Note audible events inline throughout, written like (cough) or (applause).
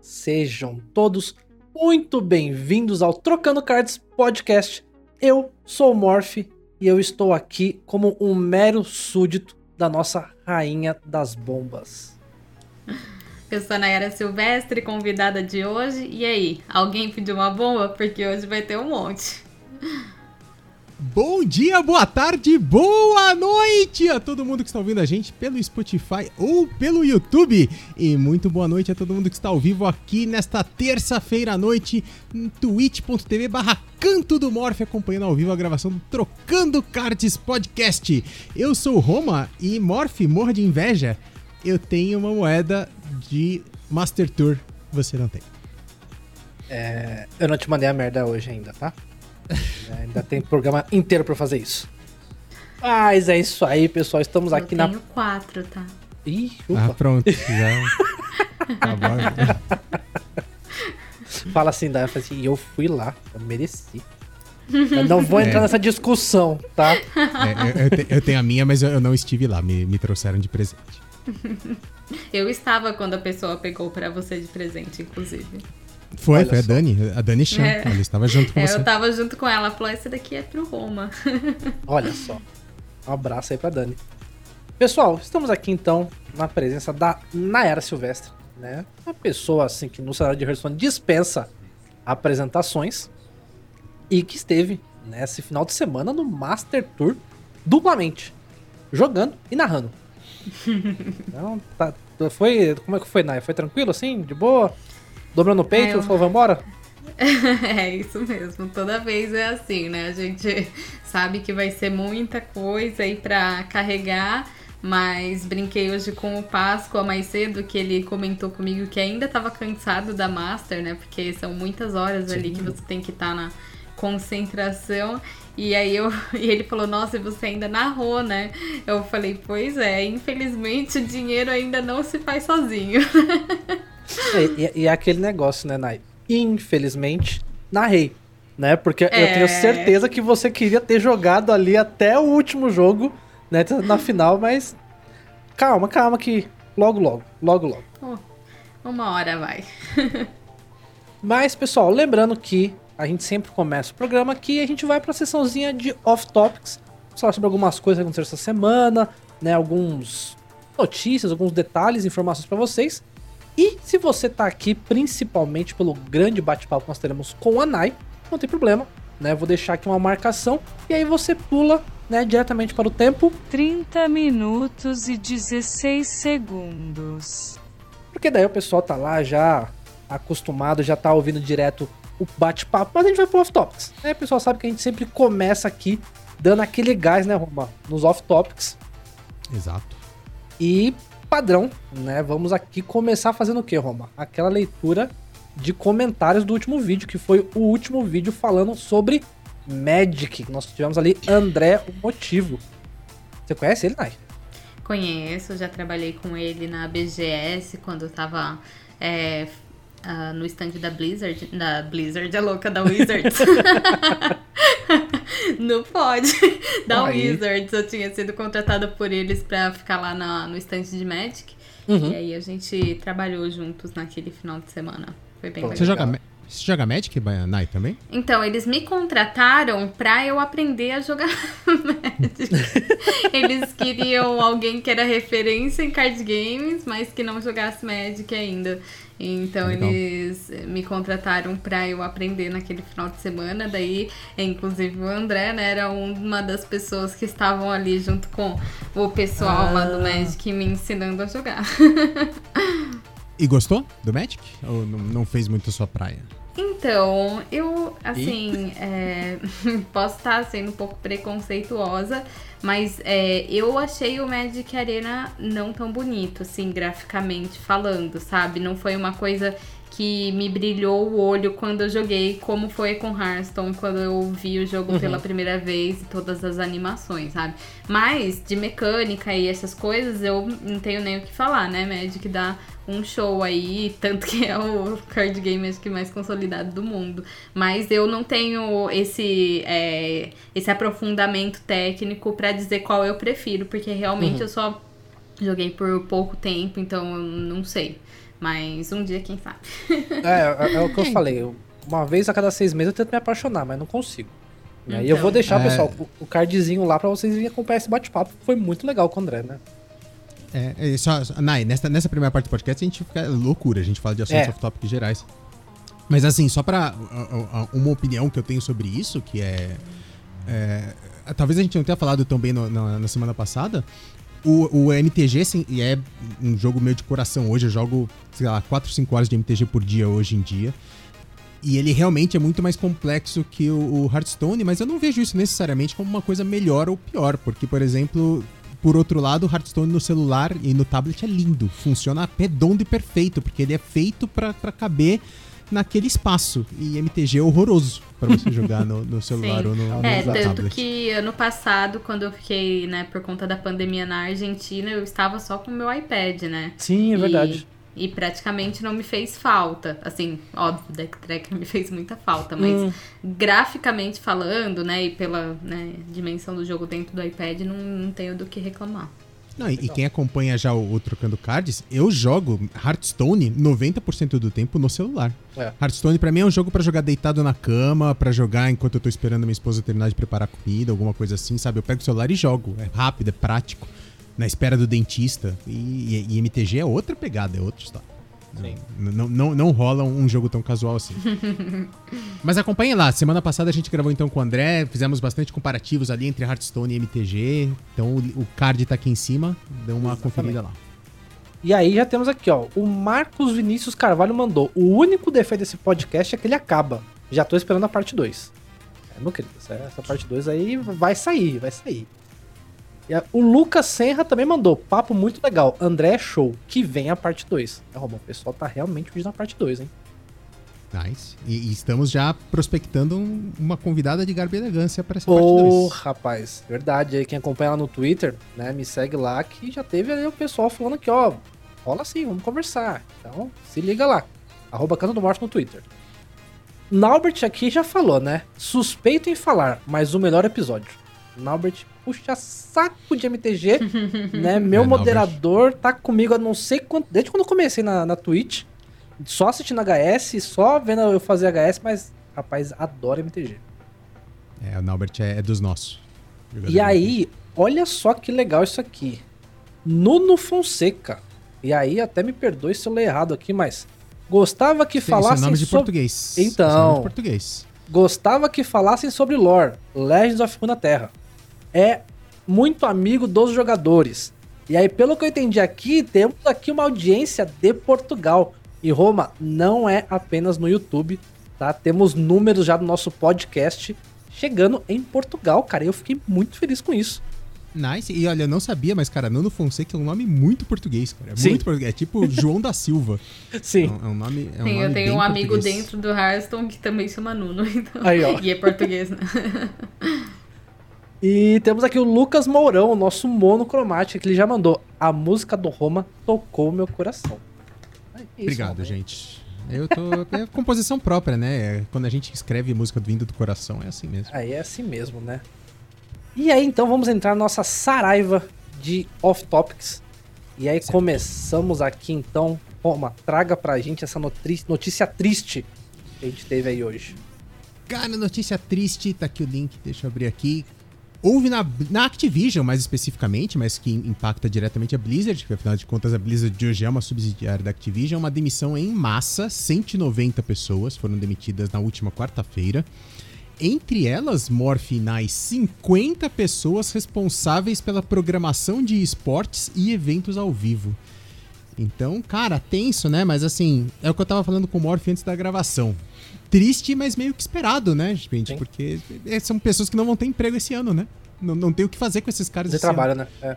Sejam todos muito bem-vindos ao Trocando Cards Podcast. Eu sou o Morph e eu estou aqui como um mero súdito da nossa rainha das bombas. Eu sou a Nayara Silvestre, convidada de hoje. E aí, alguém pediu uma bomba? Porque hoje vai ter um monte. Bom dia, boa tarde, boa noite a todo mundo que está ouvindo a gente pelo Spotify ou pelo YouTube. E muito boa noite a todo mundo que está ao vivo aqui nesta terça-feira à noite em twitch.tv barra Canto do Morph, acompanhando ao vivo a gravação do Trocando Cards Podcast. Eu sou Roma e Morph, morra de inveja, eu tenho uma moeda de Master Tour, você não tem. É, eu não te mandei a merda hoje ainda, tá? (laughs) Ainda tem programa inteiro pra fazer isso. Mas é isso aí, pessoal. Estamos aqui eu na. tenho quatro, tá? Ih, Ah, ufa. pronto, (laughs) já. tá bom. Fala assim, daí fala assim, eu fui lá, eu mereci. Eu não vou entrar É. nessa discussão, tá? É, eu, eu te- eu tenho a minha, mas eu, eu não estive lá, me, me trouxeram de presente. (laughs) Eu estava quando a pessoa pegou pra você de presente, inclusive. Foi, Olha foi a só. Dani, a Dani Chan, É. ela estava junto com É, você. eu tava junto com ela, falou: esse daqui é pro Roma. (laughs) Olha só. Um abraço aí pra Dani. Pessoal, estamos aqui então na presença da Nayara Silvestre, né? Uma pessoa assim que no cenário de Hearthstone dispensa apresentações e que esteve nesse final de semana no Master Tour duplamente, jogando e narrando. (laughs) Então, tá, foi, como é que foi, Naya? Foi tranquilo assim, de boa? Dobrando o peito, Ah, eu- falou, vambora? (laughs) é isso mesmo, toda vez é assim, né? A gente sabe que vai ser muita coisa aí pra carregar. Mas brinquei hoje com o Páscoa mais cedo, que ele comentou comigo que ainda tava cansado da Master, né? Porque são muitas horas ali que você tem que estar na concentração. E aí eu (laughs) e ele falou, nossa, você ainda narrou, né? Eu falei, pois é, infelizmente o dinheiro ainda não se faz sozinho. (laughs) É, E, e é aquele negócio, né, Nai? Infelizmente, narrei. Né? Porque eu É. tenho certeza que você queria ter jogado ali até o último jogo, né? Na final, mas. Calma, calma, que logo, logo, logo, logo. Oh, uma hora vai. (laughs) Mas, pessoal, lembrando que a gente sempre começa o programa aqui e a gente vai pra sessãozinha de off-topics. Falar sobre algumas coisas que aconteceram essa semana, né? Alguns notícias, alguns detalhes, informações pra vocês. E se você tá aqui principalmente pelo grande bate-papo que nós teremos com a Nai, não tem problema, né? Vou deixar aqui uma marcação e aí você pula, né, diretamente para o tempo, 30 minutos e 16 segundos. porque daí o pessoal tá lá já acostumado, já tá ouvindo direto o bate-papo, mas a gente vai pro off-topics. Né? O pessoal sabe que a gente sempre começa aqui dando aquele gás, né, Roma, nos off-topics. Exato. E padrão, né? Vamos aqui começar fazendo o que, Roma? Aquela leitura de comentários do último vídeo, que foi o último vídeo falando sobre Magic. Nós tivemos ali André o Motivo. Você conhece ele, Nai? Conheço, já trabalhei com ele na BGS quando eu tava é, ah, no stand da Blizzard. Da Blizzard, é louca, da Wizards. (laughs) Não pode. Da Aí. Wizards. Eu tinha sido contratada por eles pra ficar lá na- no stand de Magic. Uhum. E aí a gente trabalhou juntos naquele final de semana. Foi bem Pô, legal. Você joga, você joga Magic, Nai, também? Então, eles me contrataram pra eu aprender a jogar (laughs) Magic. eles queriam alguém que era referência em card games, mas que não jogasse Magic ainda. Então, Legal. eles me contrataram pra eu aprender naquele final de semana. Daí, inclusive, o André, né, era uma das pessoas que estavam ali junto com o pessoal lá do Ah. Magic me ensinando a jogar. (laughs) E gostou do Magic? Ou não, não fez muito a sua praia? Então, eu, assim, é, (laughs) posso estar sendo um pouco preconceituosa, mas é, eu achei o Magic Arena não tão bonito, assim, graficamente falando, sabe? Não foi uma coisa que me brilhou o olho quando eu joguei, como foi com Hearthstone, quando eu vi o jogo Uhum. pela primeira vez e todas as animações, sabe? Mas de mecânica e essas coisas eu não tenho nem o que falar, né? Magic dá um show aí, tanto que é o card game acho que mais consolidado do mundo. Mas eu não tenho esse, é, esse aprofundamento técnico pra dizer qual eu prefiro, porque realmente Uhum. eu só joguei por pouco tempo, então eu não sei. Mas um dia, quem sabe? É, é, é o que eu (laughs) falei. eu- Uma vez a cada seis meses eu tento me apaixonar, mas não consigo. E eu Então. vou deixar, É. pessoal, o, o cardzinho lá pra vocês virem acompanhar esse bate-papo. Foi muito legal com o André, né? É, é só, só- Nai, nessa, nessa primeira parte do podcast a gente fica loucura, a gente fala de assuntos É. off-topic gerais. Mas assim, só pra uh, uh, uma opinião que eu tenho sobre isso, que é, é, Talvez a gente não tenha falado tão bem no- na, na semana passada. O, o MTG sim, é um jogo meio de coração hoje. Eu jogo, sei lá, 4, 5 horas de MTG por dia hoje em dia. E ele realmente é muito mais complexo que o, o Hearthstone, mas eu não vejo isso necessariamente como uma coisa melhor ou pior, porque, por exemplo, por outro lado, o Hearthstone no celular e no tablet é lindo, funciona redondo e perfeito, porque ele é feito pra caber naquele espaço. E MTG é horroroso pra você jogar no, no celular (laughs) Sim. ou no, no É, tablet. tanto que ano passado, quando eu fiquei, né, por conta da pandemia na Argentina, eu estava só com o meu iPad, né? Sim, é E- verdade. E, praticamente não me fez falta. Assim, óbvio, Deck Tracker (laughs) me fez muita falta, mas Hum. graficamente falando, né, e pela né, dimensão do jogo dentro do iPad, não, não tenho do que reclamar. Não, e, e quem acompanha já o, o Trocando Cards, eu jogo Hearthstone 90% do tempo no celular. É. Hearthstone pra mim é um jogo pra jogar deitado na cama, pra jogar enquanto eu tô esperando minha esposa terminar de preparar comida, alguma coisa assim, sabe? Eu pego o celular e jogo. É rápido, é prático. Na espera do dentista. E, e- e MTG é outra pegada, é outra história. Sim. Não, não, não, rola um jogo tão casual assim. (laughs) Mas acompanhe lá. Semana passada a gente gravou então com o André, fizemos bastante comparativos ali entre Hearthstone e MTG. Então o, o card tá aqui em cima, dê uma Exatamente. conferida lá. E aí já temos aqui, ó. O Marcos Vinícius Carvalho mandou. O único defeito desse podcast é que ele acaba. Já tô esperando a parte 2. É, meu querido, essa, essa parte 2 aí vai sair, vai sair. A- o Lucas Senra também mandou. Papo muito legal. André é show. Que vem a parte 2. É, Romão, o pessoal tá realmente pedindo a parte 2, hein? Nice. E, e estamos já prospectando um- uma convidada de garbo e elegância para essa Ô, parte 2. rapaz, verdade. Quem acompanha lá no Twitter, né, me segue lá que já teve ali o pessoal falando aqui, ó, rola assim, vamos conversar. Então, se liga lá. Arroba Canto do Morte no Twitter. Naubert aqui já falou, né? Suspeito em falar, mas o melhor episódio. Naubert puxa saco de MTG, (laughs) né? Meu É, moderador tá comigo há não sei quanto. Desde quando eu comecei na, na Twitch, só assistindo HS, só vendo eu fazer HS, mas, rapaz, adoro MTG. É, o Naubert é, é dos nossos. E aí, olha só que legal isso aqui. Nuno Fonseca. E aí, até me perdoe se eu ler errado aqui, mas gostava que Tem- Esse é falassem nome de sobre português. Então. Esse é nome de português. gostava que falassem sobre lore, Legends of Runeterra. É muito amigo dos jogadores. E aí, pelo que eu entendi aqui, temos aqui uma audiência de Portugal. E Roma não é apenas no YouTube, tá? Temos números já do nosso podcast chegando em Portugal, cara. E eu fiquei muito feliz com isso. Nice. E olha, eu não sabia, mas, cara, Nuno Fonseca é um nome muito português, cara. É Sim. muito português. É tipo (laughs) João da Silva. É Sim. um, é um nome. É um Sim, eu nome tenho bem um amigo português. dentro do Hearthstone que também chama Nuno. (laughs) Então... Aí, ó. E é português, né? (laughs) E temos aqui o Lucas Mourão, o nosso monocromático, que ele já mandou. A música do Roma tocou meu coração. É isso, Obrigado, gente. Eu tô. É composição própria, né? É, Quando a gente escreve música vindo do coração, é assim mesmo. Aí é assim mesmo, né? E aí, então, vamos entrar na nossa saraiva de off-topics. E aí, começamos aqui, então. Roma, traga pra gente essa notícia triste que a gente teve aí hoje. Cara, notícia triste, tá aqui o link, deixa eu abrir aqui. Houve na, na Activision, mais especificamente, mas que impacta diretamente a Blizzard, que afinal de contas a Blizzard de hoje é uma subsidiária da Activision, uma demissão em massa, 190 pessoas foram demitidas na última quarta-feira. Entre elas, Morph Nai, 50 pessoas responsáveis pela programação de esportes e eventos ao vivo. Então, cara, tenso, né? Mas assim, é o que eu tava falando com o Morph antes da gravação. Triste, mas meio que esperado, né, gente? Sim. Porque é, são pessoas que não vão ter emprego esse ano, né? Não, não tem o que fazer com esses caras Você esse ano. trabalha, né? É.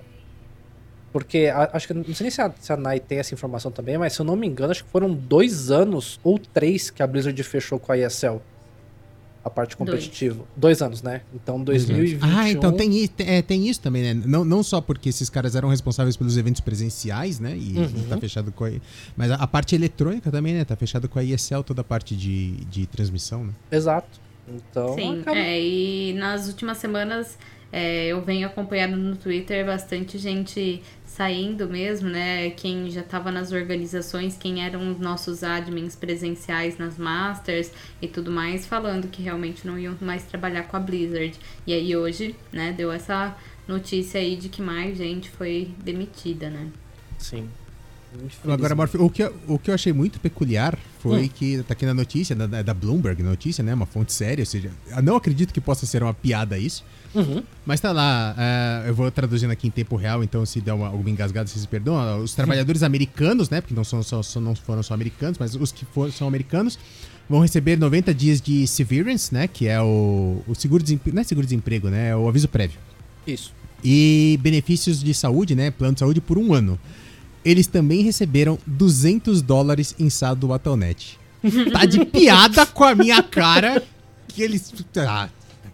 Porque a- acho que não sei nem se a, se a Nai tem essa informação também, mas se eu não me engano, acho que foram dois anos ou três que a Blizzard fechou com a ESL. A parte competitiva. Dois, anos, né? Então 2021. Ah, então tem, é, tem isso também, né? Não, não só porque esses caras eram responsáveis pelos eventos presenciais, né? E, Uhum. tá fechado com a. Mas a, a parte eletrônica também, né? Tá fechado com a ESL, toda a parte de, de transmissão, né? Exato. Então. Sim, acaba- é, e nas últimas semanas É, eu venho acompanhando no Twitter bastante gente saindo mesmo, né? Quem já estava nas organizações, quem eram os nossos admins presenciais nas Masters e tudo mais, falando que realmente não iam mais trabalhar com a Blizzard. E aí hoje, né, deu essa notícia aí de que mais gente foi demitida, né? Sim. Agora, Morph, o que, eu, o que eu achei muito peculiar foi Hum. que tá aqui na notícia, da, da Bloomberg notícia, né? Uma fonte séria, ou seja, eu não acredito que possa ser uma piada isso. Uhum. Mas tá lá, é, eu vou traduzindo aqui em tempo real, então se der uma, alguma engasgada, vocês perdoam. Os trabalhadores americanos, né? Porque não, são só, só- não foram só americanos, mas os que for, são americanos vão receber 90 dias de severance, né? Que é o, o seguro-desemprego, não é seguro-desemprego, né? É o aviso prévio. Isso. E benefícios de saúde, né? Plano de saúde por um ano. Eles também receberam 200 dólares em saldo do Battle.net. (laughs) Tá de piada com a minha cara que eles... Ah,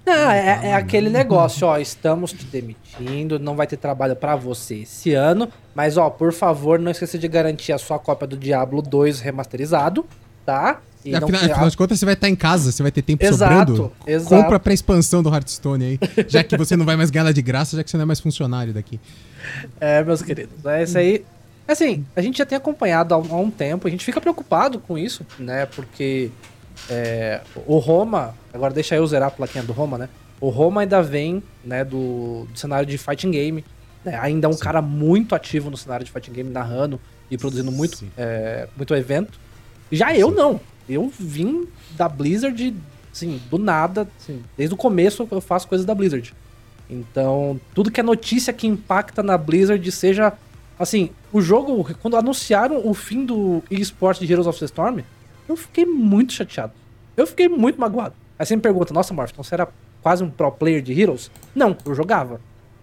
Não, é, é aquele negócio, ó, estamos te demitindo, não vai ter trabalho pra você esse ano, mas ó, por favor, não esqueça de garantir a sua cópia do Diablo 2 remasterizado, tá? E não- afinal, afinal de contas, você vai estar em casa, você vai ter tempo Exato, sobrando. exato. Compra pra expansão do Hearthstone aí. Já que você não vai mais ganhar ela de graça, já que você não é mais funcionário daqui. É, meus queridos, é isso aí. Assim, a gente já tem acompanhado há, um- tempo, a gente fica preocupado com isso, né? Porque é, o Roma, agora deixa eu zerar a plaquinha do Roma, né? O Roma ainda vem, né, do, do cenário de fighting game, né? Ainda é um Sim. cara muito ativo no cenário de fighting game, narrando e produzindo muito, Sim. é, muito evento. Já eu não. Eu vim da Blizzard, assim, do nada, assim, desde o começo eu faço coisas da Blizzard. Então, tudo que é notícia que impacta na Blizzard, seja. Assim, o jogo, quando anunciaram o fim do eSports de Heroes of the Storm, eu fiquei muito chateado. Eu fiquei muito magoado. Aí você me pergunta, nossa, Morph, então você era quase um pro player de Heroes? Não, eu jogava.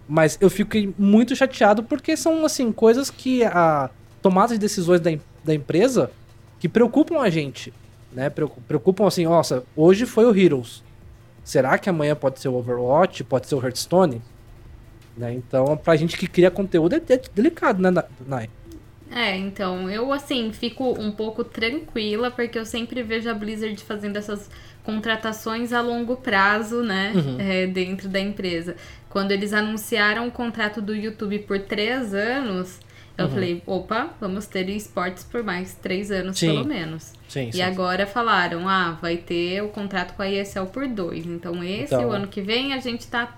Mas eu fiquei muito chateado porque são, assim, coisas que a tomada de decisões da, da empresa que preocupam a gente, né? Preocu- Preocupam assim, nossa, hoje foi o Heroes. Será que amanhã pode ser o Overwatch, pode ser o Hearthstone? Né? Então, pra gente que cria conteúdo é, é delicado, né, Na- Nai? É, então, eu assim, fico um pouco tranquila, porque eu sempre vejo a Blizzard fazendo essas contratações a longo prazo, né, Uhum. é, dentro da empresa. Quando eles anunciaram o contrato do YouTube por três anos, eu Uhum. falei, opa, vamos ter esportes por mais três anos, Sim. pelo menos. Sim, E agora falaram, ah, vai ter o contrato com a ESL por dois. Então, esse Então- o ano que vem a gente tá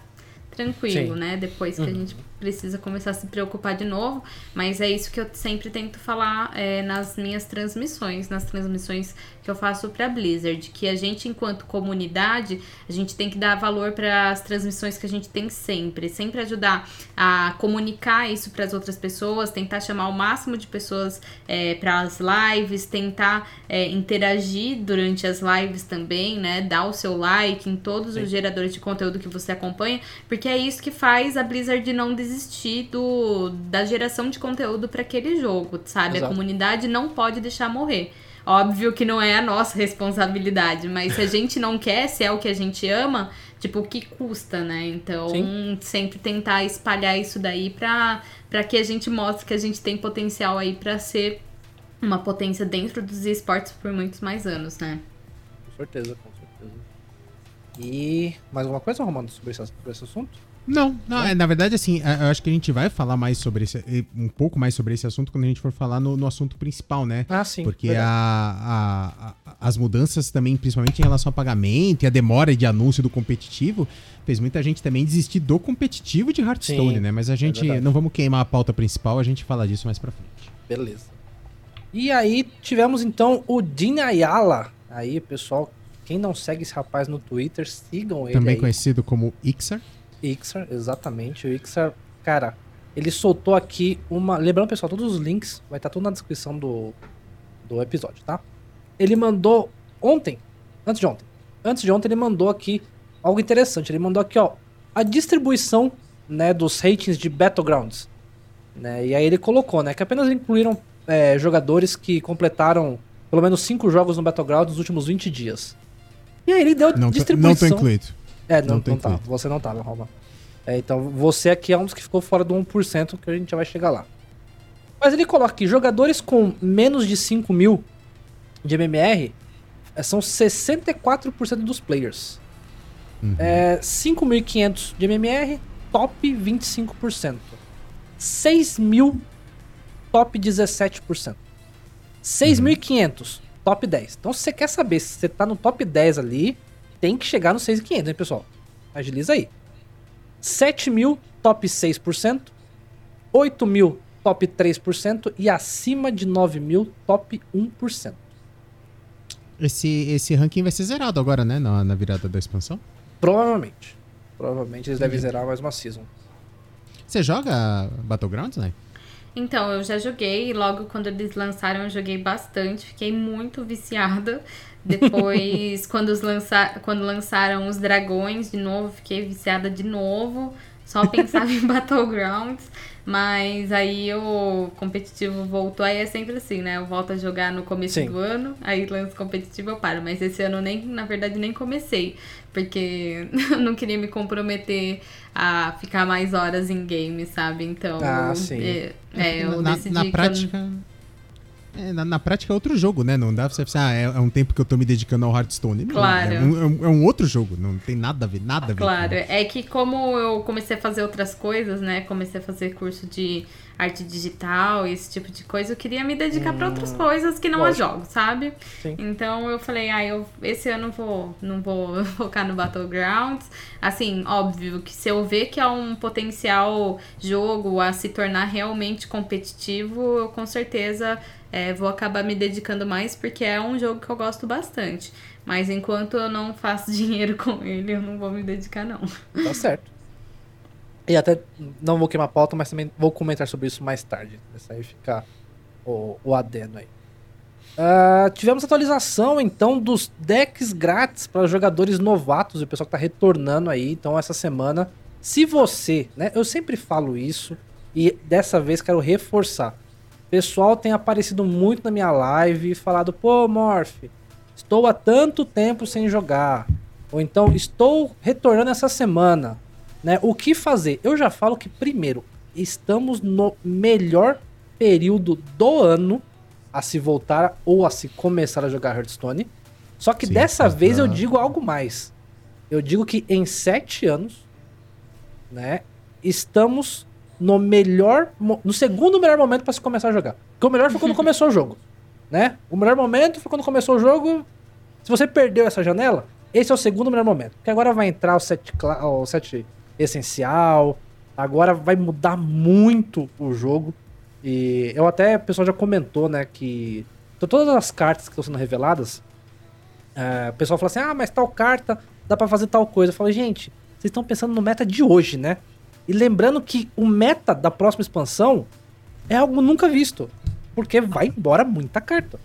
tranquilo, Sim. né? Depois que a Uhum. gente precisa começar a se preocupar de novo. Mas é isso que eu sempre tento falar é, nas minhas transmissões, nas transmissões que eu faço pra Blizzard. Que a gente, enquanto comunidade, a gente tem que dar valor para as transmissões que a gente tem sempre. Sempre ajudar a comunicar isso para as outras pessoas, tentar chamar o máximo de pessoas para as lives, tentar é, interagir durante as lives também, né? Dar o seu like em todos Sim. os geradores de conteúdo que você acompanha, porque é isso que faz a Blizzard não desistir do, da geração de conteúdo para aquele jogo, sabe? Exato. A comunidade não pode deixar morrer. Óbvio que não é a nossa responsabilidade, mas se a (laughs) gente não quer, se é o que a gente ama, tipo, o que custa, né? Então, Sim. sempre tentar espalhar isso daí pra, pra que a gente mostre que a gente tem potencial aí pra ser uma potência dentro dos esportes por muitos mais anos, né? Com certeza, com certeza. E mais alguma coisa, Romano, sobre esse, sobre esse assunto? Não, não é, na verdade, assim, a- eu acho que a gente vai falar mais sobre esse, um pouco mais sobre esse assunto quando a gente for falar no, no assunto principal, né? Ah, sim. Porque a, a- a- as mudanças também, principalmente em relação ao pagamento e a demora de anúncio do competitivo, fez muita gente também desistir do competitivo de Hearthstone, Sim, né? Mas a gente verdade. não vamos queimar a pauta principal, a gente fala disso mais pra frente. Beleza. E aí tivemos então o Din Ayala. Aí, pessoal, quem não segue esse rapaz no Twitter, sigam ele Também aí. conhecido como Ixar. Ixar, exatamente. O Ixar, cara, ele soltou aqui uma. Lembrando, pessoal, todos os links vai estar tudo na descrição do, do episódio, tá? Ele mandou ontem, antes de ontem, antes de ontem ele mandou aqui algo interessante. Ele mandou aqui, ó, a distribuição, né, dos ratings de Battlegrounds, né? E aí ele colocou, né, que apenas incluíram é, jogadores que completaram pelo menos cinco jogos no Battlegrounds nos últimos 20 dias. E aí ele deu Não, tô- não distribuição. tô incluído. É, não, Não não tá. Você não tava, Roma. É, então, você aqui é um dos que ficou fora do 1%, que a gente já vai chegar lá. Mas ele coloca aqui, jogadores com menos de 5 mil de MMR eh, são 64% dos players. É, 5.500 de MMR, top 25%. 6.000, top 17%. 6.500, top 10. Então, se você quer saber se você tá no top 10 ali, tem que chegar no 6.500, hein, pessoal? Agiliza aí. 7.000, top 6%. 8.000, top 3%. E acima de 9.000, top 1%. Esse, esse ranking vai ser zerado agora, né? Na, na virada da expansão. Provavelmente. Provavelmente eles devem zerar mais uma season. Você joga Battlegrounds, né? Então, eu já joguei, logo quando eles lançaram eu joguei bastante, fiquei muito viciada. Depois, (laughs) quando, os lança... quando lançaram os dragões de novo, fiquei viciada de novo. Só pensava (laughs) em Battlegrounds. Mas aí o competitivo voltou, aí é sempre assim, né? Eu volto a jogar no começo Sim. do ano, aí lança competitivo eu paro. Mas esse ano nem, na verdade, nem comecei. Porque eu (laughs) não queria me comprometer a ficar mais horas em game, sabe? Então. Ah, sim. É, é, eu na, decidi na que eu- prática. É, na, na prática é outro jogo, né? Não dá pra você pensar, ah, é, é um tempo que eu tô me dedicando ao Hearthstone. Não, Claro. É um, é um- é um outro jogo, não tem nada a ver, nada a ver. Claro, é que como eu comecei a fazer outras coisas, né? Comecei a fazer curso de arte digital, esse tipo de coisa, eu queria me dedicar pra outras coisas que não lógico. a jogos, sabe? Sim. Então eu falei, ah, eu esse ano vou, não vou (laughs) focar no Battlegrounds. Assim, óbvio que se eu ver que há um potencial jogo a se tornar realmente competitivo, eu com certeza é, vou acabar me dedicando mais, porque é um jogo que eu gosto bastante. Mas enquanto eu não faço (laughs) dinheiro com ele, eu não vou me dedicar, não. Tá certo. E até não vou queimar a pauta, mas também vou comentar sobre isso mais tarde. Esse aí fica o, o aí. Ah, tivemos atualização então dos decks grátis para jogadores novatos e o pessoal que tá retornando aí. Então essa semana, se você, né, eu sempre falo isso e dessa vez quero reforçar. Pessoal tem aparecido muito na minha live e falado: "Pô, Morph, estou há tanto tempo sem jogar". Ou então, estou retornando essa semana. Né? O que fazer? Eu já falo que, primeiro, estamos no melhor período do ano a se voltar ou a se começar a jogar Hearthstone. Só que Sim, dessa vez eu digo algo mais. Eu digo que em sete anos, né, estamos no melhor, no segundo melhor momento para se começar a jogar. Porque o melhor foi quando (laughs) começou o jogo, né? O melhor momento foi quando começou o jogo. Se você perdeu essa janela, esse é o segundo melhor momento. Porque agora vai entrar o set, o set essencial. Agora vai mudar muito o jogo. E eu até, o pessoal já comentou, né, que to- todas as cartas que estão sendo reveladas, é, o pessoal fala assim, ah, mas tal carta dá pra fazer tal coisa. Eu falo, gente, vocês estão pensando no meta de hoje, né? E lembrando que o meta da próxima expansão é algo nunca visto. Porque vai embora muita carta.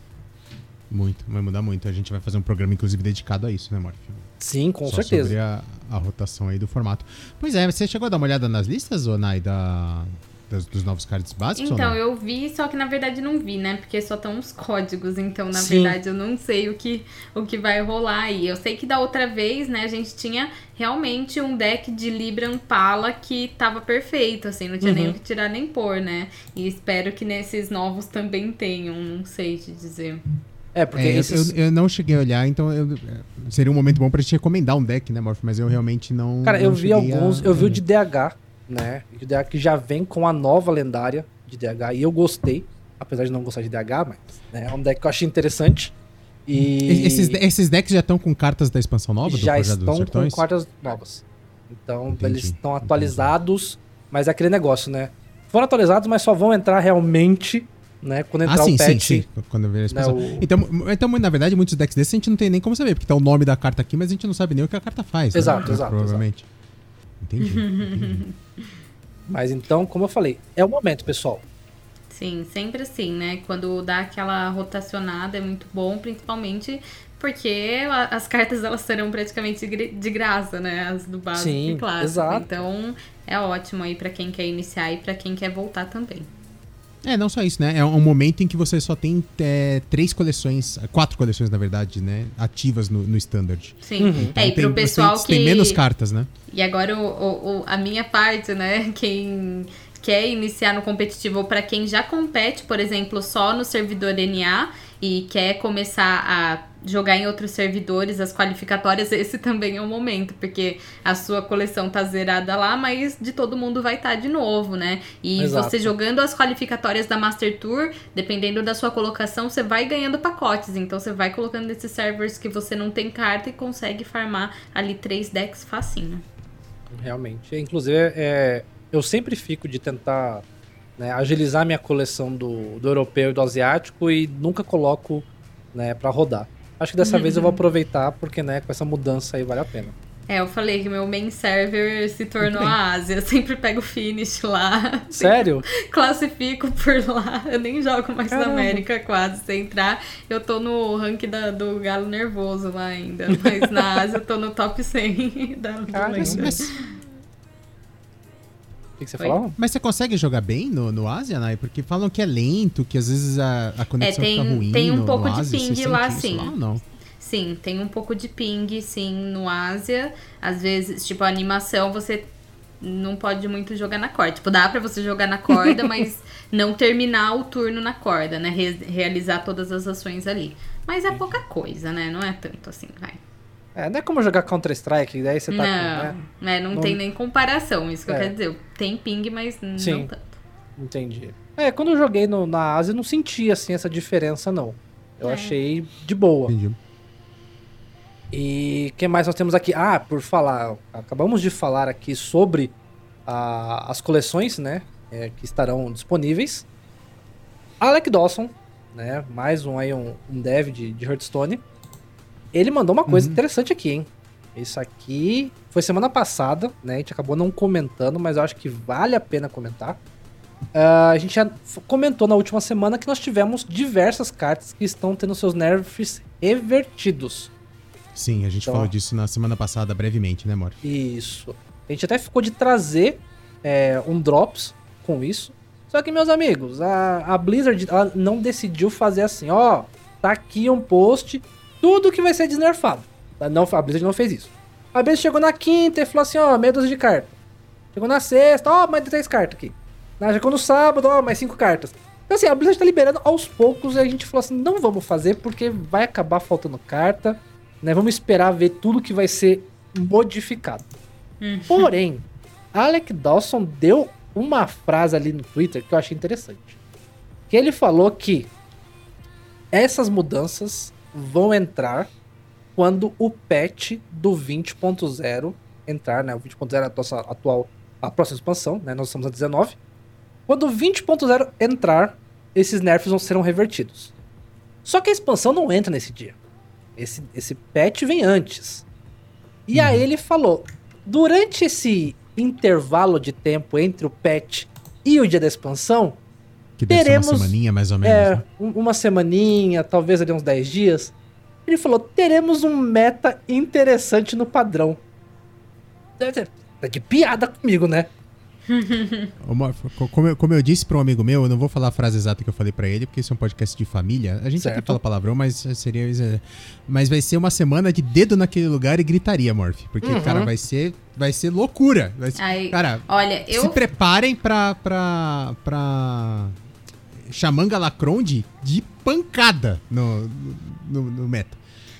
Muito, vai mudar muito. A gente vai fazer um programa, inclusive, dedicado a isso, né, Morph? Sim, com Só certeza. sobre a, a rotação aí do formato. Pois é, você chegou a dar uma olhada nas listas, ô Nai, da, das- dos novos cards básicos ou Então, não? eu vi, só que na verdade não vi, né? Porque só estão os códigos, então na Sim. verdade eu não sei o que, o que vai rolar aí. Eu sei que da outra vez, né, a gente tinha realmente um deck de Libra Pala que tava perfeito, assim, não tinha nem Uhum. o que tirar nem pôr, né? E espero que nesses novos também tenham, não sei te dizer. É, porque É, eu- esses... eu, eu não cheguei a olhar, então eu- seria um momento bom pra gente recomendar um deck, né, Morph? Mas eu realmente não. Cara, eu não vi cheguei alguns, a- eu vi o de DH, né? O DH que já vem com a nova lendária de DH e eu gostei, apesar de não gostar de DH, mas né, é um deck que eu achei interessante. E Esses, esses decks já estão com cartas da expansão nova? já estão com cartas novas. Então, Entendi, eles estão atualizados, mas é aquele negócio, né? Foram atualizados, mas só vão entrar realmente, né, quando entrar Ah, sim, o sim, patch. sim. Quando ver a expansão. o- Então, então, na verdade, muitos decks desses a gente não tem nem como saber, porque tá o nome da carta aqui, mas a gente não sabe nem o que a carta faz. né? Exato, (laughs) exato, Provavelmente. Entendi. entendi. (laughs) Mas então, como eu falei, é o momento, pessoal. Sim, sempre assim, né? Quando dá aquela rotacionada é muito bom, principalmente porque as cartas (laughs) elas serão praticamente de gra- de graça, né? As do básico Sim, e clássico. exato. Então é ótimo aí pra quem quer iniciar e pra quem quer voltar também. É, não só isso, né? É um momento em que você só tem é, três coleções, quatro coleções, na verdade, né? Ativas no, no Standard. Sim. Uhum. É, e Então, pro tem- pessoal você que. tem menos cartas, né? E agora o, o- o- a minha parte, né? (laughs) Quem quer iniciar no competitivo ou pra quem já compete, por exemplo, só no servidor NA, e quer começar a jogar em outros servidores as qualificatórias, (laughs) esse também é o momento, porque a sua coleção tá zerada lá, mas de todo mundo vai estar tá de novo, né? E Exato. você jogando as qualificatórias da Master Tour, dependendo da sua colocação, você vai ganhando pacotes. Então você vai colocando nesses servers que você não tem carta e consegue farmar ali três decks facinho. Realmente. Inclusive, é, eu sempre fico de tentar né, agilizar minha coleção do, do europeu e do asiático e nunca coloco né, para rodar. Acho que dessa vez eu vou aproveitar, porque né, com essa mudança aí vale a pena. É, eu falei que meu main server se tornou a Ásia. Eu sempre pego o finish lá. Sério? (laughs) Classifico por lá. Eu nem jogo mais Caramba. na América quase. Se entrar, eu tô no rank da- do galo nervoso lá ainda. Mas na (laughs) Ásia eu tô no top 100 (laughs) da Cara. Mas, que, que você Oi? falava? mas você consegue jogar bem no, no Ásia, Nai? Porque falam que é lento, que às vezes a, a conexão É, tem- fica ruim. tem um no, pouco no de Ásia. ping Você lá, sim. Lá ou não? Sim, tem um pouco de ping, sim, no Ásia. Às vezes, tipo, a animação você não pode muito jogar na corda. Tipo, dá pra você jogar na corda, (laughs) mas não terminar o turno na corda, né? Re- realizar todas as ações ali. Mas é pouca coisa, né? Não é tanto assim, vai. É, não é como jogar Counter-Strike, daí você tá com, não, né? né? não, Não- tem nem comparação, isso que eu É. quero dizer. Tem ping, mas Sim. não tanto. Entendi. É, quando eu joguei no- na Ásia, eu não senti, assim, essa diferença, não. Eu É. achei de boa. Entendi. E quem mais nós temos aqui? Ah, por falar, acabamos de falar aqui sobre a- as coleções, né, é, que estarão disponíveis. Alec Dawson, né, mais um aí um, um dev de, de Hearthstone. Ele mandou uma coisa Uhum. interessante aqui, hein? Isso aqui foi semana passada, né? A gente acabou não comentando, mas eu acho que vale a pena comentar. Ah, a gente já comentou na última semana que nós tivemos diversas cartas que estão tendo seus nerfs revertidos. Sim, a gente Então- falou disso na semana passada brevemente, né, Mor? Isso. A gente até ficou de trazer é, um Drops com isso. Só que, meus amigos, a, a Blizzard não decidiu fazer assim, ó, tá aqui um post, tudo que vai ser desnerfado. Ela Não, a Blizzard não fez isso. A Blizzard chegou na quinta e falou assim, ó, meia dúzia de carta. Chegou na sexta, ó, mais três cartas aqui. Na, chegou no sábado, ó, mais cinco cartas. Então assim, a Blizzard tá liberando aos poucos e a gente falou assim, não vamos fazer porque vai acabar faltando carta, né? Vamos esperar ver tudo que vai ser modificado. Porém, Alec Dawson deu uma frase ali no Twitter que eu achei interessante. Que ele falou que essas mudanças vão entrar quando o patch do 20.0 entrar, né? O 20.0 é a nossa atual, a próxima expansão, né? Nós estamos a 19. Quando o 20.0 entrar, esses nerfs vão serão revertidos. Só que a expansão não entra nesse dia. Esse, esse patch vem antes. E aí ele falou: durante esse intervalo de tempo entre o patch e o dia da expansão, Que Teremos- uma semaninha, mais ou menos. é, né? um- uma semaninha, talvez ali uns 10 dias. Ele falou: teremos um meta interessante no padrão. Tá de piada comigo, né? (laughs) Como eu, como eu disse para um amigo meu, eu não vou falar a frase exata que eu falei para ele, porque isso é um podcast de família. A gente aqui Certo. fala palavrão, mas seria. Mas vai ser uma semana de dedo naquele lugar e gritaria, Morph. Porque, Uhum. cara, vai ser, vai ser loucura. Vai ser- Aí, cara, olha, se eu preparem pra. pra. pra. Chamanga Lacronde de pancada no, no, no meta.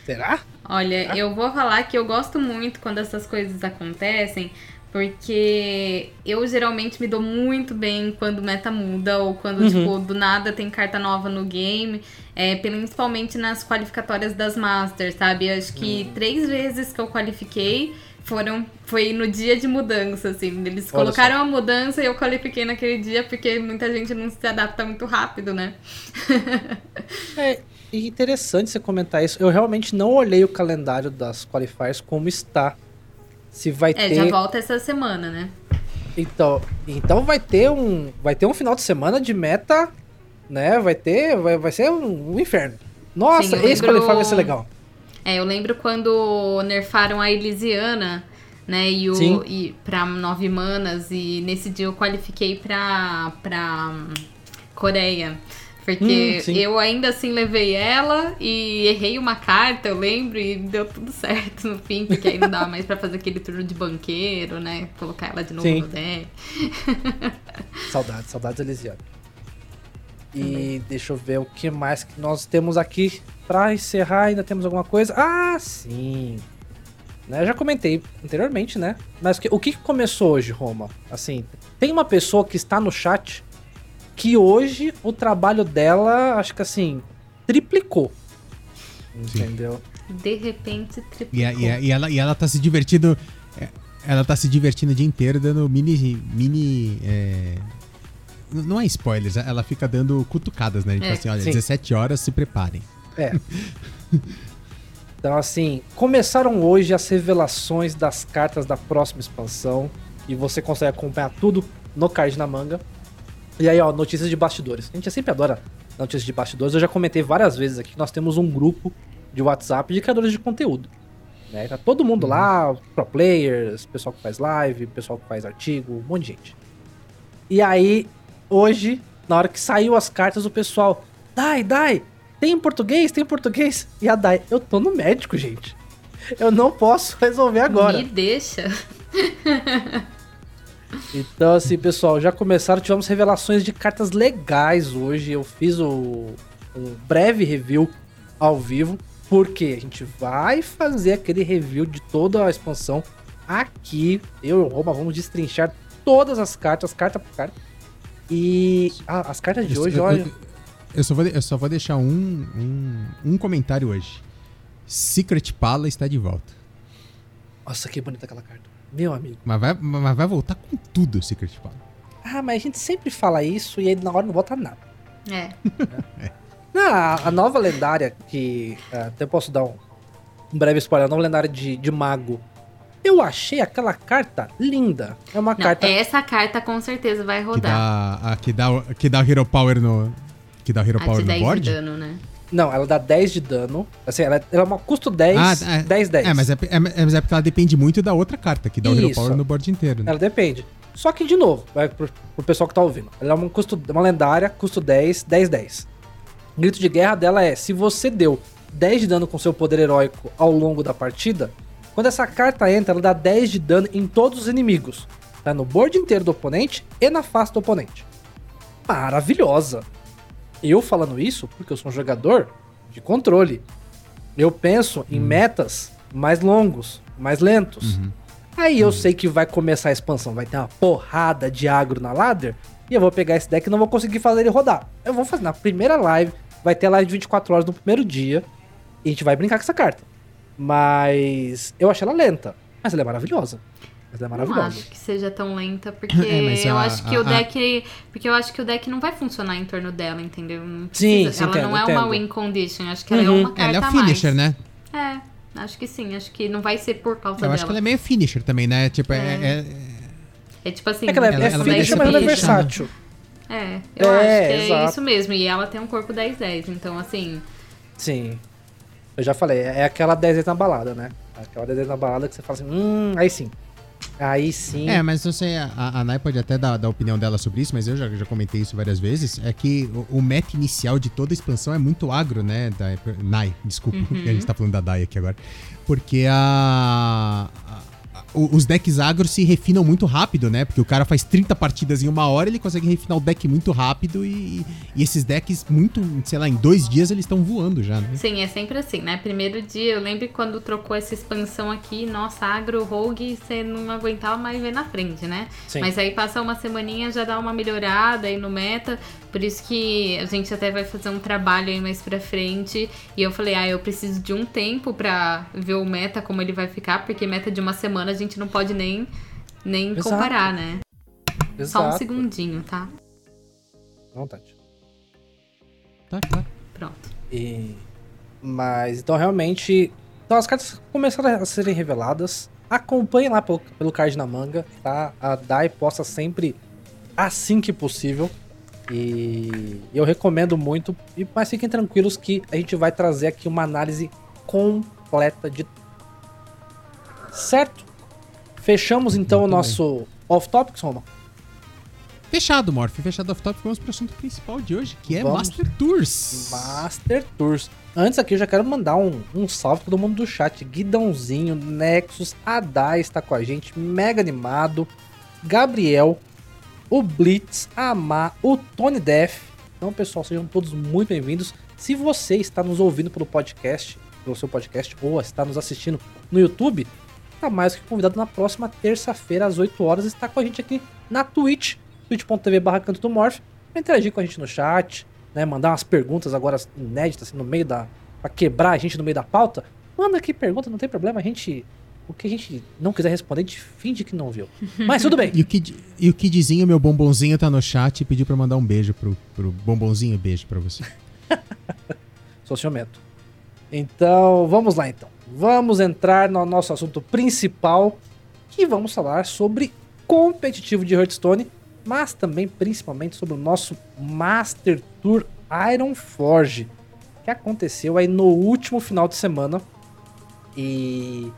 Será? Olha, eu vou falar que eu gosto muito quando essas coisas acontecem, porque eu geralmente me dou muito bem quando o meta muda ou quando, Uhum. tipo, do nada tem carta nova no game, é, principalmente nas qualificatórias das Masters, sabe? Eu acho que Uhum. três vezes que eu qualifiquei foram foi no dia de mudança, assim. Eles Olha colocaram a mudança e eu qualifiquei naquele dia porque muita gente não se adapta muito rápido, né? (laughs) É interessante você comentar isso. Eu realmente não olhei o calendário das qualifiers como está. Se vai É, ter. já volta essa semana, né? Então, então vai ter um, vai ter um final de semana de meta, né? Vai ter, vai, vai ser um, um inferno. Nossa, Sim, esse lembro- qualify vai ser legal. É, eu lembro quando nerfaram a Elisiana, né, e o Sim. e pra nove manas e nesse dia eu qualifiquei pra pra hum, Coreia. Porque Hum, eu ainda assim levei ela e errei uma carta, eu lembro, e deu tudo (laughs) certo no fim, porque aí não dava mais pra fazer aquele turno de banqueiro, né? Colocar ela de novo Sim. no deck. (laughs) Saudades, saudades Elisiano. E deixa eu ver o que mais que nós temos aqui pra encerrar. Ainda temos alguma coisa? Ah, sim. Né, eu já comentei anteriormente, né? Mas que- o que começou hoje, Roma? Assim, tem uma pessoa que está no chat que hoje o trabalho dela, acho que assim, triplicou. Entendeu? De repente, triplicou. E, a- e a- e ela, e ela tá se divertindo. é, Ela tá se divertindo o dia inteiro dando mini. mini. é, não é spoilers, ela fica dando cutucadas, né? Tipo É, assim, olha, sim. 17 horas, se preparem. É. Então, assim, começaram hoje as revelações das cartas da próxima expansão. E você consegue acompanhar tudo no card na manga. E aí, ó, notícias de bastidores. A gente sempre adora notícias de bastidores. Eu já comentei várias vezes aqui que nós temos um grupo de WhatsApp de criadores de conteúdo. Né? Tá todo mundo lá, pro players, pessoal que faz live, pessoal que faz artigo, um monte de gente. E aí, hoje, na hora que saiu as cartas, o pessoal, Dai, Dai, tem em português? Tem em português? E a Dai, eu tô no médico, gente. Eu não posso resolver agora. Me deixa. (laughs) Então, assim, pessoal, já começaram, tivemos revelações de cartas legais hoje. Eu fiz o, um breve review ao vivo, porque a gente vai fazer aquele review de toda a expansão aqui. Eu e o Roma vamos destrinchar todas as cartas, carta por carta. E ah, as cartas de hoje, olha. (laughs) eu- só vou, eu só vou deixar um, um, um comentário hoje. Secret Pala está de volta. Nossa, que bonita aquela carta. Meu amigo. Mas vai, mas vai voltar com tudo o Secret Pala. Ah, mas a gente sempre fala isso e aí na hora não volta nada. É. (laughs) Não, a, a nova lendária que. é, até posso dar um, um breve spoiler. A nova lendária de, de Mago. Eu achei aquela carta linda. É uma Não, carta. essa carta com certeza vai Que rodar. dá, a, que, dá, que dá o Hero Power no. Que dá o Hero A Power de no 10 de board? dano, né? Não, ela dá 10 de dano. Assim, ela, ela é uma custo 10, Ah, é. 10, 10. É mas é, é, mas é porque ela depende muito da outra carta, que dá o Hero Isso. Power no board inteiro. Né? Ela depende. Só que, de novo, vai pro, pro pessoal que tá ouvindo. Ela é uma, custo, uma lendária, custo 10, 10, 10. O grito de guerra dela é: se você deu 10 de dano com seu poder heróico ao longo da partida, quando essa carta entra, ela dá 10 de dano em todos os inimigos. Tá no board inteiro do oponente e na face do oponente. Maravilhosa. Eu falando isso porque eu sou um jogador de controle. Eu penso em metas mais longos, mais lentos. Aí eu sei que vai começar a expansão, vai ter uma porrada de agro na ladder, e eu vou pegar esse deck e não vou conseguir fazer ele rodar. Eu vou fazer na primeira live, vai ter live de 24 horas no primeiro dia, e a gente vai brincar com essa carta. Mas eu achei ela lenta, mas ela é maravilhosa. Mas ela é Não maravilhosa. acho que seja tão lenta, (coughs) porque É, mas eu a- acho que a- o deck. Porque eu acho que o deck não vai funcionar em torno dela, entendeu? Não Sim, sim, ela entendo, não é entendo. uma win condition, acho que ela Uhum. é uma carta Ela é a o mais. finisher, né? É, acho que sim, acho que não vai ser por causa Eu dela. acho que ela é meio finisher também, né? Tipo, é. É. é- É tipo assim. É que ela, é- Ela- é ela finisher, mas ela é versátil. É, eu É, acho que é exato. isso mesmo. E ela tem um corpo 10-10, então assim. Sim. Eu já falei, é aquela 10 na balada, né? Aquela 10 na balada que você fala assim, hum, aí sim. Aí sim. É, mas não sei, a, a Nai pode até dar, dar a opinião dela sobre isso, mas eu já, já comentei isso várias vezes. É que o, o meta inicial de toda a expansão é muito agro, né? Da, Nai, desculpa, Uhum. (laughs) a gente tá falando da Dai aqui agora. Porque a, os decks agro se refinam muito rápido, né? Porque o cara faz 30 partidas em uma hora, ele consegue refinar o deck muito rápido e, e esses decks, muito, sei lá, em dois dias eles estão voando já, né? Sim, é sempre assim, né? Primeiro dia, eu lembro quando trocou essa expansão aqui, nossa, agro, rogue, você não aguentava mais ver na frente, né? Sim. Mas aí passa uma semaninha, já dá uma melhorada aí no meta. Por isso que a gente até vai fazer um trabalho aí mais pra frente. E eu falei, ah, eu preciso de um tempo pra ver o meta, como ele vai ficar, porque meta de uma semana a gente não pode nem, nem Exato. comparar, né? Só um Exato. segundinho, tá? Vontade. Tá, claro. Pronto. E... Mas, então, realmente... Então, as cartas começaram a serem reveladas. Acompanhem lá pelo, pelo card na manga, tá? A DAI posta sempre assim que possível. E eu recomendo muito. E, mas fiquem tranquilos que a gente vai trazer aqui uma análise completa de... Certo? Fechamos, então, Muito o nosso off-topics, Roma? Fechado, Morph. Fechado off-top, vamos pro assunto principal de hoje, que é Vamos. Master Tours. Master Tours. Antes aqui eu já quero mandar um, um salve pra todo mundo do chat. Guidãozinho, Nexus, Adai está com a gente, mega animado. Gabriel, o Blitz, a Má, o Tony Def, Então, pessoal, sejam todos muito bem-vindos. Se você está nos ouvindo pelo podcast, pelo seu podcast, ou está nos assistindo no YouTube, tá mais que convidado na próxima terça-feira, às 8 horas, está com a gente aqui na Twitch, twitch.tv barra canto do Morph, pra interagir com a gente no chat, né? Mandar umas perguntas agora inéditas, assim, no meio da. pra quebrar a gente no meio da pauta. Manda aqui pergunta, não tem problema, a gente. O que a gente não quiser responder, a gente finge que não viu. (laughs) Mas tudo bem. E o, Kid, e o Kidzinho, meu bombonzinho, tá no chat e pediu pra mandar um beijo pro, pro bombonzinho. Beijo pra você. (laughs) Sou ciumento. Então, vamos lá então. Vamos entrar no nosso assunto principal, que vamos falar sobre competitivo de Hearthstone, mas também principalmente sobre o nosso Master Tour Iron Forge, que aconteceu aí no último final de semana. E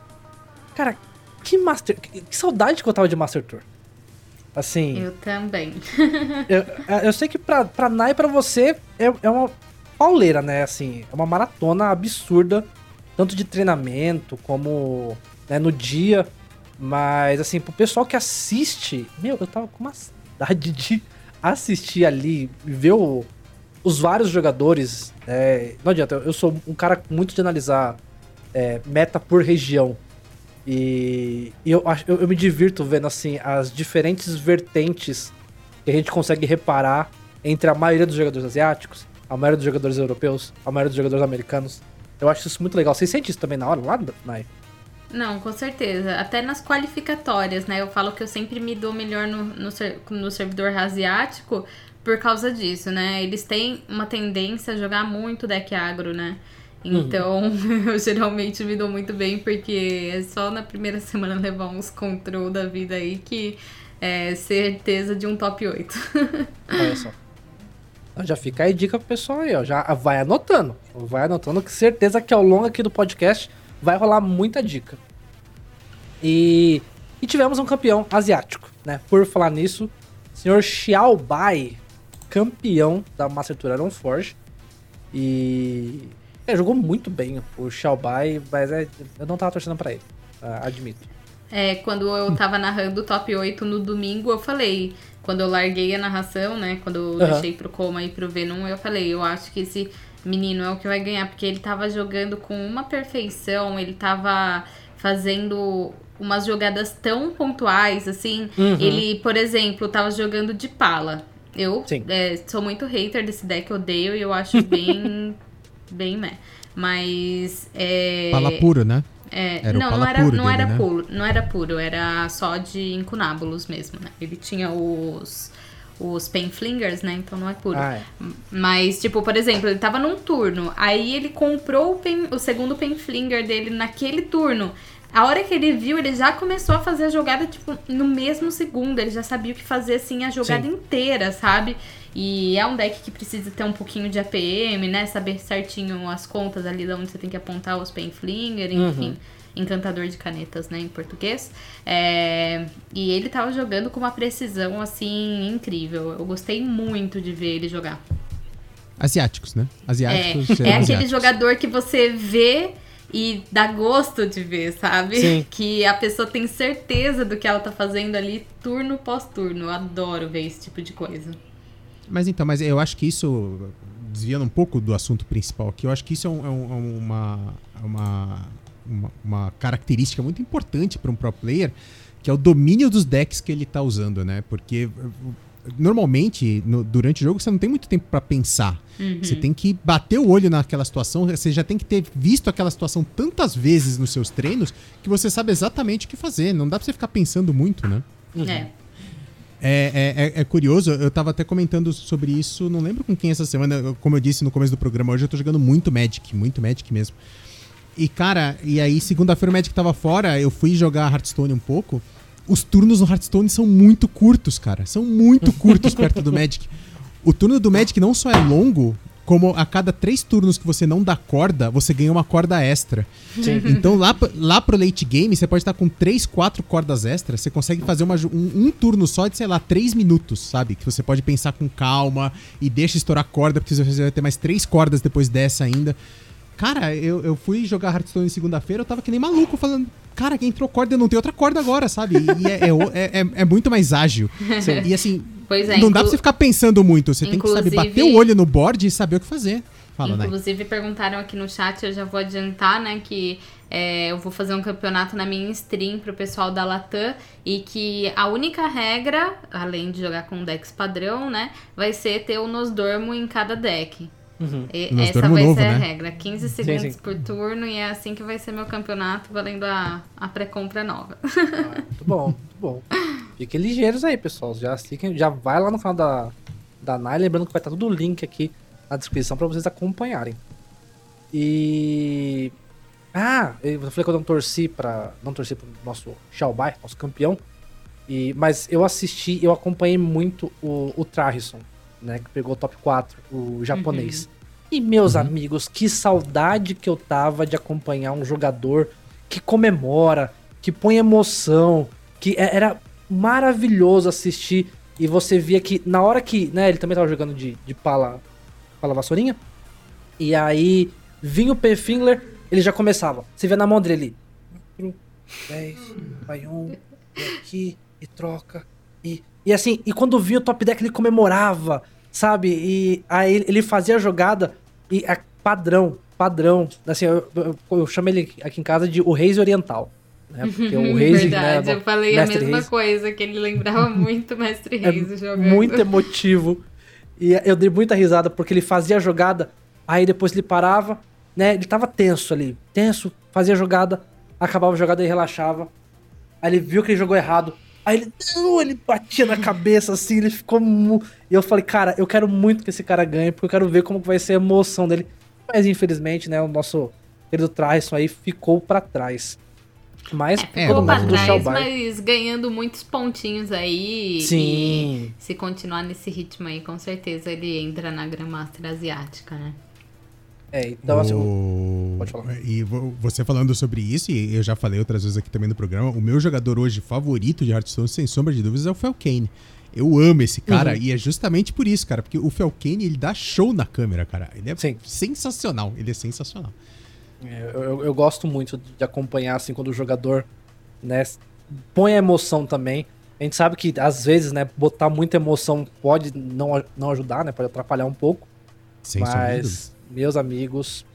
cara, que Master, que, saudade que eu tava de Master Tour. Assim, Eu também. (laughs) eu, eu sei que pra, pra Nai e pra você é, é uma pauleira, né? Assim, é uma maratona absurda, tanto de treinamento como né, no dia. Mas, assim, pro pessoal que assiste, meu, eu tava com uma saudade de assistir ali, ver o- os vários jogadores. é, não adianta, eu, sou um cara muito de analisar é, meta por região. E, e eu, eu, eu me divirto vendo, assim, as diferentes vertentes que a gente consegue reparar entre a maioria dos jogadores asiáticos, a maioria dos jogadores europeus, a maioria dos jogadores americanos. Eu acho isso muito legal. Você sente isso também na hora, lá, Nai? Não, com certeza. Até nas qualificatórias, né? Eu falo que eu sempre me dou melhor no, no, no servidor asiático por causa disso, né? Eles têm uma tendência a jogar muito deck agro, né? Então, (laughs) eu geralmente me dou muito bem, porque é só na primeira semana levar uns control da vida aí que é certeza de um top 8. (laughs) Olha só. Já fica aí dica pro pessoal aí, ó. Já vai anotando. Vai anotando que certeza que ao longo aqui do podcast vai rolar muita dica. E, e tivemos um campeão asiático, né? Por falar nisso, senhor Xiao Bai, campeão da Master Tour Iron Forge. E é, jogou muito bem o Xiao Bai, mas é, eu não tava torcendo pra ele, ah, admito. É, quando eu tava narrando o top 8 no domingo, eu falei, quando eu larguei a narração, né? Quando eu Aham. deixei pro Coma e pro Venom, eu falei, eu acho que esse menino é o que vai ganhar, porque ele tava jogando com uma perfeição, ele tava fazendo umas jogadas tão pontuais, assim. Uhum. Ele, por exemplo, tava jogando de pala. Eu é, sou muito hater desse deck, odeio e eu acho bem. (laughs) bem meh. Mas. É, Fala puro, né? É, Era o não, não era, puro não dele, era né? puro, não era puro, era só de incunábulos mesmo, né? Ele tinha os os painflingers, né? Então não é puro. Ah, é. Mas, tipo, por exemplo, ele tava num turno, aí ele comprou o, pen- o segundo painflinger dele naquele turno. A hora que ele viu, ele já começou a fazer a jogada, tipo, no mesmo segundo. Ele já sabia o que fazer, assim, a jogada Sim. inteira, sabe? E é um deck que precisa ter um pouquinho de APM, né? Saber certinho as contas ali de onde você tem que apontar os painflinger, enfim. Encantador de canetas, né, em português. É, E ele tava jogando com uma precisão, assim, incrível. Eu gostei muito de ver ele jogar. Asiáticos, né? Asiáticos. É, é aquele asiáticos. jogador que você vê e dá gosto de ver, sabe? Sim. (laughs) Que a pessoa tem certeza do que ela tá fazendo ali, turno pós turno. Eu adoro ver esse tipo de coisa. Mas então, mas eu acho que isso, desviando um pouco do assunto principal aqui, eu acho que isso é, um- é um- é uma, é uma, uma, uma característica muito importante para um pro player, que é o domínio dos decks que ele tá usando, né? Porque normalmente, no- durante o jogo, você não tem muito tempo para pensar. Você tem que bater o olho naquela situação, você já tem que ter visto aquela situação tantas vezes nos seus treinos que você sabe exatamente o que fazer. Não dá pra você ficar pensando muito, né? É. É, é, é- é curioso, eu tava até comentando sobre isso, não lembro com quem essa semana, como eu disse no começo do programa, hoje eu tô jogando muito Magic, muito Magic mesmo. E cara, e aí segunda-feira o Magic tava fora, eu fui jogar Hearthstone um pouco. Os turnos no Hearthstone são muito curtos, cara. São muito curtos (laughs) perto do Magic. O turno do Magic não só é longo, como a cada três turnos que você não dá corda, você ganha uma corda extra. Sim. Então lá, lá pro late game, você pode estar com três, quatro cordas extras, você consegue fazer uma um, um turno só de, sei lá, três minutos, sabe? Que você pode pensar com calma e deixa estourar corda, porque você vai ter mais três cordas depois dessa ainda. Cara, eu, eu fui jogar Hearthstone segunda-feira, eu tava que nem maluco, falando, cara, quem entrou corda, não tem outra corda agora, sabe? E é, é, é, é- é muito mais ágil. (laughs) E assim, Pois é, não dá pra você ficar pensando muito. Você tem que saber bater o olho no board e saber o que fazer. Fala, né? Inclusive perguntaram aqui no chat, eu já vou adiantar, né, que é, eu vou fazer um campeonato na minha stream pro pessoal da Latam e que a única regra, além de jogar com decks padrão, né, vai ser ter o Nosdormo em cada deck. Uhum. E essa vai novo, ser a né? regra. 15 segundos sim. por turno e é assim que vai ser meu campeonato, valendo a, a pré-compra nova. Ah, muito bom, muito bom. Fiquem ligeiros aí, pessoal. Já, fiquem, já vai lá no canal da, da Nai, lembrando que vai estar todo o link aqui na descrição pra vocês acompanharem. E. Ah, eu falei que eu não torci pra. Não torci pro nosso Xiaobai, nosso campeão. E, mas eu assisti, eu acompanhei muito o, o Trarrison, né? Que pegou o top 4, o japonês. E meus amigos, que saudade que eu tava de acompanhar um jogador que comemora, que põe emoção, que é- era maravilhoso assistir. E você via que na hora que, né, ele também tava jogando de, de pala, pala vassourinha. E aí vinha o P-Fingler, ele já começava. Você vê na mão dele ali. 10, vai um, e aqui, e troca. E, e assim, e quando vinha o top deck ele comemorava, sabe? E aí ele- fazia a jogada e a padrão, padrão. Assim, eu, eu, eu chamo ele aqui em casa de o Reis Oriental. Né? Porque o (laughs) Reis, Verdade, né, eu falei a mesma Reis. coisa, que ele lembrava (laughs) muito Mestre Reis É jogando. muito emotivo. E eu dei muita risada porque ele fazia a jogada, aí depois ele parava, né? Ele tava tenso ali, tenso, fazia a jogada, acabava a jogada e relaxava. Aí ele viu que ele jogou errado. Aí ele, não, ele batia na cabeça assim, ele ficou. Mu... E eu falei, cara, eu quero muito que esse cara ganhe, porque eu quero ver como que vai ser a emoção dele. Mas infelizmente, né, o nosso querido Traison aí ficou pra trás. Mas É, Ficou pra trás, mas ganhando muitos pontinhos aí. Sim. E se continuar nesse ritmo aí, com certeza ele entra na Grandmaster Asiática, né? É, então assim. O- Pode falar. E vo- você falando sobre isso, e eu já falei outras vezes aqui também no programa, o meu jogador hoje favorito de Hearthstone, sem sombra de dúvidas, é o Felkane. Eu amo esse cara Uhum. e é justamente por isso, cara, porque o Felkane, ele dá show na câmera, cara. Ele é Sim. sensacional, ele é sensacional. É, Eu, eu- eu gosto muito de acompanhar, assim, quando o jogador, né, põe a emoção também. A gente sabe que, às vezes, né, botar muita emoção pode não, não ajudar, né, pode atrapalhar um pouco. Sem mas, meus amigos,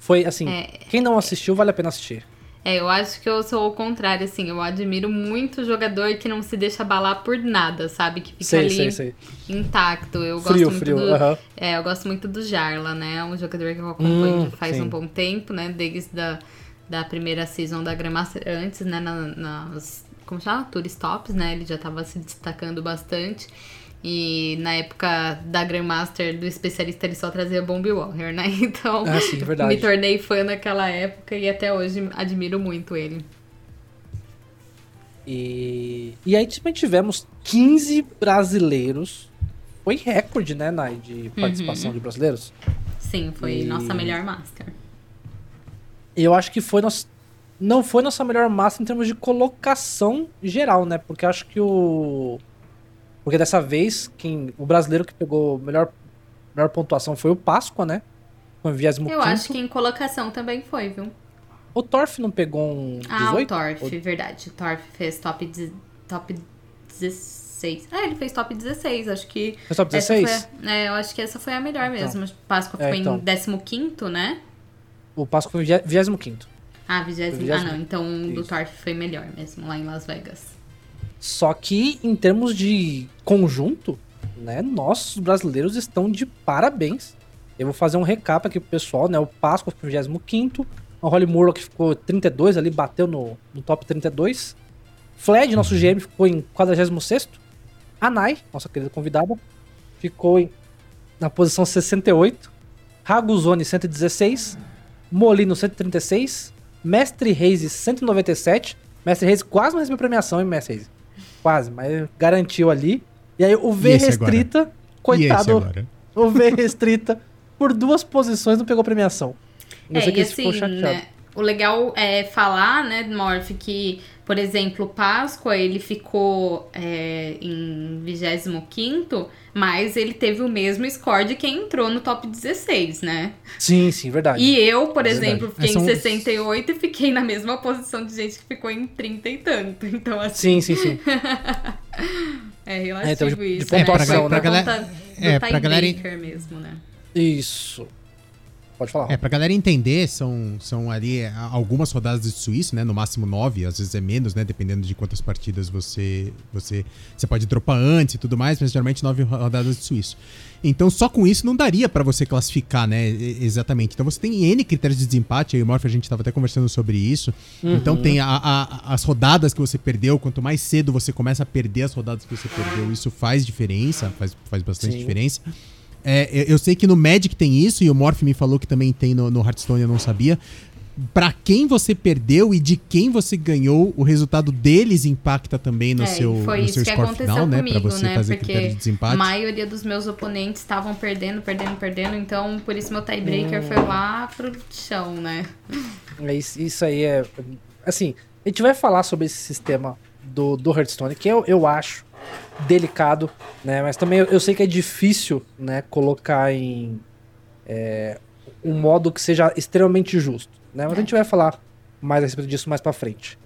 foi assim, É. quem não assistiu, vale a pena assistir. É, eu acho que eu sou o contrário, assim. Eu admiro muito jogador que não se deixa abalar por nada, sabe? Que fica Sei, ali sei, sei. intacto. Eu Frio, gosto muito frio, do. É, eu gosto muito do Jarla, né? É um jogador que eu acompanho Hum, faz sim. um bom tempo, né? Desde da, da primeira season da Grandmaster, antes, né? Na, nas, como chama? Tour Stops, né? Ele já tava se destacando bastante. E na época da Grandmaster, do especialista, ele só trazia Bomb Warrior, né? (laughs) Então, Ah, sim, me tornei fã naquela época e até hoje admiro muito ele. E, e aí também tivemos 15 brasileiros. Foi recorde, né, Nai, de participação de brasileiros. Sim, foi E- nossa melhor Master. Eu acho que foi nosso, não foi nossa melhor massa em termos de colocação geral, né? Porque acho que o porque dessa vez quem o brasileiro que pegou melhor melhor pontuação foi o Páscoa, né? Com 25 Eu acho que em colocação também foi, viu? o Torf não pegou um 18? Ah, o Torf, Ou- verdade. O Torf fez top, deze- top 16. Ah, ele fez top 16, acho que. Foi top essa 16? Foi, a- é, eu acho que essa foi a melhor mesmo. Páscoa É, foi então. em 15, né? O Páscoa foi 25 Ah, 20. Ah, Vigésimo. não. Então o do. Torf foi melhor mesmo, lá em Las Vegas. Só que em termos de conjunto, né, nossos brasileiros estão de parabéns. Eu vou fazer um recap aqui pro pessoal, né? O Páscoa foi 25 o Holly Murlock ficou 32 ali, bateu no, no top 32. Fled, nosso GM, ficou em 46 A Nai, nossa querida convidada, ficou em, na posição 68. Raguzone 116. Molino 136. Mestre Reis 197. Mestre Reis quase não recebeu premiação, hein, Mestre Reis? Quase, mas garantiu ali. E aí o V E agora? restrita, esse coitado, agora? o V restrita, por duas posições não pegou premiação. Eu É, sei que e ele ficou assim, chateado. né, o legal é falar, né, Morph, que, por exemplo, Páscoa, ele ficou é, em 25 mas ele teve o mesmo score de quem entrou no top 16, né? Sim, sim, verdade. E eu, por Verdade. exemplo, fiquei É, em 68 e fiquei na mesma posição de gente que ficou em 30 e tanto. (laughs) Então, assim, Sim, sim, sim. (laughs) É É, relativo então, de- de isso. pontuação, né? né? Por Pra conta galera- é, pra galera- mesmo, né? Isso. Pode falar. É, pra galera entender, são, são ali é, algumas rodadas de suíço, né? No máximo nove, às vezes é menos, né? Dependendo de quantas partidas você. Você, você pode dropar antes e tudo mais, mas geralmente nove rodadas de suíço. Então, só com isso não daria pra você classificar, né? Exatamente. Então, você tem N critérios de desempate. Aí, o Morph, a gente tava até conversando sobre isso. Então, tem a- a- as rodadas que você perdeu. Quanto mais cedo você começa a perder as rodadas que você perdeu, isso faz diferença, faz, faz bastante Sim. diferença. É, eu- sei que no Magic tem isso, e o Morph me falou que também tem no, no Hearthstone, eu não sabia. Pra quem você perdeu e de quem você ganhou, o resultado deles impacta também no É, seu, foi no isso seu que score aconteceu final, né? comigo, Pra você né? fazer Porque critério de a desempate. maioria dos meus oponentes estavam perdendo, perdendo, perdendo. Então, por isso meu tiebreaker Hum. foi lá pro chão, né? É Isso, isso aí é. Assim, a gente vai falar sobre esse sistema do, do Hearthstone, que eu, eu acho delicado, né? Mas também eu, eu sei que é difícil, né? Colocar em é, um modo que seja extremamente justo, né? Mas a gente vai falar mais a respeito disso mais pra frente.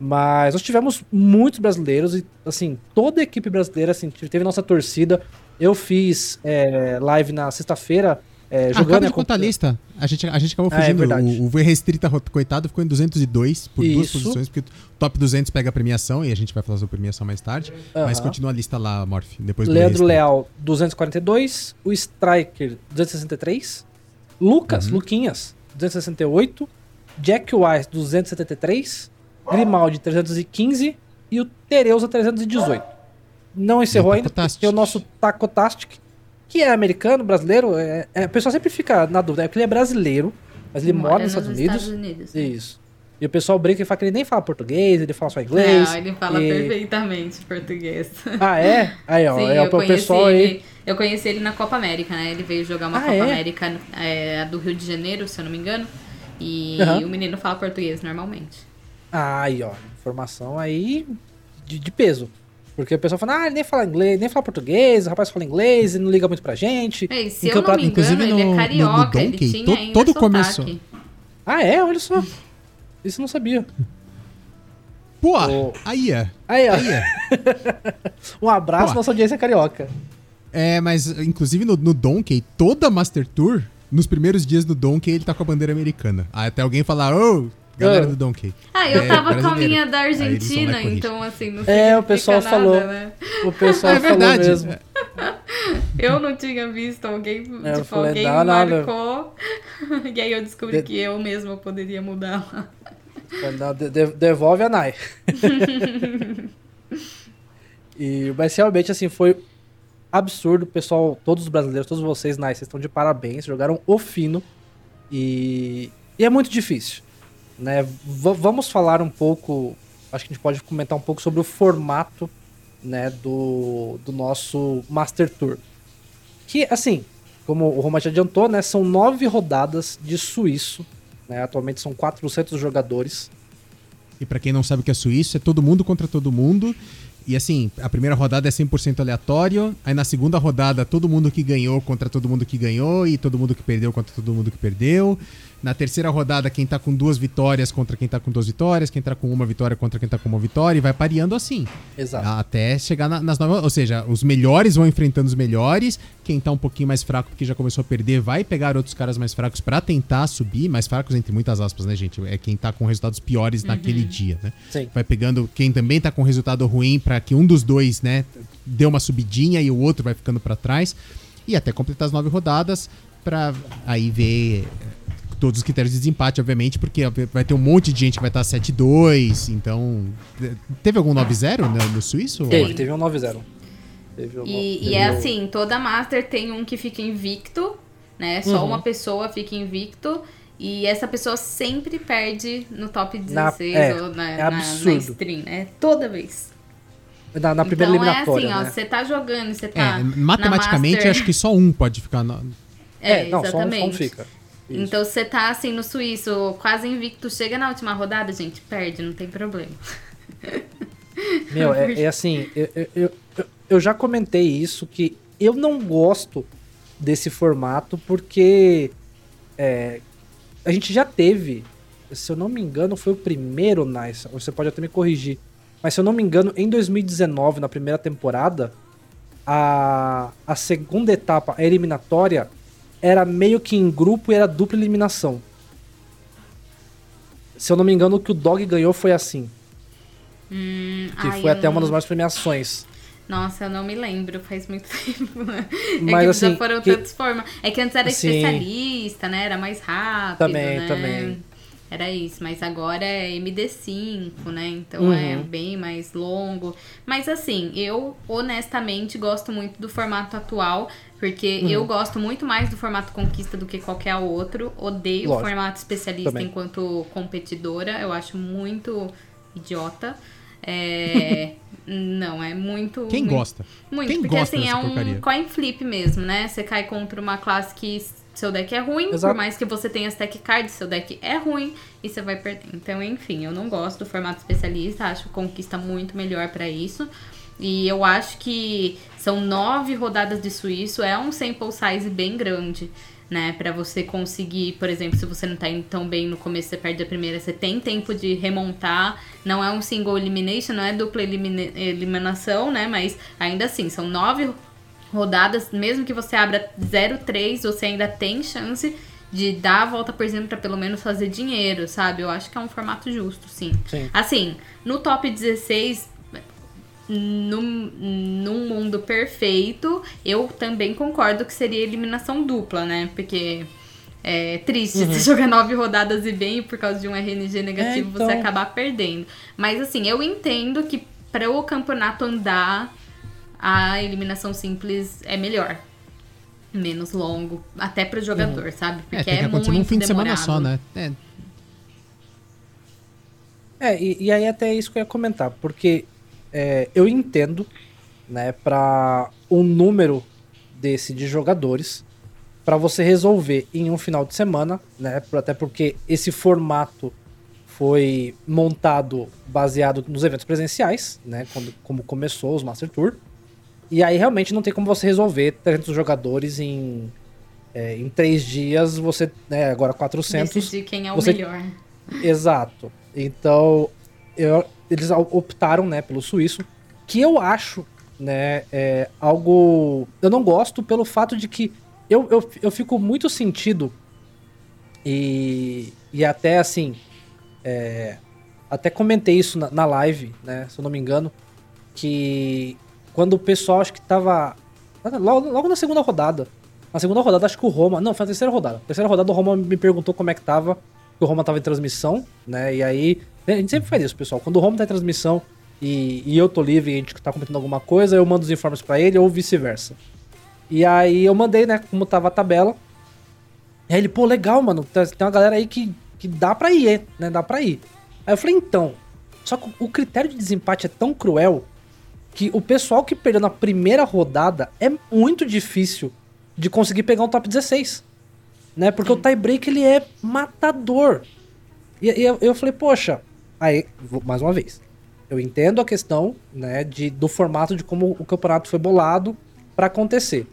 Mas nós tivemos muitos brasileiros e, assim, toda a equipe brasileira, assim, teve nossa torcida. Eu fiz é, live na sexta-feira é, Ah, jogando. acaba de contar a lista. A gente, a gente acabou Ah, é fugindo. o, o V Restrita, coitado, ficou em 202 por duas Isso. posições, porque o top 200 pega a premiação e a gente vai falar sobre premiação mais tarde. Mas Aham. continua a lista lá, Morph, depois Leandro. Leal, 242. O Striker, 263. Lucas, Uhum. Luquinhas, 268. Jack Wise, 273. Grimaldi, 315. E o Tereuza, 318. Não encerrou ainda, porque o nosso Tacotastic, que é americano, brasileiro, é, é, o pessoal sempre fica na dúvida, é porque ele é brasileiro, mas ele mora nos Estados Unidos. Estados Unidos. Isso. E o pessoal brinca e fala que ele nem fala português, ele fala só inglês. Não, ele fala e- perfeitamente português. Ah, é? (laughs) Aí, ó. Sim, é conheci, pessoal aí. ele, eu conheci ele na Copa América, né? Ele veio jogar uma Ah, Copa é? América é, do Rio de Janeiro, se eu não me engano. E Aham. o menino fala português normalmente. Aí, ó, informação aí de, de peso. Porque o pessoal fala, ah, ele nem fala inglês, nem fala português, o rapaz fala inglês e não liga muito pra gente. É, se eu não me engano, inclusive ele no- é no- no carioca, ele Donkey, tinha to- ainda todo. Ah, é? Olha só. Isso eu não sabia. Pô, Ô. aí é. Aí, ó. Aí é. (laughs) Um abraço Pô. nossa audiência carioca. É, mas inclusive no, no Donkey, toda Master Tour, nos primeiros dias do Donkey, ele tá com a bandeira americana. Aí até alguém falar, ô, galera Ah. do Donkey. Ah, eu É, tava com a minha da e Argentina, então assim, não É, o pessoal nada, falou. né? O pessoal (laughs) é falou mesmo. (laughs) Eu não tinha visto alguém, É, tipo, falei, alguém marcou. (laughs) e aí eu descobri De- que eu mesma poderia mudar lá. De- devolve a Nai. e, mas realmente, assim, foi absurdo. Pessoal, todos os brasileiros, todos vocês, Nai, vocês estão de parabéns. Jogaram o fino. E, e é muito difícil. Né? V- vamos falar um pouco. Acho que a gente pode comentar um pouco sobre o formato né, do, do nosso Master Tour. Que, assim, como o Roma já adiantou, né, são nove rodadas de suíço. Né, atualmente são 400 jogadores. E pra quem não sabe o que é suíço, é todo mundo contra todo mundo. E assim, a primeira rodada é 100% aleatório. Aí na segunda rodada, todo mundo que ganhou contra todo mundo que ganhou. E todo mundo que perdeu contra todo mundo que perdeu. Na terceira rodada, quem tá com duas vitórias contra quem tá com duas vitórias. Quem tá com uma vitória contra quem tá com uma vitória. E vai pareando assim. Exato. Até chegar na- nas novas. Ou seja, os melhores vão enfrentando os melhores. Quem tá um pouquinho mais fraco, porque já começou a perder, vai pegar outros caras mais fracos pra tentar subir. Mais fracos, entre muitas aspas, né, gente? É quem tá com resultados piores naquele dia, né? Sim. Vai pegando quem também tá com resultado ruim pra que um dos dois, né, dê uma subidinha e o outro vai ficando pra trás. E até completar as nove rodadas pra aí ver todos os critérios de desempate, obviamente, porque vai ter um monte de gente que vai estar 7-2, então... eh, Teve algum 9-0 no, no suíço? Teve, teve um 9-0. Teve um E, teve e é um- assim, toda Master tem um que fica invicto, né? Só Uhum. uma pessoa fica invicto. E essa pessoa sempre perde no top Na- 16 é, ou na, é na, na stream, né? Toda vez. Na, na primeira então é eliminatória, assim, ó, né? você tá jogando, você É, tá. matematicamente, na Master- acho que só um pode ficar... No... É, não, só um, só um exatamente. fica. Isso. Então você tá assim no suíço, quase invicto, chega na última rodada, gente, perde, não tem problema. (laughs) Meu, é, é assim, eu, eu, eu, eu já comentei isso, que eu não gosto desse formato, porque é, a gente já teve, se eu não me engano, foi o primeiro Nice, você pode até me corrigir, mas se eu não me engano, em 2019, na primeira temporada, a, a segunda etapa, a eliminatória, era meio que em grupo e era dupla eliminação. Se eu não me engano, o que o Dog ganhou foi assim. Hum, Que ai, foi até uma não- das maiores premiações. Nossa, eu não me lembro, faz muito (laughs) tempo, né? é Mas, que assim, já foram que- tantas formas. É que antes era Sim. especialista, né? Era mais rápido, Também, né? também. Era isso, mas agora é MD5, né? Então é Uhum. bem mais longo. Mas assim, eu honestamente gosto muito do formato atual, porque Uhum. eu gosto muito mais do formato conquista do que qualquer outro. Odeio o Lógico. formato especialista Também. enquanto competidora. Eu acho muito idiota. É... (laughs) Não, é muito. Quem muito- gosta? muito, Quem porque gosta assim, é um porcaria? coin flip mesmo, né? Você cai contra uma classe que seu deck é ruim, Exato. por mais que você tenha stack card, seu deck é ruim e você vai perder. Então, enfim, eu não gosto do formato especialista, acho conquista muito melhor pra isso. E eu acho que são nove rodadas de suíço, é um sample size bem grande, né? Pra você conseguir, por exemplo, se você não tá indo tão bem no começo, você perde a primeira, você tem tempo de remontar. Não é um single elimination, não é dupla elimina- eliminação, né? Mas ainda assim, são nove rodadas, mesmo que você abra 0-3, você ainda tem chance de dar a volta por cima pra pelo menos fazer dinheiro, sabe? Eu acho que é um formato justo, sim. Sim. Assim, no top 16, num, num mundo perfeito, eu também concordo que seria eliminação dupla, né? Porque é triste você (laughs) jogar nove rodadas e bem e por causa de um RNG negativo então. você acabar perdendo. Mas assim, eu entendo que para o campeonato andar, a eliminação simples é melhor. Menos longo, até pro jogador, sabe? Porque É, tem que é acontecer muito num fim de semana demorado. só, né? É, É, e, e aí até isso que eu ia comentar, porque é, eu entendo, né, para um número desse de jogadores, para você resolver em um final de semana, né, até porque esse formato foi montado baseado nos eventos presenciais, né, quando, como começou os Master Tour, e aí realmente não tem como você resolver 300 jogadores em, é, em três dias, você, né, agora 400, Decidir quem é o você- melhor. Exato. Então, eu- eles optaram, né, pelo suíço, que eu acho, né, é algo... Eu não gosto pelo fato de que eu, eu, eu fico muito sentido e, e até, assim, é, até comentei isso na, na live, né, se eu não me engano, que quando o pessoal, acho que tava logo, logo na segunda rodada, na segunda rodada, acho que o Roma. Não, foi na terceira rodada. Na terceira rodada, o Roma me perguntou como é que tava. Que o Roma tava em transmissão, né? E aí. A gente sempre faz isso, pessoal. Quando o Roma tá em transmissão e, e eu tô livre e a gente tá comentando alguma coisa, eu mando os informes pra ele ou vice-versa. E aí eu mandei, né, como tava a tabela. E aí ele, pô, legal, mano. tá- Tem uma galera aí que, que dá pra ir, né? Dá pra ir. Aí eu falei, então. Só que o critério de desempate é tão cruel que o pessoal que perdeu na primeira rodada é muito difícil de conseguir pegar um top 16. Né? Porque o tie-break ele é matador. E, e eu, eu falei, poxa, aí, mais uma vez, eu entendo a questão né, de, do formato de como o campeonato foi bolado pra acontecer.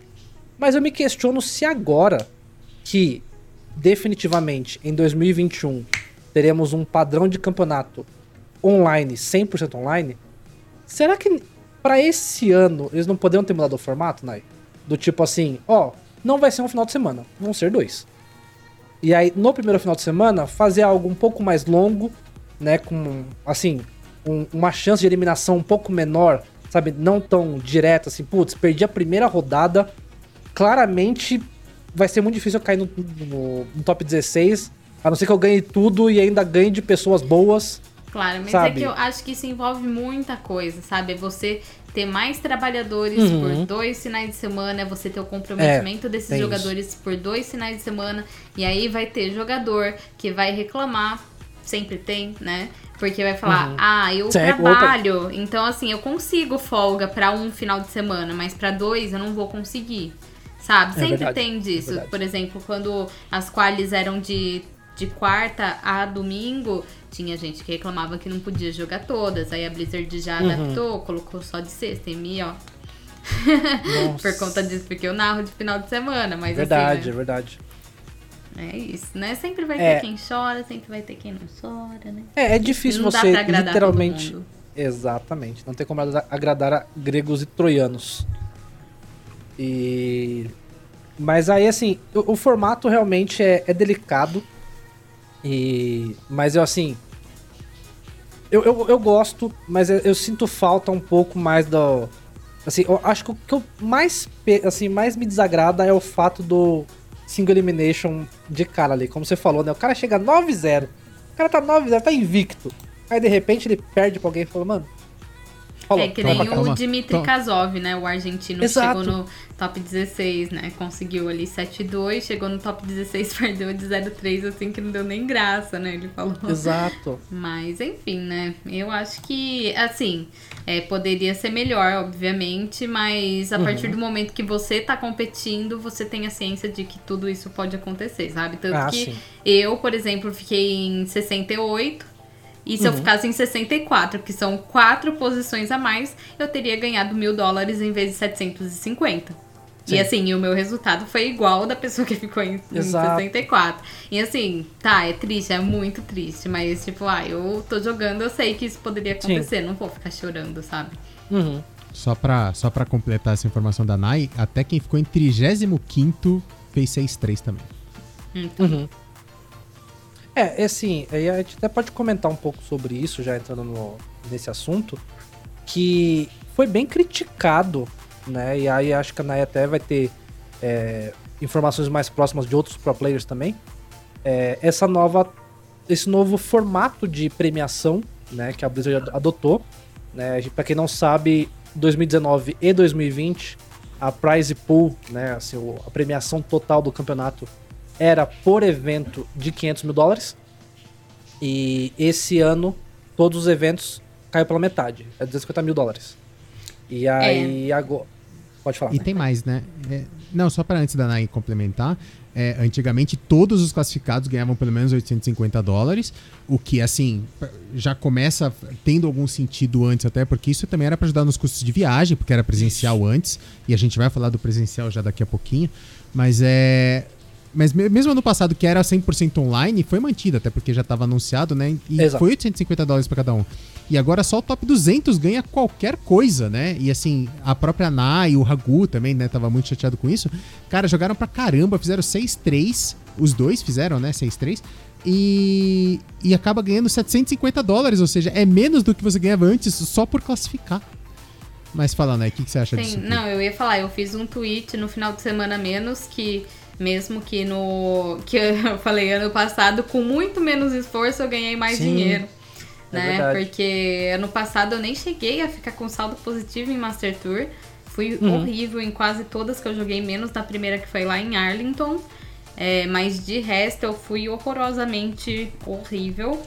Mas eu me questiono se agora que definitivamente em 2021 teremos um padrão de campeonato online, 100% online, será que pra esse ano eles não poderiam ter mudado o formato, Nai? Do tipo assim, ó, não vai ser um final de semana, vão ser dois. E aí, no primeiro final de semana, fazer algo um pouco mais longo, né? Com, assim, um- uma chance de eliminação um pouco menor, sabe? Não tão direta, assim, putz, perdi a primeira rodada. Claramente vai ser muito difícil eu cair no, no- no top 16, a não ser que eu ganhe tudo e ainda ganhe de pessoas boas. Claro, mas é Sabe? que eu acho que isso envolve muita coisa, sabe? É você ter mais trabalhadores Uhum. por dois finais de semana, é você ter o comprometimento desses tem jogadores por dois finais de semana, e aí vai ter jogador que vai reclamar, sempre tem, né? Porque vai falar, Uhum. ah, eu Certo, trabalho, então assim, eu consigo folga pra um final de semana, mas pra dois eu não vou conseguir. Sabe? É Sempre verdade, tem é disso. verdade. Por exemplo, quando as qualis eram de, de quarta a domingo, tinha gente que reclamava que não podia jogar todas. Aí a Blizzard já Uhum. adaptou, colocou só de sexta em mim, ó. (laughs) Por conta disso, porque eu narro de final de semana, mas Verdade, assim, é verdade. É isso, né? Sempre vai É. ter quem chora, sempre vai ter quem não chora, né? É, é difícil não você literalmente. Exatamente. Não tem como agrada- agradar a gregos e troianos. E. Mas aí, assim, o, o formato realmente é, é delicado. E. Mas eu, assim. Eu, eu, eu gosto, mas eu, eu sinto falta um pouco mais do. Assim, eu acho que o que eu mais, assim, mais me desagrada é o fato do single elimination de cara ali. Como você falou, né? O cara chega 9-0. O cara tá 9-0, tá invicto. Aí de repente ele perde pra alguém e fala, mano. Falou, é que nem toma, o Dimitri toma. Kazov, né? O argentino que Exato. chegou no top 16, né? Conseguiu ali 7-2, chegou no top 16, (laughs) perdeu de 0-3, assim que não deu nem graça, né? Ele falou. Exato. (laughs) Mas, enfim, né? Eu acho que, assim, é, poderia ser melhor, obviamente, mas a Uhum. partir do momento que você tá competindo, você tem a ciência de que tudo isso pode acontecer, sabe? Tanto Ah, que sim. eu, por exemplo, fiquei em 68. E se eu Uhum. ficasse em 64, que são quatro posições a mais, eu teria ganhado mil dólares em vez de 750. Sim. E assim, o meu resultado foi igual ao da pessoa que ficou em, em Exato. 64. E assim, tá, é triste, é muito triste. Mas, tipo, ah, eu tô jogando, eu sei que isso poderia acontecer. Não vou ficar chorando, sabe? Uhum. Só pra, só pra completar essa informação da Nai, até quem ficou em 35 fez 6-3 também. Então, Uhum. É, é assim, aí a gente até pode comentar um pouco sobre isso, já entrando no- nesse assunto, que foi bem criticado, né? E aí acho que a Naya até vai ter é, informações mais próximas de outros pro players também. É, essa nova, esse novo formato de premiação, né? Que a Blizzard adotou, né? Para quem não sabe, 2019 e 2020 a prize pool, né? Assim, a premiação total do campeonato era por evento de 500 mil dólares. E esse ano, todos os eventos caiu pela metade. É 250 mil dólares. E aí, agora. Pode falar. E né? tem mais, né? É, não, só para antes da Nai complementar. é, antigamente, todos os classificados ganhavam pelo menos 850 dólares, o que, assim, já começa tendo algum sentido antes, até porque isso também era para ajudar nos custos de viagem, porque era presencial antes, e a gente vai falar do presencial já daqui a pouquinho. Mas é. Mas me- mesmo ano passado, que era 100% online, foi mantido, até porque já estava anunciado, né? E Exato. foi 850 dólares para cada um. E agora só o top 200 ganha qualquer coisa, né? E assim, a própria Nai, o Ragu também, né? Tava muito chateado com isso. Cara, jogaram pra caramba, fizeram 6-3. Os dois fizeram, né? 6-3. E, e acaba ganhando 750 dólares, ou seja, é menos do que você ganhava antes só por classificar. Mas fala, né? O que, que você acha Tem- disso? aqui? não, eu ia falar, eu fiz um tweet no final de semana menos que mesmo que no que (laughs) eu falei ano passado, com muito menos esforço eu ganhei mais Sim, dinheiro. é né? verdade. Porque ano passado eu nem cheguei a ficar com saldo positivo em Master Tour. Fui Uhum. horrível em quase todas que eu joguei, menos na primeira que foi lá em Arlington. É, mas de resto eu fui horrorosamente horrível.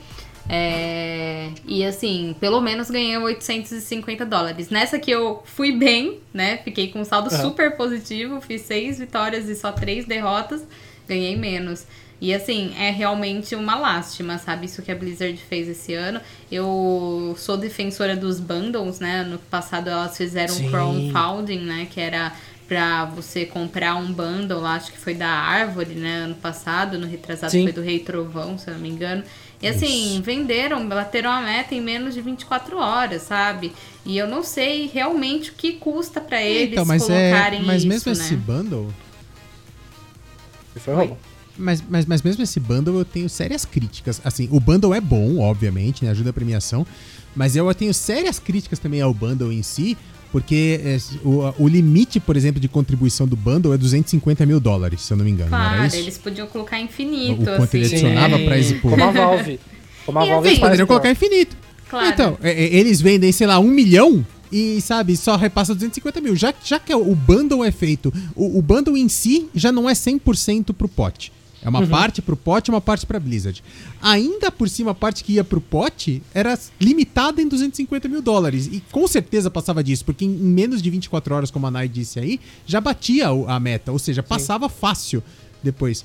É, e assim, pelo menos ganhei 850 dólares. Nessa que eu fui bem, né? Fiquei com um saldo Aham. super positivo, fiz seis vitórias e só três derrotas, ganhei menos. E assim, é realmente uma lástima, sabe? Isso que a Blizzard fez esse ano. Eu sou defensora dos bundles, né? No passado elas fizeram Sim. um crowdfunding, né? Que era pra você comprar um bundle, acho que foi da Árvore, né? Ano passado, no retrasado Sim. foi do Rei Trovão, se eu não me engano. E assim, Isso. venderam, bateram a meta em menos de 24 horas, sabe? E eu não sei realmente o que custa pra eles então, mas é. colocarem Mas isso, mesmo né? esse bundle. E foi rolando. Mas, mas, mas mesmo esse bundle eu tenho sérias críticas. Assim, o bundle é bom, obviamente, né? Ajuda a premiação. Mas eu tenho sérias críticas também ao bundle em si, porque é, o, o limite, por exemplo, de contribuição do bundle é 250 mil dólares, se eu não me engano. Claro, isso? eles podiam colocar O infinito, quanto ele assim. adicionava pra esse pool. Como a Valve. Como a (laughs) E Valve assim, faz Poderiam colocar infinito. Claro. Então, é, é, eles vendem, sei lá, um milhão e, sabe, só repassa 250 mil. Já, já que o bundle é feito, o, o bundle em si já não é 100% pro pote. É uma parte pro pote e uma parte pra Blizzard. Ainda por cima, a parte que ia pro pote era limitada em 250 mil dólares. E com certeza passava disso, porque em, em menos de 24 horas, como a Nai disse aí, já batia a meta. Ou seja, passava fácil depois.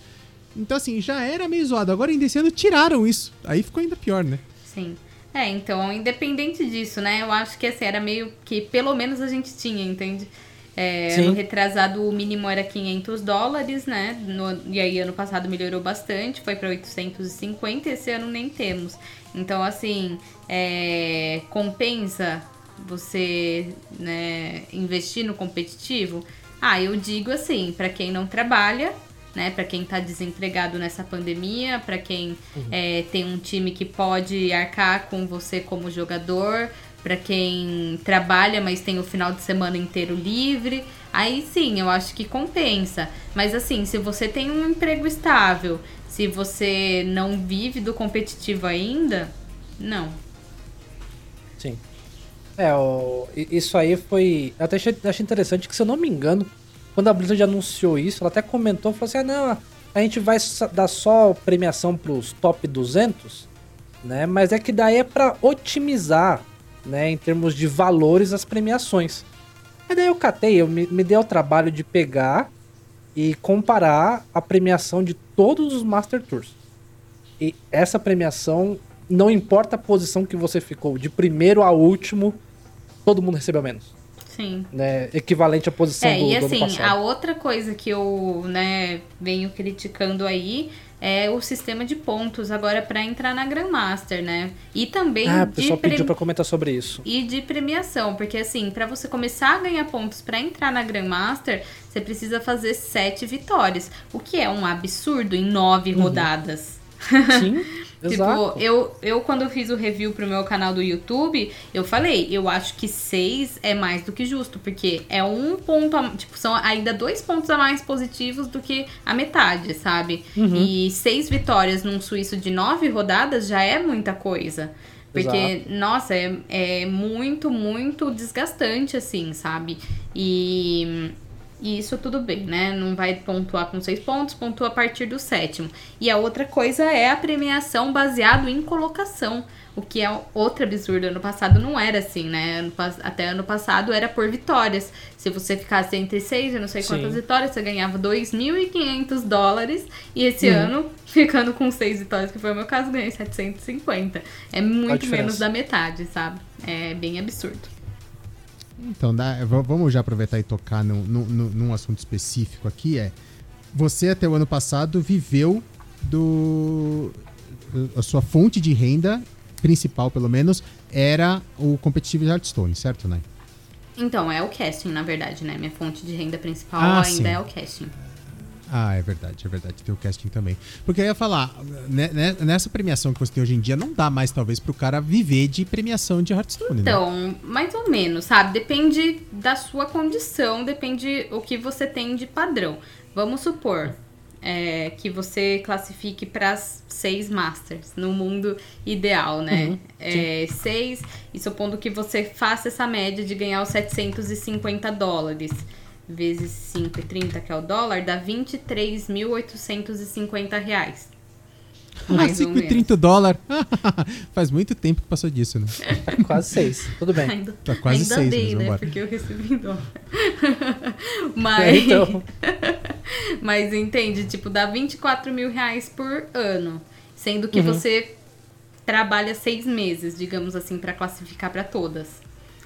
Então, assim, já era meio zoado. Agora, ainda esse ano, tiraram isso. Aí ficou ainda pior, né? Sim. É, então, independente disso, né? Eu acho que assim, era meio que pelo menos a gente tinha, entende? É, ano retrasado o mínimo era 500 dólares, né? No- e aí ano passado melhorou bastante, foi para 850, esse ano nem temos. Então, assim, é, compensa você né, investir no competitivo? Ah, eu digo assim, para quem não trabalha, né, para quem tá desempregado nessa pandemia, para quem é, tem um time que pode arcar com você como jogador, para quem trabalha, mas tem o final de semana inteiro livre, aí sim, eu acho que compensa. Mas assim, se você tem um emprego estável, se você não vive do competitivo ainda, não. Sim. É, o- isso aí foi. Eu até achei, achei interessante que, se eu não me engano, quando a Blizzard anunciou isso, ela até comentou, falou assim: ah, não, a gente vai dar só premiação pros top 200, né? Mas é que daí é pra otimizar, né, em termos de valores, as premiações. Aí daí eu catei, eu me, me dei o trabalho de pegar e comparar a premiação de todos os Master Tours. E essa premiação, não importa a posição que você ficou, de primeiro a último, todo mundo recebeu menos. Sim. Né? Equivalente à posição É, do, e do ano assim, passado. a outra coisa que eu, né, venho criticando aí é o sistema de pontos agora pra entrar na Grandmaster, né? E também Ah, o de pessoal pre- pediu pra comentar sobre isso. e de premiação, porque assim, pra você começar a ganhar pontos pra entrar na Grandmaster, você precisa fazer sete vitórias, o que é um absurdo em nove rodadas. Sim, (laughs) Tipo, exato. eu, eu quando eu fiz o review pro meu canal do YouTube, eu falei, eu acho que seis é mais do que justo, porque é um ponto, a, tipo, são ainda dois pontos a mais positivos do que a metade, sabe? Uhum. E seis vitórias num suíço de nove rodadas já é muita coisa. Porque, nossa, é, é muito, muito desgastante, assim, sabe? E, e isso tudo bem, né? Não vai pontuar com seis pontos, pontua a partir do sétimo. E a outra coisa é a premiação baseado em colocação. O que é outro absurdo. Ano passado não era assim, né? Ano até ano passado era por vitórias. Se você ficasse entre seis, eu não sei quantas Sim. vitórias, você ganhava 2.500 dólares. E esse Uhum. ano, (laughs) ficando com seis vitórias, que foi o meu caso, ganhei 750. É muito menos da metade, sabe? É bem absurdo. Então, dá- vamos já aproveitar e tocar num, num- num- num assunto específico aqui. É, você até o ano passado viveu do... A sua fonte de renda principal, pelo menos, era o competitivo de Hearthstone, certo, né? Então, é o casting, na verdade, né? Minha fonte de renda principal Ah, ainda sim. é o casting. Ah, é verdade, é verdade. Tem o casting também. Porque eu ia falar, né, né, nessa premiação que você tem hoje em dia, não dá mais, talvez, pro cara viver de premiação de Hearthstone, né? Então, mais ou menos, sabe? Depende da sua condição, depende o que você tem de padrão. Vamos supor é, que você classifique para seis Masters, no mundo ideal, né? Uhum, É, seis, e supondo que você faça essa média de ganhar os 750 dólares. Vezes 5,30, que é o dólar, dá 23.850 reais. Ah, Mais menos. 5,30 dólares. (laughs) Faz muito tempo que passou disso, né? Tá quase seis. Tudo bem. Ainda, Tá quase ainda seis, bem, mas né? vambora. Porque eu recebi em dólar. (laughs) É, mas, então, (laughs) mas entende, tipo, dá 24 mil reais por ano. Sendo que Uhum. você trabalha seis meses, digamos assim, pra classificar pra todas.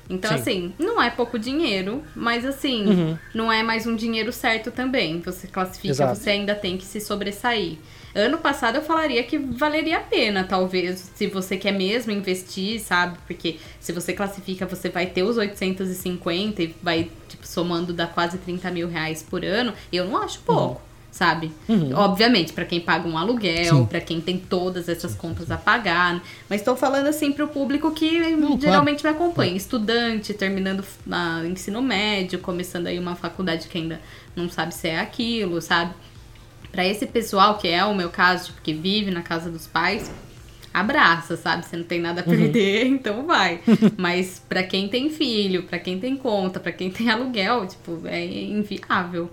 Então, Sim. assim, não é pouco dinheiro, mas assim, Uhum. não é mais um dinheiro certo também. Você classifica, Exato. você ainda tem que se sobressair. Ano passado eu falaria que valeria a pena, talvez, se você quer mesmo investir, sabe? Porque se você classifica, você vai ter os 850 e vai, tipo, somando dá quase 30 mil reais por ano. Eu não acho pouco, sabe? Uhum. Obviamente, pra quem paga um aluguel, pra quem tem todas essas contas a pagar. né? Mas tô falando assim pro público que Não, geralmente me acompanha. Estudante, terminando ah, ensino médio, começando aí uma faculdade que ainda não sabe se é aquilo, sabe? Pra esse pessoal, que é o meu caso, tipo, que vive na casa dos pais, abraça, sabe? Você não tem nada a perder, (laughs) então vai. (laughs) Mas pra quem tem filho, pra quem tem conta, pra quem tem aluguel, tipo, é inviável.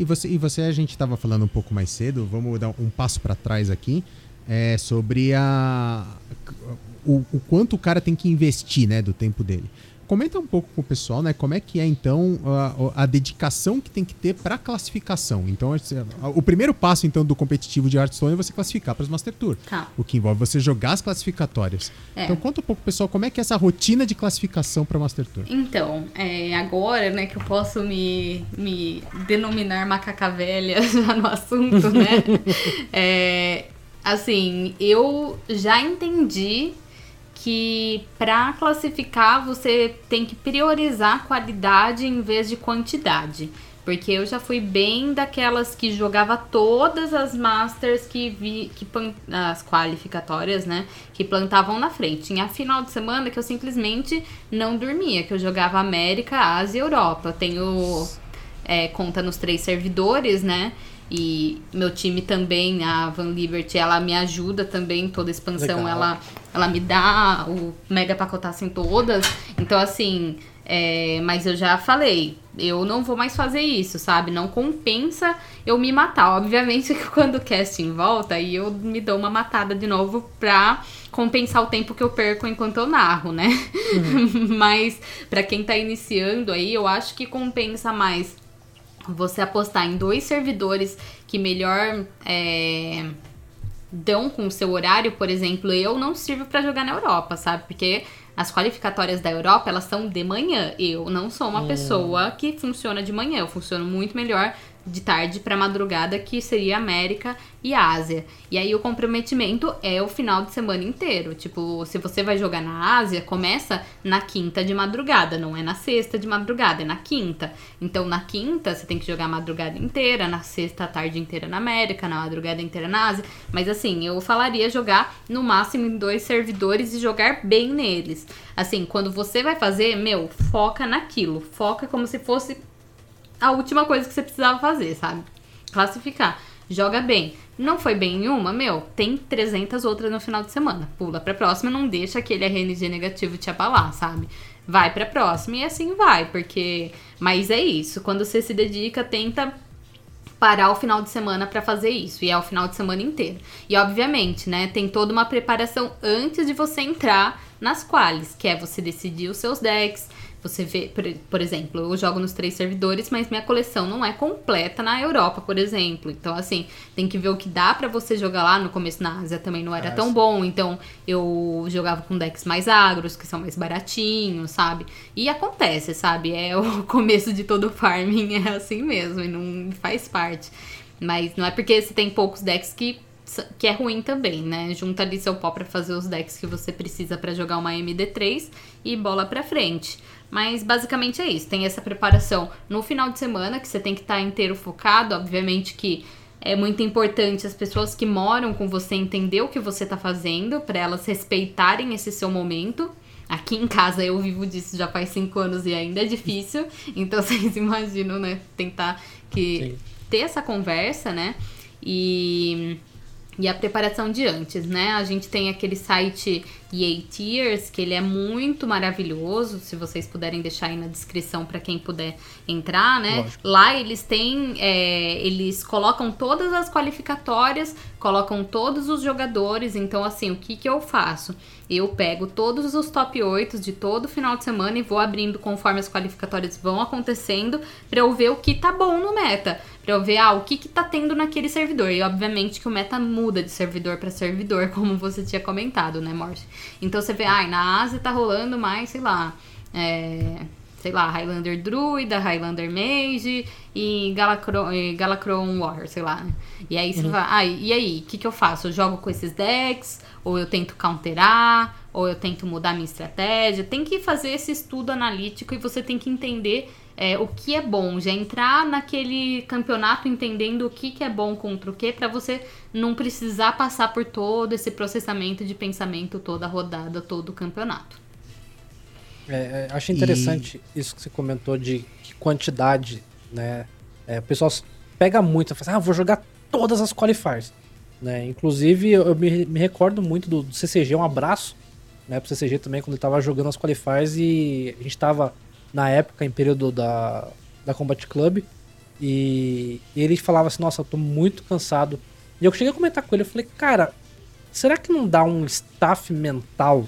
E você, e você, a gente estava falando um pouco mais cedo, vamos dar um passo para trás aqui, é, sobre a, o, o quanto o cara tem que investir né, do tempo dele. Comenta um pouco com o pessoal, né? Como é que é então a, a dedicação que tem que ter para classificação. Então, o primeiro passo então do competitivo de Hearthstone é você classificar para os Master Tour. Tá. O que envolve você jogar as classificatórias. É. Então, conta um pouco, pessoal, como é que é essa rotina de classificação para Master Tour. Então, é, agora, né, que eu posso me, me denominar macaca velha (laughs) já no assunto, né? (laughs) é, assim, eu já entendi que para classificar você tem que priorizar qualidade em vez de quantidade. Porque eu já fui bem daquelas que jogava todas as masters que vi que as qualificatórias, né, que plantavam na frente. Tinha final de semana que eu simplesmente não dormia, que eu jogava América, Ásia e Europa. Eu tenho é, conta nos três servidores, né? E meu time também, a Van Liberty, ela me ajuda também, toda expansão, Legal. ela, ela me dá o mega pacotaço em todas. Então, assim, é, mas eu já falei, eu não vou mais fazer isso, sabe? Não compensa eu me matar. Obviamente que (laughs) quando o casting volta, aí eu me dou uma matada de novo pra compensar o tempo que eu perco enquanto eu narro, né? (laughs) mas pra quem tá iniciando aí, eu acho que compensa mais você apostar em dois servidores que melhor é, dão com o seu horário, por exemplo, eu não sirvo pra jogar na Europa, sabe? Porque as qualificatórias da Europa, elas são de manhã. Eu não sou uma pessoa que funciona de manhã, eu funciono muito melhor de tarde pra madrugada, que seria América e Ásia. E aí o comprometimento é o final de semana inteiro. Tipo, se você vai jogar na Ásia, começa na quinta de madrugada, não é na sexta de madrugada, é na quinta. Então na quinta você tem que jogar a madrugada inteira, na sexta a tarde inteira na América, na madrugada inteira na Ásia. Mas assim, eu falaria jogar no máximo em dois servidores e jogar bem neles. Assim, quando você vai fazer, meu, foca naquilo. Foca como se fosse a última coisa que você precisava fazer, sabe? Classificar. Joga bem. Não foi bem em uma, meu, tem 300 outras no final de semana. Pula pra próxima, não deixa aquele RNG negativo te abalar, sabe? Vai pra próxima e assim vai, porque. Mas é isso. Quando você se dedica, tenta parar o final de semana pra fazer isso. E é o final de semana inteiro. E obviamente, né, tem toda uma preparação antes de você entrar nas quales, que é você decidir os seus decks. Você vê, por, por exemplo, eu jogo nos três servidores, mas minha coleção não é completa na Europa, por exemplo. Então, assim, tem que ver o que dá pra você jogar lá. No começo na Ásia também não era Ah, tão sim. bom, então eu jogava com decks mais agros, que são mais baratinhos, sabe? E acontece, sabe? É o (laughs) começo de todo farming, é assim mesmo, e não faz parte. Mas não é porque você tem poucos decks que, que é ruim também, né? Junta ali seu pó pra fazer os decks que você precisa pra jogar uma MD3 e bola pra frente. Mas basicamente é isso, tem essa preparação no final de semana, que você tem que estar inteiro focado, obviamente que é muito importante as pessoas que moram com você entender o que você tá fazendo, pra elas respeitarem esse seu momento. Aqui em casa eu vivo disso já faz cinco anos e ainda é difícil. (laughs) Então (laughs) vocês imaginam, né? Tentar que Sim. ter essa conversa, né? E, e a preparação de antes, né? A gente tem aquele site EA Tears, que ele é muito maravilhoso. Se vocês puderem deixar aí na descrição para quem puder entrar, né? Lógico. Lá eles têm. é, eles colocam todas as qualificatórias, colocam todos os jogadores. Então, assim, o que, que eu faço? Eu pego todos os top 8 de todo final de semana e vou abrindo conforme as qualificatórias vão acontecendo pra eu ver o que tá bom no meta. Pra eu ver, ah, o que que tá tendo naquele servidor. E obviamente que o meta muda de servidor pra servidor, (laughs) como você tinha comentado, né, Morse? Então você vê, ah, na Ásia tá rolando mais, sei lá, é, sei lá, Highlander Druida, Highlander Mage e Galacron, e Galacron Warrior, sei lá. né? E aí você vai, ah, e aí, o que que eu faço? Eu jogo com esses decks? Ou eu tento counterar? Ou eu tento mudar minha estratégia? Tem que fazer esse estudo analítico e você tem que entender é, o que é bom, já entrar naquele campeonato entendendo o que, que é bom contra o que, pra você não precisar passar por todo esse processamento de pensamento, toda a rodada, todo o campeonato. É, é, acho interessante isso que você comentou de que quantidade, né? É, o pessoal pega muito, fala assim, ah, vou jogar todas as qualifiers. Né? Inclusive, eu eu me, me recordo muito do, do CCG, um abraço né, pro CCG também, quando ele tava jogando as qualifiers e a gente tava, na época, em período da, da Combat Club, e ele falava assim, nossa, eu tô muito cansado. E eu cheguei a comentar com ele, eu falei, cara, será que não dá um staff mental,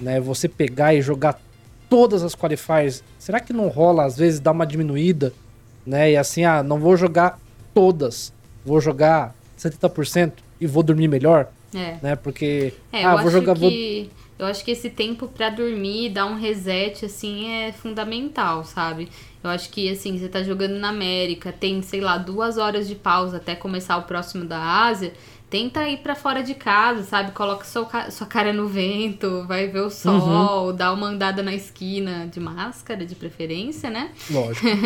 né? Você pegar e jogar todas as qualifiers, será que não rola às vezes dar uma diminuída, né? E assim, ah, não vou jogar todas, vou jogar 70% e vou dormir melhor, É. né? Porque É, ah, vou jogar vou- que eu acho que esse tempo pra dormir, dar um reset assim é fundamental, sabe? Eu acho que assim, você tá jogando na América, tem, sei lá, duas horas de pausa até começar o próximo da Ásia. Tenta ir pra fora de casa, sabe? Coloca sua cara no vento, vai ver o sol, dá uma andada na esquina de máscara, de preferência, né? lógico. (laughs)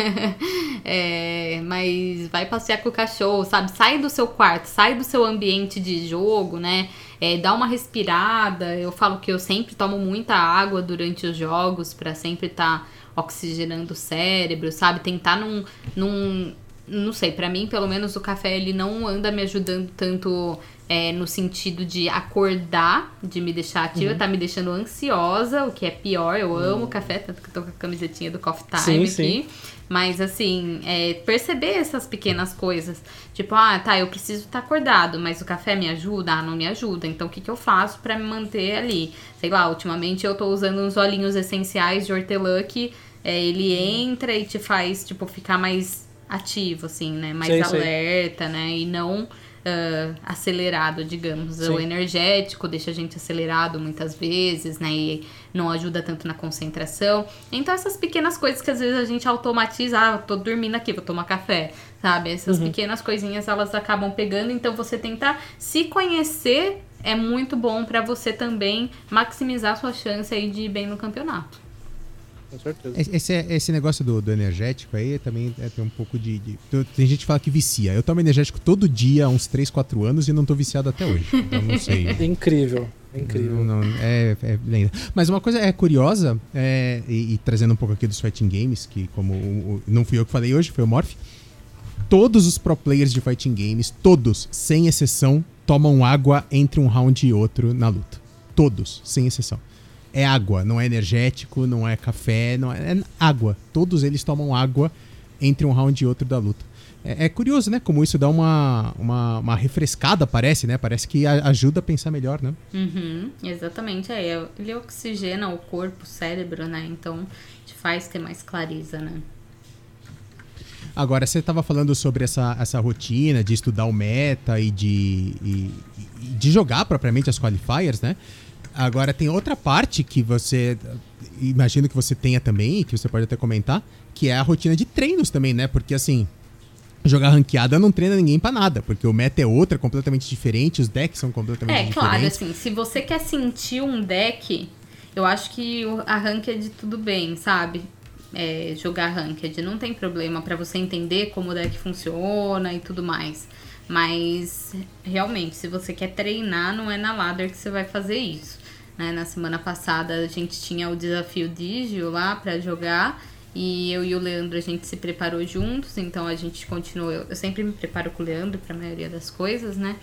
É, mas vai passear com o cachorro, sabe? Sai do seu quarto, sai do seu ambiente de jogo, né? É, dá uma respirada. Eu falo que eu sempre tomo muita água durante os jogos pra sempre estar oxigenando o cérebro, sabe? Tentar num, num não sei, pra mim, pelo menos o café ele não anda me ajudando tanto é, no sentido de acordar, de me deixar ativa, tá me deixando ansiosa, o que é pior. Eu amo café, tanto que eu tô com a camisetinha do Coffee Time Sim, aqui. sim. Mas assim, é, perceber essas pequenas coisas. Tipo, ah, tá, eu preciso estar acordado, mas o café me ajuda? Ah, não me ajuda. Então o que, que eu faço pra me manter ali? Sei lá, ultimamente eu tô usando uns olhinhos essenciais de hortelã que é, ele entra e te faz, tipo, ficar mais ativo, assim, né? Mais Sei, sei. alerta, né? E não ah, acelerado, digamos. O Sim. energético deixa a gente acelerado muitas vezes, né? E não ajuda tanto na concentração. Então, essas pequenas coisas que às vezes a gente automatiza, ah, tô dormindo aqui, vou tomar café, sabe? Essas pequenas coisinhas elas acabam pegando. Então, você tentar se conhecer é muito bom pra você também maximizar sua chance aí de ir bem no campeonato. Com certeza. Esse, esse negócio do, do energético aí também é, tem um pouco de, de- Tem gente que fala que vicia. Eu tomo energético todo dia há uns 3, 4 anos e não tô viciado até hoje. Então não sei. (laughs) Incrível, incrível. Não, não, é, é lenda. Mas uma coisa é curiosa, é, e, e trazendo um pouco aqui dos fighting games, que como o- o- não fui eu que falei hoje, foi o Morph. Todos os pro players de fighting games, todos, sem exceção, tomam água entre um round e outro na luta. Todos, sem exceção. É água, não é energético, não é café, não é, é água. Todos eles tomam água entre um round e outro da luta. É, é curioso, né? Como isso dá uma, uma, uma refrescada, parece, né? Parece que a- ajuda a pensar melhor, né? Uhum, exatamente, é. Ele oxigena o corpo, o cérebro, né? Então, te faz ter mais clareza, né? Agora, você estava falando sobre essa, essa rotina de estudar o meta e de, e- e de jogar propriamente as qualifiers, né? Agora, tem outra parte que você. Imagino que você tenha também, que você pode até comentar, que é a rotina de treinos também, né? Porque assim. Jogar ranqueada não treina ninguém pra nada, porque o meta é outra, completamente diferente, os decks são completamente É, diferentes. claro, assim, se você quer sentir um deck, eu acho que a Ranked tudo bem, sabe? É, jogar Ranked, não tem problema pra você entender como o deck funciona e tudo mais. Mas, realmente, se você quer treinar, não é na ladder que você vai fazer isso. Né? Na semana passada a gente tinha o desafio Digio lá pra jogar. E eu e o Leandro a gente se preparou juntos, então a gente continuou. Eu sempre me preparo com o Leandro pra maioria das coisas, né?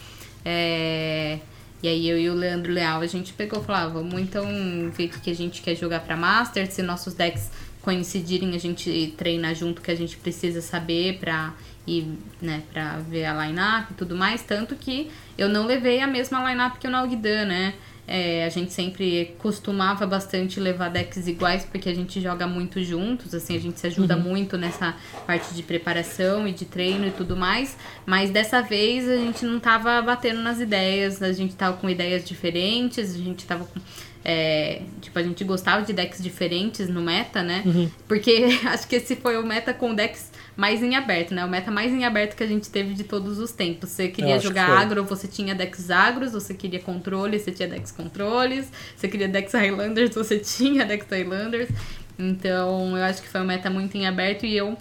É, E aí eu e o Leandro Leal a gente pegou e falou: ah, vamos então ver o que a gente quer jogar pra Master. Se nossos decks coincidirem, a gente treina junto que a gente precisa saber pra ir, né, pra ver a line-up e tudo mais. Tanto que eu não levei a mesma line-up que o Nalgdan, né? É, a gente sempre costumava bastante levar decks iguais porque a gente joga muito juntos, assim, a gente se ajuda muito nessa parte de preparação e de treino e tudo mais. Mas dessa vez a gente não tava batendo nas ideias, a gente tava com ideias diferentes, a gente tava com. É, tipo, a gente gostava de decks diferentes no meta, né? Porque (laughs) acho que esse foi o meta com decks mais em aberto, né? O meta mais em aberto que a gente teve de todos os tempos. Você queria que jogar foi. agro, você tinha decks agros, você queria controle, você tinha decks controles, você queria decks Highlanders, (laughs) você tinha decks Highlanders. Então, eu acho que foi um meta muito em aberto e eu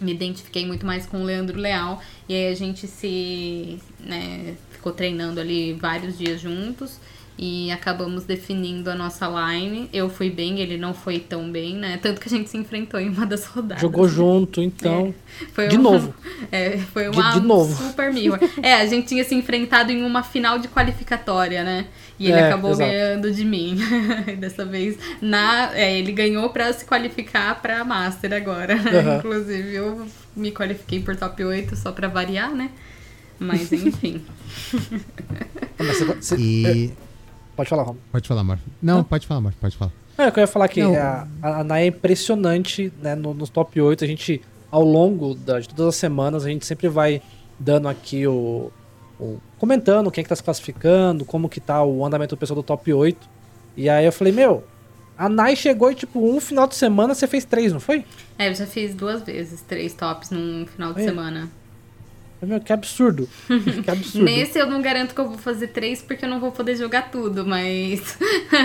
me identifiquei muito mais com o Leandro Leal. E aí a gente se né, ficou treinando ali vários dias juntos. E acabamos definindo a nossa line. Eu fui bem, ele não foi tão bem, né? Tanto que a gente se enfrentou em uma das rodadas. Jogou junto, então. Foi De uma- novo. É, foi De- uma de novo. super mirra. É, a gente tinha se enfrentado em uma final de qualificatória, né? E ele É, acabou exato. ganhando de mim. E (laughs) Dessa vez, na, é, ele ganhou pra se qualificar pra Master agora. Aham. Inclusive, eu me qualifiquei por top 8 só pra variar, né? Mas enfim. (laughs) Ah, mas você- você- é, E. Pode falar, Romulo. Pode falar, Morph. Não, Não. pode falar, Morph, pode falar. É, que eu ia falar que Não. a, a Nai é impressionante, né? No, nos top 8, a gente, ao longo da- de todas as semanas, a gente sempre vai dando aqui o. o- comentando quem é que tá se classificando, como que tá o andamento do pessoal do top 8. E aí eu falei, meu, a Nai chegou e, tipo, um final de semana você fez três, não foi? É, eu já fiz duas vezes, três tops num final de Aí. semana. Falei, Meu, que absurdo. (laughs) que absurdo. Nesse eu não garanto que eu vou fazer três porque eu não vou poder jogar tudo, mas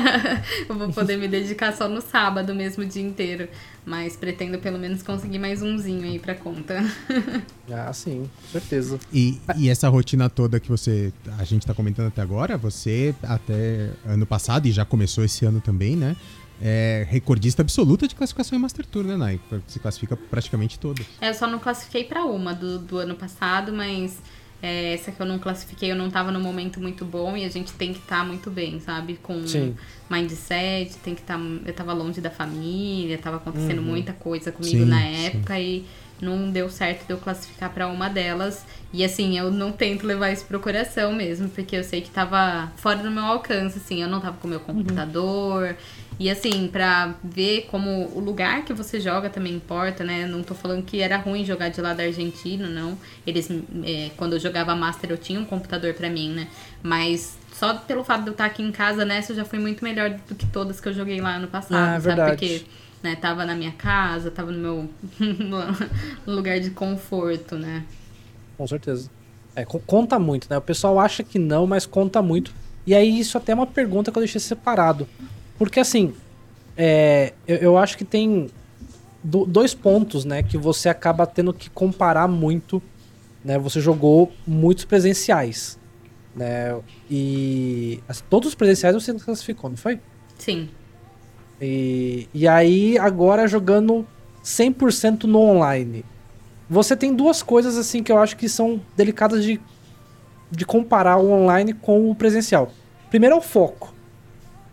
(laughs) eu vou poder me dedicar só no sábado mesmo o dia inteiro. Mas pretendo pelo menos conseguir mais umzinho aí pra conta. (laughs) Ah, sim, com certeza. E, e essa rotina toda que você a gente tá comentando até agora, você até ano passado e já começou esse ano também, né? É recordista absoluta de classificação em Master Tour, né, Nai? Você classifica praticamente todas. É, eu só não classifiquei pra uma do, do ano passado, mas é, essa que eu não classifiquei, eu não tava num momento muito bom e a gente tem que estar muito bem, sabe? Com Sim. mindset, tem que estar. eu tava longe da família, tava acontecendo muita coisa comigo Sim, na sim. época e não deu certo de eu classificar pra uma delas. E assim, eu não tento levar isso pro coração mesmo, porque eu sei que tava fora do meu alcance, assim, eu não tava com o meu computador. E assim, pra ver como o lugar que você joga também importa, né? Não tô falando que era ruim jogar de lá da Argentina, não. Eles, é, quando eu jogava Master, eu tinha um computador pra mim, né? Mas só pelo fato de eu estar aqui em casa nessa, eu já fui muito melhor do que todas que eu joguei lá no passado, Ah, é sabe? verdade. Porque né, tava na minha casa, tava no meu (laughs) lugar de conforto, né? Com certeza. É, co- conta muito, né? O pessoal acha que não, mas conta muito. E aí, isso até é uma pergunta que eu deixei separado. Porque, assim, é, eu, eu acho que tem do- dois pontos, né? Que você acaba tendo que comparar muito. Né? Você jogou muitos presenciais. Né? E assim, todos os presenciais você classificou, não foi? Sim. E, e aí, agora jogando 100% no online. Você tem duas coisas assim que eu acho que são delicadas de, de comparar o online com o presencial. Primeiro é o foco.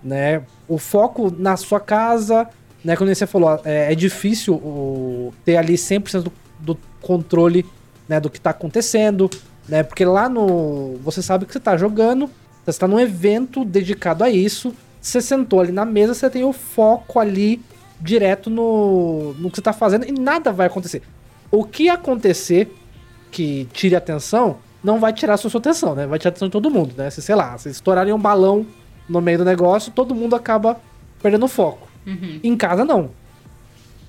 Né? O foco na sua casa, né? Como você falou, é, é difícil o, ter ali 100% do, do controle né, do que está acontecendo. Né? Porque lá no. Você sabe que você está jogando, você está num evento dedicado a isso. Você sentou ali na mesa, você tem o foco ali direto no, no que você tá fazendo e nada vai acontecer. O que acontecer que tire atenção, não vai tirar a sua, sua atenção, né? Vai tirar a atenção de todo mundo, né? Se, sei lá, se estourarem um balão no meio do negócio, todo mundo acaba perdendo o foco. Uhum. Em casa, não.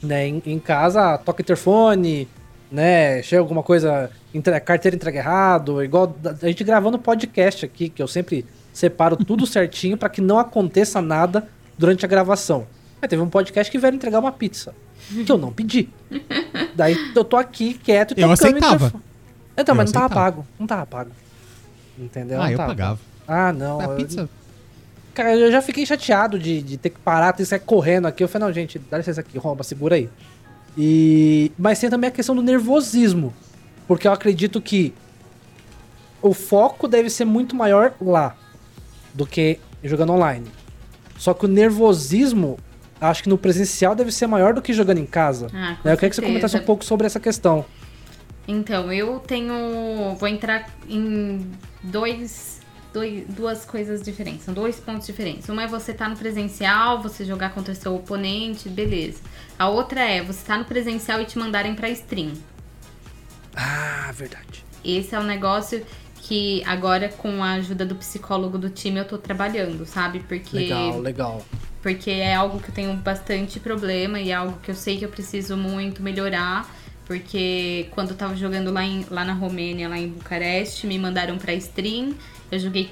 Né? Em, em casa, toca interfone, né? Chega alguma coisa, entre- carteira entrega errado, igual a gente gravando podcast aqui, que eu sempre separo tudo (laughs) certinho pra que não aconteça nada durante a gravação. Aí teve um podcast que veio entregar uma pizza, que eu não pedi. (laughs) Daí eu tô aqui quieto e Eu tocando aceitava. interfone. Então, Eu mas não tava aceitava. pago. Não tava pago. Entendeu? ah, Não eu tava pagava. Ah, não. A eu- pizza. Cara, eu já fiquei chateado de, de ter que parar, ter que sair correndo aqui. Eu falei, não, gente, dá licença aqui, Romba, segura aí. E... Mas tem também a questão do nervosismo. Porque eu acredito que o foco deve ser muito maior lá do que jogando online. Só que o nervosismo, acho que no presencial deve ser maior do que jogando em casa. Ah, Né, Eu queria que você comentasse um pouco sobre essa questão. Então, eu tenho. Vou entrar em dois, dois, duas coisas diferentes. São dois pontos diferentes. Uma é você estar no presencial, você jogar contra seu oponente, beleza. A outra é você estar no presencial e te mandarem pra stream. Ah, verdade. Esse é um negócio que agora, com a ajuda do psicólogo do time, eu tô trabalhando, sabe? Porque. Legal, legal. porque é algo que eu tenho bastante problema e é algo que eu sei que eu preciso muito melhorar. Porque quando eu tava jogando lá, em- lá na Romênia, lá em Bucareste, me mandaram pra stream. Eu joguei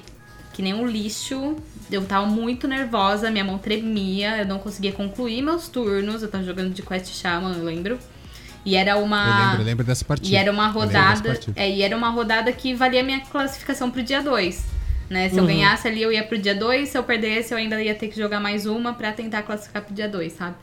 que nem um lixo. Eu tava muito nervosa, minha mão tremia, eu não conseguia concluir meus turnos. Eu tava jogando de Quest Shaman, eu lembro. E era uma. Eu lembro, eu lembro dessa partida. E era uma Eu rodada. É, e era uma rodada que valia minha classificação pro dia 2. Né? Se eu Uhum. ganhasse ali, eu ia pro dia 2. Se eu perdesse, eu ainda ia ter que jogar mais uma pra tentar classificar pro dia 2, sabe?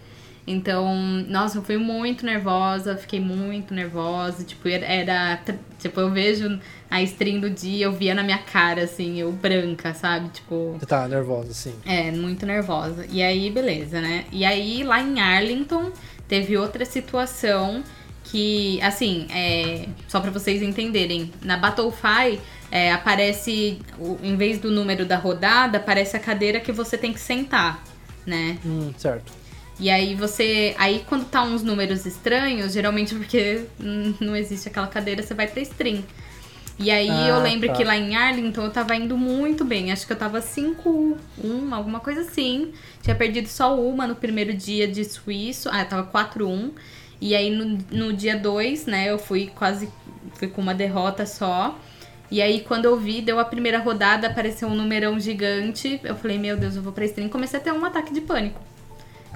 Então, nossa, eu fui muito nervosa, fiquei muito nervosa. Tipo, era-. Tipo, eu vejo a stream do dia, eu via na minha cara, assim, eu branca, sabe? Tipo. Você tá nervosa, sim. É, muito nervosa. E aí, beleza, né? E aí, lá em Arlington, teve outra situação que, assim, é, só pra vocês entenderem, na Battlefy é, aparece, em vez do número da rodada, aparece a cadeira que você tem que sentar. né? Hum, certo. E aí você. Aí quando tá uns números estranhos, geralmente porque hum, não existe aquela cadeira, você vai pra stream. E aí Ah, eu lembro tá. que lá em Arlington eu tava indo muito bem. Acho que eu tava 5-1, alguma coisa assim. Tinha perdido só uma no primeiro dia de suíço. Ah, eu tava 4-1. E aí no, no dia 2, né, eu fui quase. Fui com uma derrota só. E aí, quando eu vi, deu a primeira rodada, apareceu um numerão gigante. Eu falei, meu Deus, eu vou pra stream. Comecei a ter um ataque de pânico.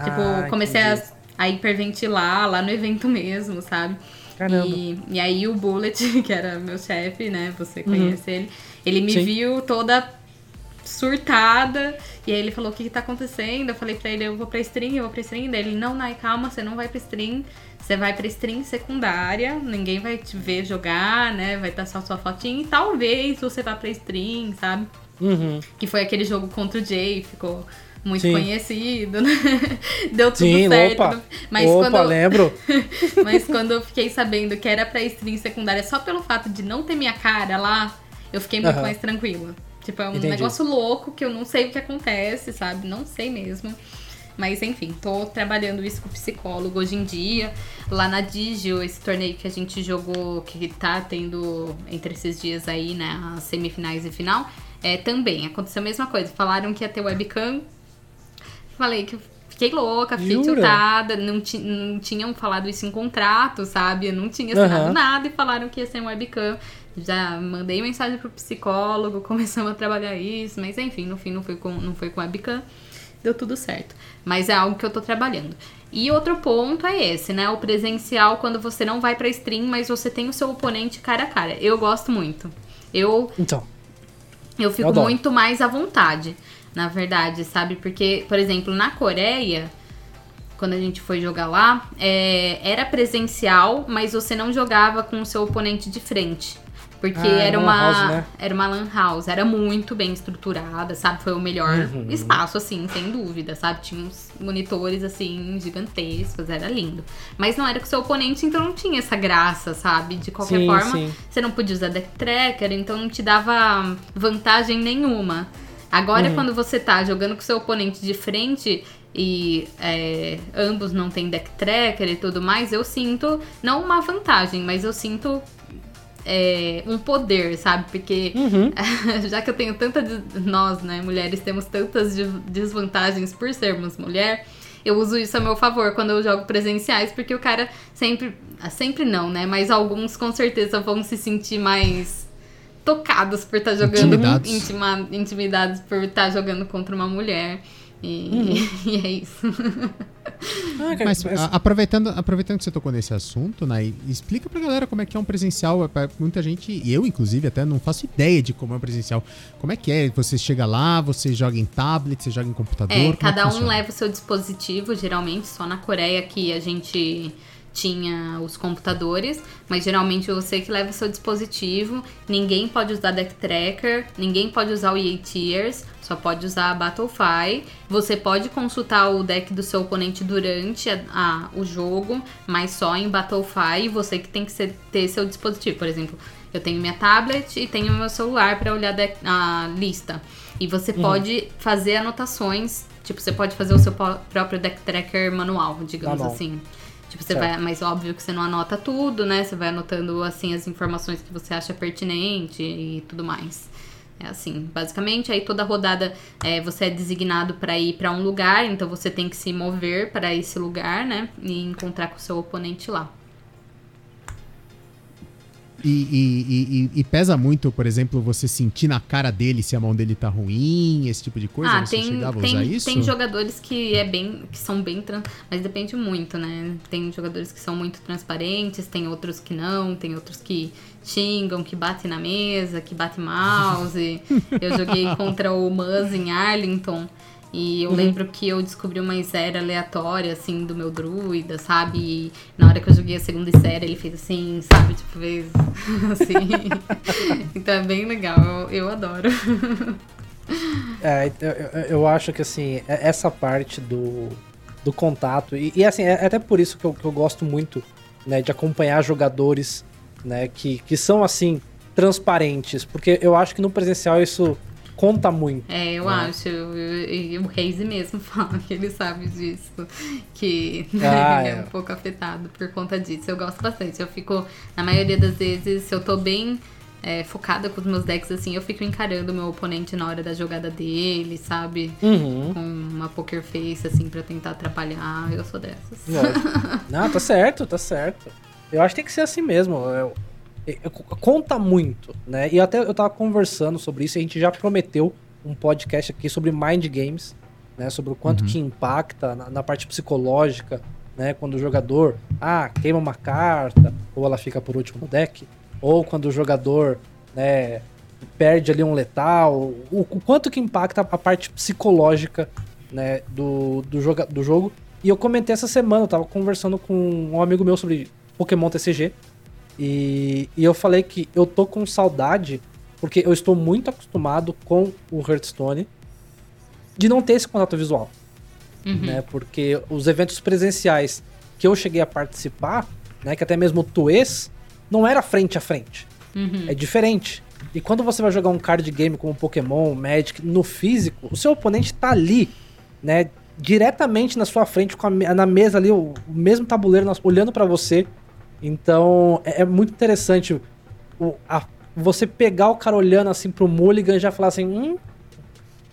Tipo, Ah, comecei a, a hiperventilar lá no evento mesmo, sabe? Caramba. E, e aí o Bullet, (laughs) que era meu chefe, né? Você conhece ele. Ele me Uhum. Sim. viu toda surtada. E aí ele falou, o que, que tá acontecendo? Eu falei pra ele, eu vou pra stream, eu vou pra stream. Daí ele, não, Nai, calma, você não vai pra stream. Você vai pra stream secundária, ninguém vai te ver jogar, né? Vai estar só sua fotinha e talvez você vá pra stream, sabe? Uhum. Que foi aquele jogo contra o Jay, ficou muito Sim. conhecido, né? (laughs) Deu tudo Sim, certo. opa. Mas Opa, quando eu, lembro. (laughs) mas quando eu fiquei sabendo que era pra stream secundária só pelo fato de não ter minha cara lá, eu fiquei muito mais tranquila. Tipo, é um Entendi. negócio louco que eu não sei o que acontece, sabe? Não sei mesmo. Mas enfim, tô trabalhando isso com psicólogo hoje em dia. Lá na Digio, esse torneio que a gente jogou, que tá tendo entre esses dias aí, né, as semifinais e final, é, também aconteceu a mesma coisa. Falaram que ia ter webcam. Falei que eu fiquei louca, fiquei Jura? tiltada. Não, ti- não tinham falado isso em contrato, sabe? Eu não tinha assinado Aham. nada e falaram que ia ser um webcam. Já mandei mensagem pro psicólogo, (laughs) começamos a trabalhar isso, mas enfim, no fim não foi com, não foi com webcam. Deu tudo certo. Mas é algo que eu tô trabalhando. E outro ponto é esse, né? O presencial, quando você não vai pra stream, mas você tem o seu oponente cara a cara. Eu gosto muito. Eu Então. eu fico Eu muito mais à vontade, na verdade, sabe? Porque, por exemplo, na Coreia, quando a gente foi jogar lá, é, era presencial, mas você não jogava com o seu oponente de frente. Porque Ah, era uma house, né? era uma lan house, era muito bem estruturada, sabe? Foi o melhor Uhum. espaço, assim, sem dúvida, sabe? Tinha uns monitores, assim, gigantescos, era lindo. Mas não era com o seu oponente, então não tinha essa graça, sabe? De qualquer Sim, forma, sim. você não podia usar deck tracker, então não te dava vantagem nenhuma. Agora, Uhum. quando você tá jogando com seu oponente de frente e é, ambos não tem deck tracker e tudo mais, eu sinto, não uma vantagem, mas eu sinto é, um poder, sabe? Porque Uhum. (laughs) já que eu tenho tanta. Nós, né, mulheres, temos tantas de- desvantagens por sermos mulher. Eu uso isso a meu favor quando eu jogo presenciais, porque o cara sempre. ah, Sempre não, né? Mas alguns com certeza vão se sentir mais tocados por estar jogando. Intimidados. intima- intimidados por estar jogando contra uma mulher. E, (laughs) e é isso. Ah, cara, Mas a- aproveitando, aproveitando que você tocou nesse assunto, né, explica pra galera como é que é um presencial. É pra Muita gente, e eu inclusive até não faço ideia de como é um presencial. Como é que é? Você chega lá, você joga em tablet, você joga em computador? É, como cada que um funciona? leva o seu dispositivo, geralmente, só na Coreia que a gente tinha os computadores, mas geralmente você que leva o seu dispositivo, ninguém pode usar Deck Tracker, ninguém pode usar o EA Tiers, só pode usar a Battlefy. Você pode consultar o deck do seu oponente durante a- a- o jogo, mas só em Battlefy, você que tem que ser- ter seu dispositivo. Por exemplo, eu tenho minha tablet e tenho meu celular para olhar deck- a lista. E você pode fazer anotações, tipo, você pode fazer o seu próprio deck tracker manual, digamos Manual. assim. Tipo, você Certo. vai, mas óbvio que você não anota tudo, né? Você vai anotando assim as informações que você acha pertinente e tudo mais. É assim, basicamente, aí toda rodada é, você é designado para ir para um lugar, então você tem que se mover para esse lugar, né? E encontrar com o seu oponente lá. E, e- e- e- pesa muito, por exemplo, você sentir na cara dele se a mão dele tá ruim, esse tipo de coisa? ah, você tem, chegava a tem, usar isso? tem jogadores que é bem. que são bem trans, mas depende muito, né? Tem jogadores que são muito transparentes, tem outros que não, tem outros que xingam, que batem na mesa, que batem mouse. (laughs) eu joguei contra o Muzz em Arlington. E eu Uhum. lembro que eu descobri uma série aleatória, assim, do meu druida, sabe? E na hora que eu joguei a segunda série, ele fez assim, sabe? Tipo, fez (laughs) assim. então é bem legal, eu, eu adoro. É, eu, eu- acho que assim, é- essa parte do, do contato, e, e, assim, é até por isso que eu, que eu gosto muito né, de acompanhar jogadores né, que, que são assim, transparentes, porque eu acho que no presencial isso conta muito. É, eu né? acho. E o Reis mesmo (laughs) fala que ele sabe disso. Que Ah, ele é é. um pouco afetado por conta disso. Eu gosto bastante. Eu fico, na maioria das vezes, se eu tô bem é, focada com os meus decks, assim, eu fico encarando o meu oponente na hora da jogada dele, sabe? Uhum. Com uma poker face, assim, pra tentar atrapalhar. Eu sou dessas. Lógico. (laughs) Não, tá certo, tá certo. Eu acho que tem que ser assim mesmo. Eu- conta muito, né? E até eu tava conversando sobre isso, a gente já prometeu um podcast aqui sobre mind games, né? Sobre o quanto Uhum. que impacta na, na parte psicológica, né? Quando o jogador, ah, queima uma carta, ou ela fica por último no deck, ou quando o jogador, né, perde ali um letal, o, o quanto que impacta a parte psicológica, né, do, do, joga, do jogo. E eu comentei essa semana, eu tava conversando com um amigo meu sobre Pokémon TCG. E, e eu falei que eu tô com saudade, porque eu estou muito acostumado com o Hearthstone, de não ter esse contato visual. Uhum. Né? Porque os eventos presenciais que eu cheguei a participar, né, que até mesmo o Tuês, não era frente a frente. Uhum. É diferente. E quando você vai jogar um card game como Pokémon, Magic, no físico, o seu oponente tá ali, né? Diretamente na sua frente, a na mesa ali, o, o mesmo tabuleiro, olhando pra você. Então, é, é muito interessante o- a- você pegar o cara olhando assim pro Mulligan e já falar assim, hum,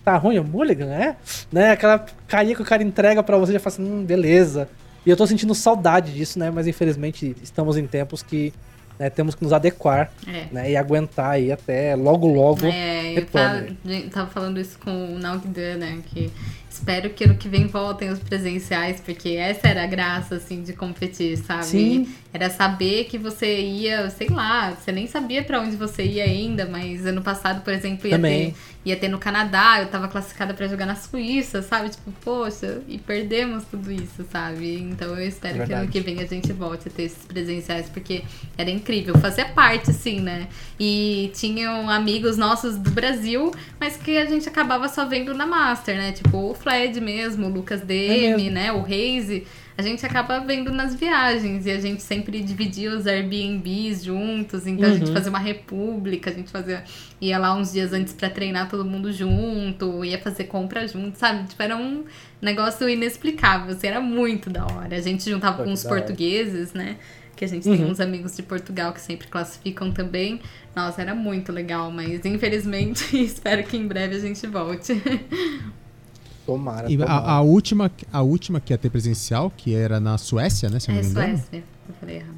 tá ruim o Mulligan, é? Né? Aquela carinha que o cara entrega pra você já fala assim, hum, beleza. E eu tô sentindo saudade disso, né? Mas infelizmente estamos em tempos que né, temos que nos adequar É. né, e aguentar aí até logo logo. É, eu tava, tava falando isso com o Naugdan, né? Que espero que ano que vem voltem os presenciais, porque essa era a graça, assim, de competir, sabe? Sim. Era saber que você ia, sei lá, você nem sabia pra onde você ia ainda, mas ano passado, por exemplo, ia Também. ter, ia ter no Canadá, eu tava classificada pra jogar na Suíça, sabe? Tipo, poxa, e perdemos tudo isso, sabe? Então eu espero que ano que vem a gente volte a ter esses presenciais, porque era incrível, fazia parte, assim, né? E tinham amigos nossos do Brasil, mas que a gente acabava só vendo na Master, né? Tipo, o Fled mesmo, o Lucas DM, É né? O Reise. A gente acaba vendo nas viagens e a gente sempre dividia os Airbnbs juntos, então a gente Uhum. fazia uma república, a gente fazia ia lá uns dias antes pra treinar todo mundo junto, ia fazer compra junto, sabe? Tipo, era um negócio inexplicável, assim, era muito da hora. A gente juntava Pô, com os portugueses, né? Que a gente tem Uhum. uns amigos de Portugal que sempre classificam também. Nossa, era muito legal, mas infelizmente (laughs) espero que em breve a gente volte. (laughs) Tomara. E tomara. a, a última, a última que ia ter presencial, que era na Suécia, né? Se eu não É me engano. Suécia. Eu falei errado.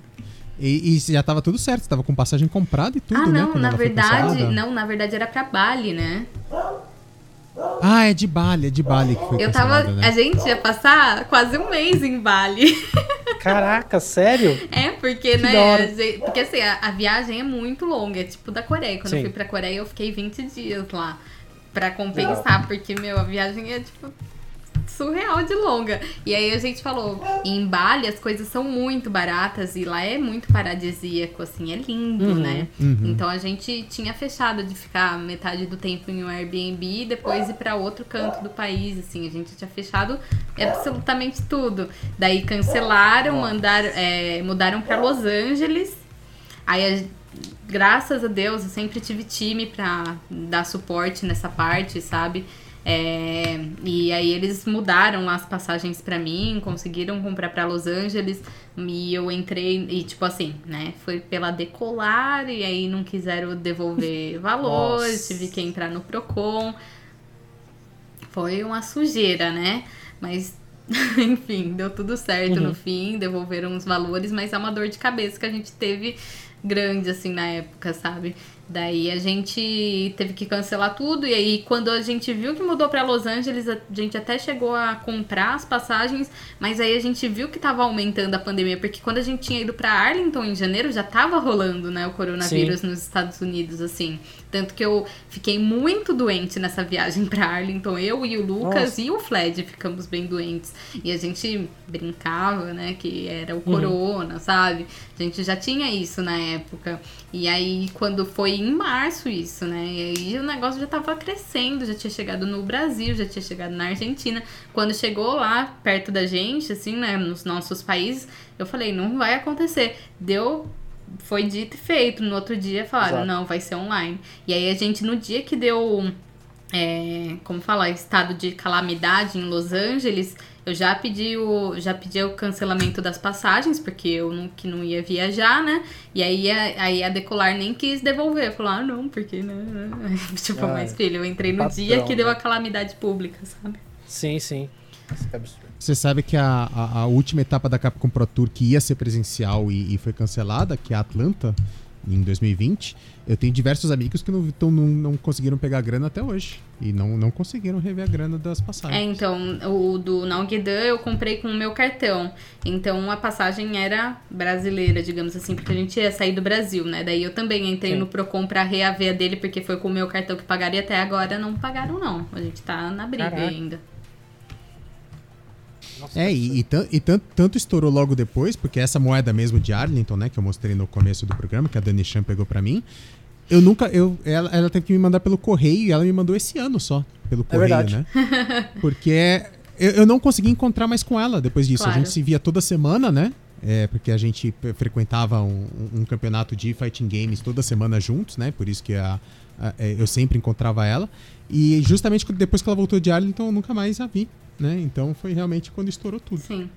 E, e já tava tudo certo, você tava com passagem comprada e tudo, ah, né? não, quando na verdade, não, na verdade era pra Bali, né? Ah, é de Bali, é de Bali que foi Eu tava. né? A gente ia passar quase um mês em Bali. (laughs) Caraca, sério? É, porque, Que né? a gente- Porque assim, a, a viagem é muito longa, é tipo da Coreia. Quando eu Sim. fui pra Coreia, eu fiquei 20 dias lá. Pra compensar, porque, meu, a viagem é tipo surreal de longa. E aí a gente falou, em Bali as coisas são muito baratas e lá é muito paradisíaco, assim, é lindo, Uhum, né? uhum. Então a gente tinha fechado de ficar metade do tempo em um Airbnb e depois ir pra outro canto do país, assim, a gente tinha fechado absolutamente tudo. Daí cancelaram, mandaram, é, mudaram pra Los Angeles. Aí a- graças a Deus, eu sempre tive time pra dar suporte nessa parte, sabe? É, e aí eles mudaram as passagens pra mim, conseguiram comprar pra Los Angeles e eu entrei e tipo assim, né? Foi pela decolar e aí não quiseram devolver (laughs) valores, Nossa. tive que entrar no Procon. Foi uma sujeira, né? Mas (laughs) enfim, deu tudo certo Uhum. no fim, devolveram os valores, mas é uma dor de cabeça que a gente teve grande, assim, na época, sabe? Daí a gente teve que cancelar tudo, e aí quando a gente viu que mudou pra Los Angeles, a gente até chegou a comprar as passagens, mas aí a gente viu que tava aumentando a pandemia, porque quando a gente tinha ido pra Arlington em janeiro, já tava rolando, né, o coronavírus nos Estados Unidos, assim. Tanto que eu fiquei muito doente nessa viagem pra Arlington, eu e o Lucas Nossa. e o Fled ficamos bem doentes. E a gente brincava, né, que era o corona, sabe? A gente já tinha isso na época. E aí, quando foi em março isso, né? E aí o negócio já tava crescendo, já tinha chegado no Brasil, já tinha chegado na Argentina. Quando chegou lá, perto da gente, assim, né, nos nossos países, eu falei, não vai acontecer. Deu foi dito e feito. No outro dia falaram, Exato. não, vai ser online. E aí a gente, no dia que deu é, como falar, estado de calamidade em Los Angeles, eu já pedi o, já pedi o cancelamento das passagens, porque eu não, que não ia viajar, né? E aí a, aí a Decolar nem quis devolver. Falou, ah, não, porque, né? (laughs) tipo, Ah, mas filho, eu entrei no patrão, dia que deu né? a calamidade pública, sabe? Sim, sim. Nossa, que absurdo. Você sabe que a, a, a última etapa da Capcom Pro Tour que ia ser presencial e, e foi cancelada, que é a Atlanta, em 2020, eu tenho diversos amigos que não, tão- não, não conseguiram pegar a grana até hoje. E não, não conseguiram rever a grana das É, passagens. então, o do Naogedan eu comprei com o meu cartão. Então a passagem era brasileira, digamos assim, porque a gente ia sair do Brasil, né? Daí eu também entrei Sim. no Procon pra reaver a dele, porque foi com o meu cartão que pagaria até agora. Não pagaram, não. A gente tá na briga Caraca. ainda. Nossa, É, que e, e, e tan- tanto estourou logo depois, porque essa moeda mesmo de Arlington, né, que eu mostrei no começo do programa, que a Dani Chan pegou pra mim, eu nunca. Eu, ela, ela teve que me mandar pelo correio e ela me mandou esse ano só, pelo correio, verdade. né? (laughs) Porque eu, eu não consegui encontrar mais com ela depois disso. A Claro. gente se via toda semana, né? É, porque a gente frequentava um, um campeonato de fighting games toda semana juntos, né? Por isso que a, a- é, eu sempre encontrava ela. E justamente depois que ela voltou de Arlington, eu nunca mais a vi, né? Então foi realmente quando estourou tudo. Sim.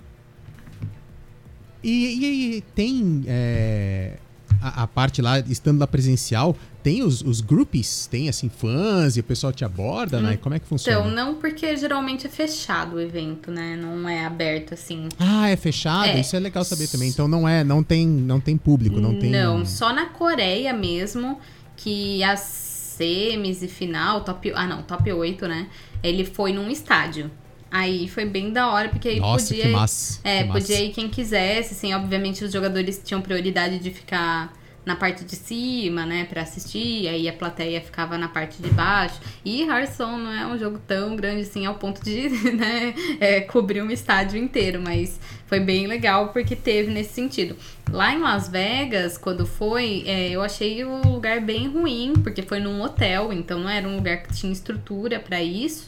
E, e- e tem é, a, a parte lá, estando lá presencial, tem os, os groupies, tem assim, fãs e o pessoal te aborda, né? Como é que funciona? Então, não porque geralmente é fechado o evento, né? Não é aberto assim. Ah, é fechado? É. Isso é legal saber também. Então não é, não tem, não tem público, não tem. Não, só na Coreia mesmo, que as semis e final, top. Ah, não, top 8, né? Ele foi num estádio. Aí foi bem da hora, porque aí Nossa, podia. que massa. É, que massa. podia ir quem quisesse, assim, obviamente os jogadores tinham prioridade de ficar na parte de cima, né, pra assistir, aí a plateia ficava na parte de baixo. E Hearthstone não é um jogo tão grande assim ao ponto de, (laughs) né, é, cobrir um estádio inteiro, mas foi bem legal porque teve nesse sentido. Lá em Las Vegas, quando foi, é, eu achei o lugar bem ruim, porque foi num hotel, então não era um lugar que tinha estrutura pra isso.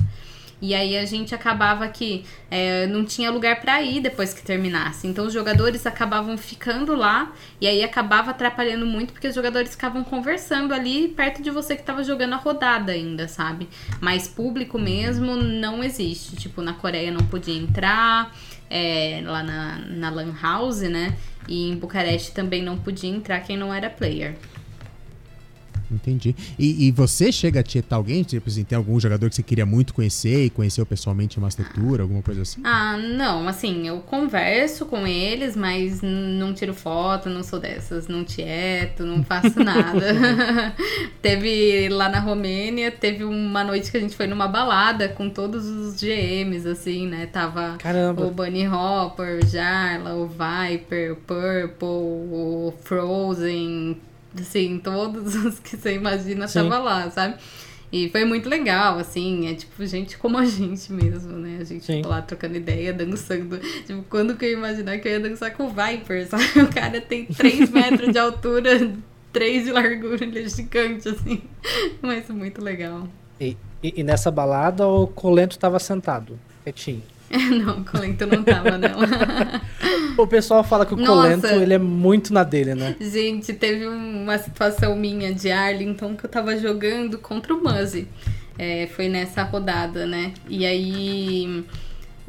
E aí a gente acabava que é, não tinha lugar pra ir depois que terminasse. Então os jogadores acabavam ficando lá e aí acabava atrapalhando muito porque os jogadores ficavam conversando ali perto de você que tava jogando a rodada ainda, sabe? Mas público mesmo não existe. Tipo, na Coreia não podia entrar, é, lá na, na Lan House, né? E em Bucareste também não podia entrar quem não era player. Entendi. E, e você chega a tietar alguém? Tipo assim, tem algum jogador que você queria muito conhecer e conheceu pessoalmente em Master Tour, alguma coisa assim? Ah, não, assim, eu converso com eles, mas não tiro foto, não sou dessas, não tieto, não faço nada. (laughs) (laughs) teve lá na Romênia, teve uma noite que a gente foi numa balada com todos os GMs, assim, né? Tava Caramba. o Bunny Hopper, o Jarla, o Viper, o Purple, o Frozen, assim, todos (laughs) os que você imagina Sim. tava lá, sabe? E foi muito legal, assim, é tipo gente como a gente mesmo, né? A gente ficou lá trocando ideia, dançando. Tipo, quando que eu ia imaginar que eu ia dançar com o Viper, (laughs) sabe? O cara tem 3 (laughs) metros de altura, 3 de largura, ele é gigante, assim. Mas muito legal. E, e- e nessa balada o Colento tava sentado, quietinho. Não, o Colento não tava nela. (laughs) O pessoal fala que o Nossa. Colento, ele é muito na dele, né? Gente, teve uma situação minha de Arlington que eu tava jogando contra o Muzzy. É, foi nessa rodada, né? E aí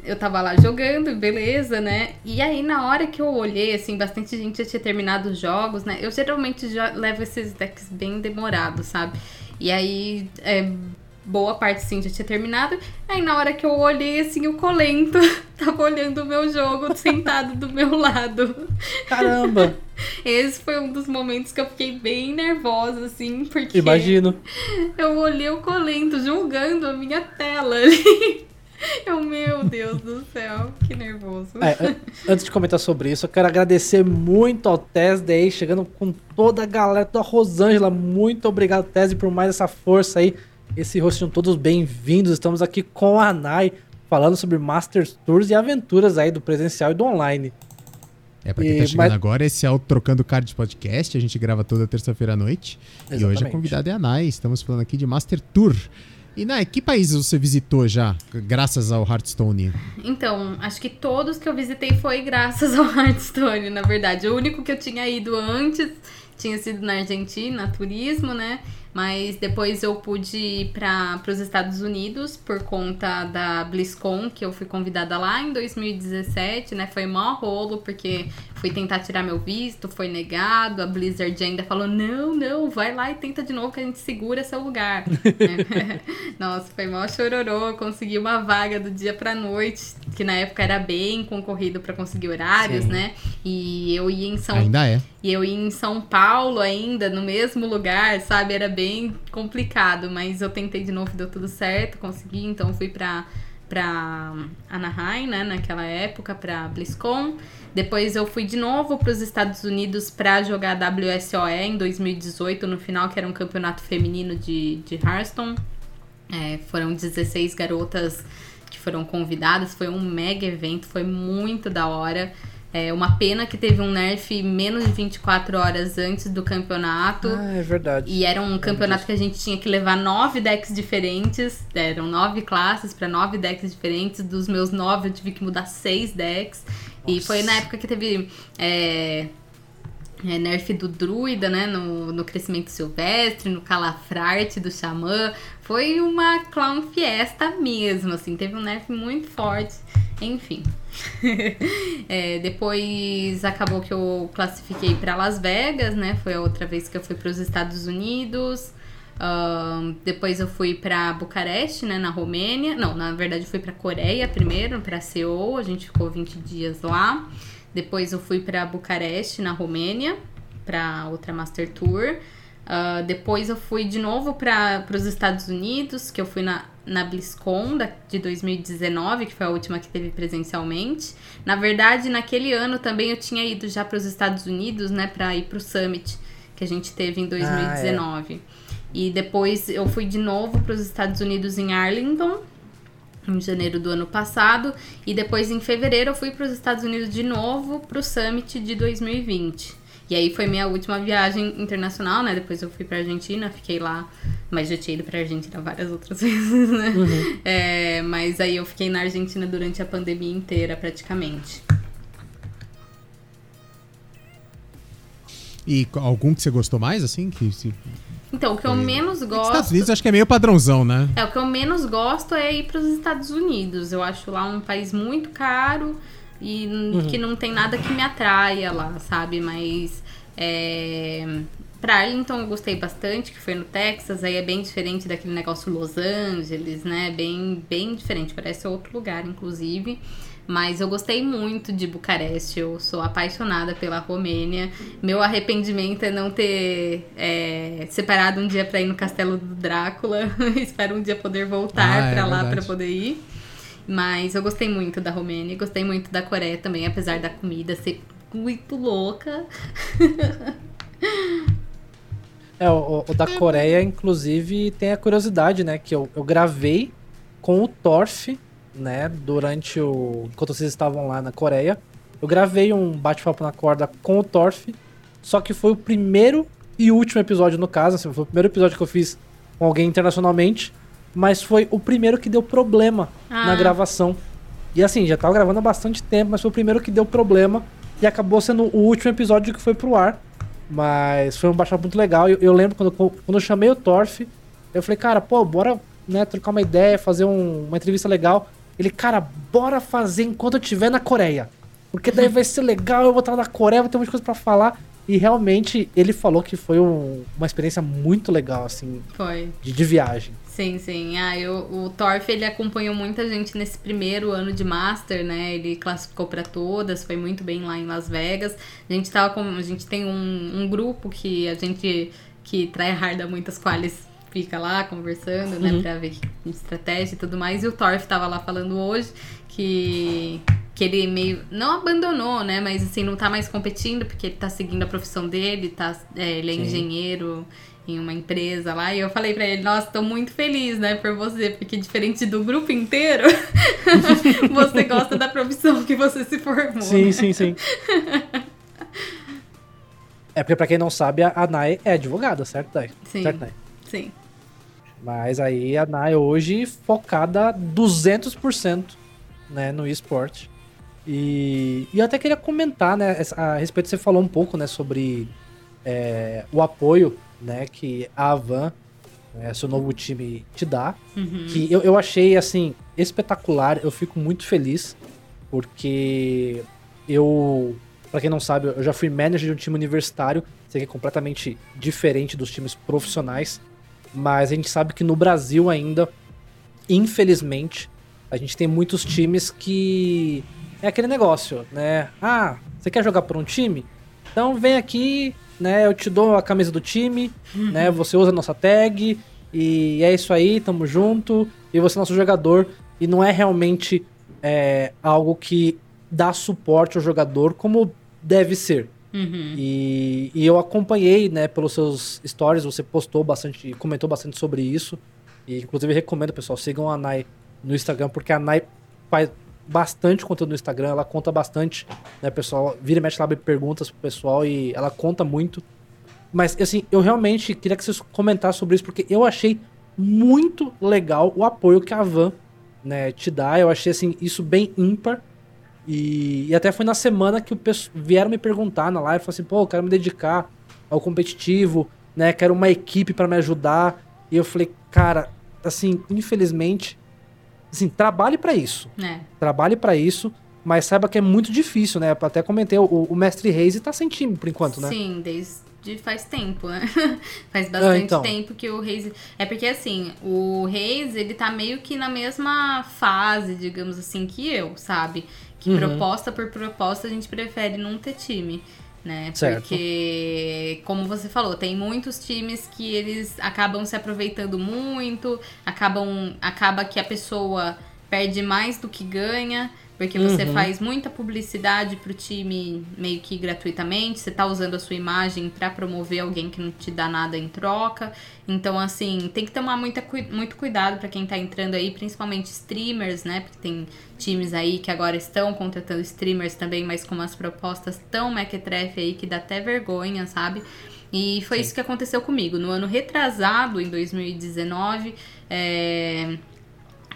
eu tava lá jogando, beleza, né? E aí na hora que eu olhei, assim, bastante gente já tinha terminado os jogos, né? Eu geralmente já levo esses decks bem demorados, sabe? E aí, é, boa parte sim já tinha terminado. Aí na hora que eu olhei, assim, o Colento (laughs) tava olhando o meu jogo sentado do meu lado. Caramba, (laughs) Esse foi um dos momentos que eu fiquei bem nervosa, assim, porque imagino. eu olhei o Colento julgando a minha tela ali. (laughs) Eu, meu Deus do céu, que nervoso. É, an- antes de comentar sobre isso, eu quero agradecer muito ao Tesde aí, chegando com toda a galera, toda a Rosângela. Muito obrigado, Tesde, por mais essa força aí. Esse rostinho todos bem-vindos. Estamos aqui com a Nai, falando sobre Masters Tours e aventuras aí do presencial e do online. É, pra quem E- tá chegando mas- agora, esse é o Trocando Cards Podcast. A gente grava toda terça-feira à noite. E hoje a Exatamente. convidada é a Nai. Estamos falando aqui de Master Tour. E Nai, que países você visitou já, graças ao Hearthstone? Então, acho que todos que eu visitei foi graças (laughs) ao Hearthstone, na verdade. O único que eu tinha ido antes tinha sido na Argentina, turismo, né? Mas depois eu pude ir para os Estados Unidos por conta da BlizzCon, que eu fui convidada lá em 2017, né? Foi mó rolo, porque fui tentar tirar meu visto, foi negado. A Blizzard ainda falou: não, não, vai lá e tenta de novo que a gente segura seu lugar. (laughs) (laughs) Nossa, foi mó chororô. Consegui uma vaga do dia pra noite, que na época era bem concorrido para conseguir horários, Sim. né? E eu ia em São Ainda é. e eu ia em São Paulo ainda, no mesmo lugar, sabe? Era bem complicado, mas eu tentei de novo, deu tudo certo, consegui, então fui pra, pra Anaheim, né, naquela época, pra BlizzCon. Depois eu fui de novo pros Estados Unidos pra jogar WSOE em 2018, no final, que era um campeonato feminino de, de Hearthstone. É, foram 16 garotas que foram convidadas, foi um mega evento, foi muito da hora. É uma pena que teve um nerf menos de 24 horas antes do campeonato. Ah, é verdade. E era um campeonato que a gente tinha que levar nove decks diferentes. Eram nove classes para nove decks diferentes. Dos meus nove, eu tive que mudar seis decks. E foi na época que teve é, é, nerf do druida, né? No, no crescimento silvestre, no calafrarte do xamã. Foi uma clown fiesta mesmo, assim. Teve um nerf muito forte. Enfim. (laughs) É, depois acabou que eu classifiquei para Las Vegas, né? Foi a outra vez que eu fui para os Estados Unidos. Ahn, depois eu fui para Bucareste, né, na Romênia. Não, na verdade eu fui para Coreia primeiro, para Seul. A gente ficou 20 dias lá. Depois eu fui para Bucareste, na Romênia, para outra Master Tour. Ah, depois eu fui de novo para os Estados Unidos, que eu fui na, na BlizzCon da, de 2019, que foi a última que teve presencialmente. Na verdade, naquele ano também eu tinha ido já para os Estados Unidos, né, para ir para o Summit que a gente teve em 2019. E depois eu fui de novo para os Estados Unidos em Arlington, em janeiro do ano passado. E depois em fevereiro eu fui para os Estados Unidos de novo para o Summit de 2020. E aí foi minha última viagem internacional, né? Depois eu fui pra Argentina, fiquei lá, mas já tinha ido pra Argentina várias outras (laughs) vezes, né? É, mas aí eu fiquei na Argentina durante a pandemia inteira, praticamente. E algum que você gostou mais, assim? Que se... Então, o que eu menos Estados gosto. Unidos acho que é meio padrãozão, né? É, o que eu menos gosto é ir para os Estados Unidos. Eu acho lá um país muito caro e n- que não tem nada que me atraia lá, sabe? Mas é... pra Arlington eu gostei bastante, que foi no Texas. Aí é bem diferente daquele negócio Los Angeles, né? Bem, bem diferente, parece outro lugar, inclusive. Mas eu gostei muito de Bucareste, eu sou apaixonada pela Romênia. Meu arrependimento é não ter é, separado um dia pra ir no Castelo do Drácula. (laughs) Espero um dia poder voltar Ah, é pra lá pra poder ir. Mas eu gostei muito da Romênia, gostei muito da Coreia também, apesar da comida ser muito louca. (laughs) É, o, o da Coreia, inclusive, tem a curiosidade, né? Que eu, eu gravei com o Torf, né? Durante o. Enquanto vocês estavam lá na Coreia. Eu gravei um bate-papo na corda com o Torf. Só que foi o primeiro e último episódio, no caso. Assim, foi o primeiro episódio que eu fiz com alguém internacionalmente. Mas foi o primeiro que deu problema na Ah. gravação. E assim, já tava gravando há bastante tempo, mas foi o primeiro que deu problema. E acabou sendo o último episódio que foi pro ar. Mas foi um bate-papo muito legal. Eu, eu lembro quando, quando eu chamei o Torf, eu falei, cara, pô, bora né, trocar uma ideia, fazer um- uma entrevista legal. Ele, cara, bora fazer enquanto eu estiver na Coreia. Porque daí vai ser legal, eu vou estar na Coreia, vai ter muita coisa pra falar. E realmente ele falou que foi um- uma experiência muito legal, assim, Foi. de, de viagem. Sim, sim. Ah, eu, o Torf, ele acompanhou muita gente nesse primeiro ano de Master, né? Ele classificou pra todas, foi muito bem lá em Las Vegas. A gente tava com... A gente tem um, um grupo que a gente... Que tryharda muitas quales fica lá conversando, né? Uhum. Pra ver estratégia e tudo mais. E o Torf tava lá falando hoje que... Que ele meio. Não abandonou, né? Mas assim, não tá mais competindo, porque ele tá seguindo a profissão dele, tá, é, ele é Sim. engenheiro em uma empresa lá. E eu falei pra ele, nossa, tô muito feliz, né, por você, porque diferente do grupo inteiro, (laughs) você gosta da profissão que você se formou. Sim, né? sim, sim. (laughs) É porque, pra quem não sabe, a a Nai é advogada, certo, Dai? Sim. Certo, Nai? Sim. Mas aí a Nai hoje focada 200% né, no esporte. E, e eu até queria comentar, né, a respeito, você falou um pouco, né, sobre é, o apoio né, que a Avan, né, seu novo time, te dá. Uhum. Que eu, eu achei, assim, espetacular. Eu fico muito feliz, porque eu, pra quem não sabe, eu já fui manager de um time universitário, sei que é completamente diferente dos times profissionais, mas a gente sabe que no Brasil ainda, infelizmente, a gente tem muitos times que é aquele negócio, né? Ah, você quer jogar por um time? Então vem aqui, né? Eu te dou a camisa do time, né? Você usa a nossa tag e é isso aí, tamo junto. E você é nosso jogador. E não é realmente é, algo que dá suporte ao jogador como deve ser. Uhum. E, e eu acompanhei, né, pelos seus stories, você postou bastante, comentou bastante sobre isso. E inclusive recomendo, pessoal, sigam a Nai no Instagram, porque a Nai faz bastante conteúdo no Instagram, ela conta bastante, né, pessoal? Vira e mexe lá, abre perguntas pro pessoal e ela conta muito. Mas, assim, eu realmente queria que vocês comentassem sobre isso, porque eu achei muito legal o apoio que a Van, né, te dá. Eu achei, assim, isso bem ímpar. E, e até foi na semana que o pesso- vieram me perguntar na live, falaram assim, pô, eu quero me dedicar ao competitivo, né, quero uma equipe pra me ajudar. E eu falei, cara, assim, infelizmente, assim, trabalhe pra isso É. trabalhe pra isso, mas saiba que é muito difícil, né? Até comentei, o, o mestre Reis tá sem time por enquanto, né? Sim, desde faz tempo, né? (laughs) faz bastante então. tempo que o Reis. É porque assim, o Reis, ele tá meio que na mesma fase, digamos assim, que eu, sabe? Que Uhum. proposta por proposta a gente prefere não ter time. Né? Certo. Porque, como você falou, tem muitos times que eles acabam se aproveitando muito, acabam acaba que a pessoa perde mais do que ganha, porque você Uhum. faz muita publicidade pro time meio que gratuitamente, você tá usando a sua imagem pra promover alguém que não te dá nada em troca. Então, assim, tem que tomar muita, muito cuidado pra quem tá entrando aí, principalmente streamers, né? Porque tem times aí que agora estão contratando streamers também, mas com umas propostas tão mequetrefe aí que dá até vergonha, sabe? E foi isso que aconteceu comigo. No ano retrasado, em 2019, é,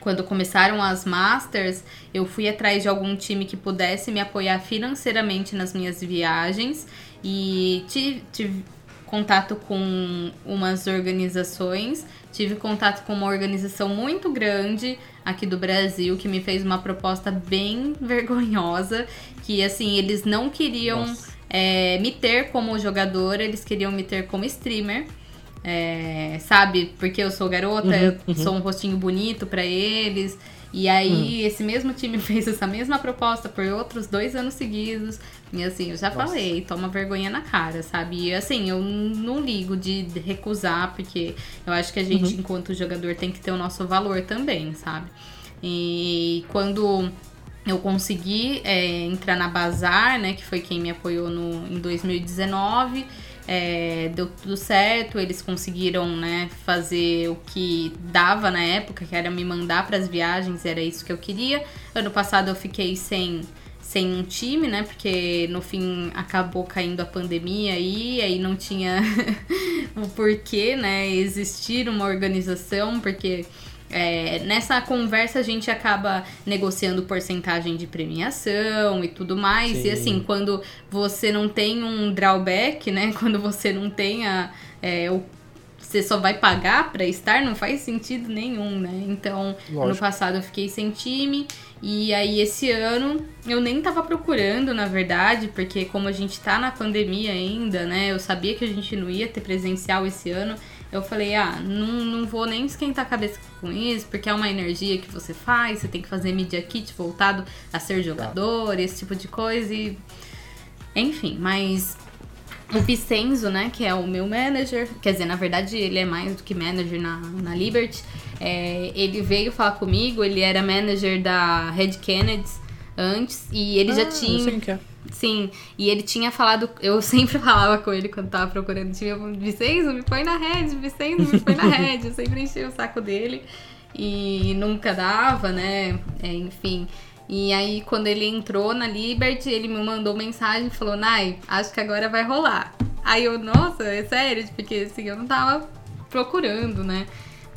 quando começaram as Masters, eu fui atrás de algum time que pudesse me apoiar financeiramente nas minhas viagens e tive, tive contato com umas organizações, tive contato com uma organização muito grande aqui do Brasil que me fez uma proposta bem (laughs) vergonhosa, que assim, eles não queriam é, me ter como jogadora, eles queriam me ter como streamer. É, sabe, porque eu sou garota, Uhum, eu uhum. sou um rostinho bonito pra eles. E aí, esse mesmo time (laughs) fez essa mesma proposta por outros dois anos seguidos. E assim, eu já Nossa. falei, toma vergonha na cara, sabe? E assim, eu não ligo de de recusar, porque eu acho que a gente, enquanto jogador, tem que ter o nosso valor também, sabe? E quando eu consegui é, entrar na Bazar, né, que foi quem me apoiou no, em 2019, é, deu tudo certo, eles conseguiram, né, fazer o que dava na época, que era me mandar para as viagens, era isso que eu queria. Ano passado eu fiquei sem sem um time, né? Porque no fim acabou caindo a pandemia aí, aí não tinha (laughs) o porquê, né? Existir uma organização, porque é, nessa conversa a gente acaba negociando porcentagem de premiação e tudo mais. Sim. E assim, quando você não tem um drawback, né? (laughs) Quando você não tem a, é, o você só vai pagar pra estar, não faz sentido nenhum, né? Então, no Lógico. passado eu fiquei sem time. E aí esse ano eu nem tava procurando, na verdade, porque como a gente tá na pandemia ainda, né? Eu sabia que a gente não ia ter presencial esse ano. Eu falei, ah, não, não vou nem esquentar a cabeça com isso, porque é uma energia que você faz, você tem que fazer media kit voltado a ser jogador, esse tipo de coisa. E... Enfim, mas o Vicenzo, né, que é o meu manager, quer dizer, na verdade ele é mais do que manager na, na Liberty, é, ele veio falar comigo, ele era manager da Red Kennedy antes, e ele já Ah, eu tinha... quem que é. Sim, e ele tinha falado, eu (laughs) sempre falava com ele quando tava procurando time, eu falava, Vicenzo, me põe na Red, Vicenzo, me põe na Red, eu sempre enchia o saco dele e nunca dava, né, é, enfim. E aí, quando ele entrou na Liberty, ele me mandou mensagem e falou, Nai, acho que agora vai rolar. Aí eu, nossa, é sério, porque assim, eu não tava procurando, né.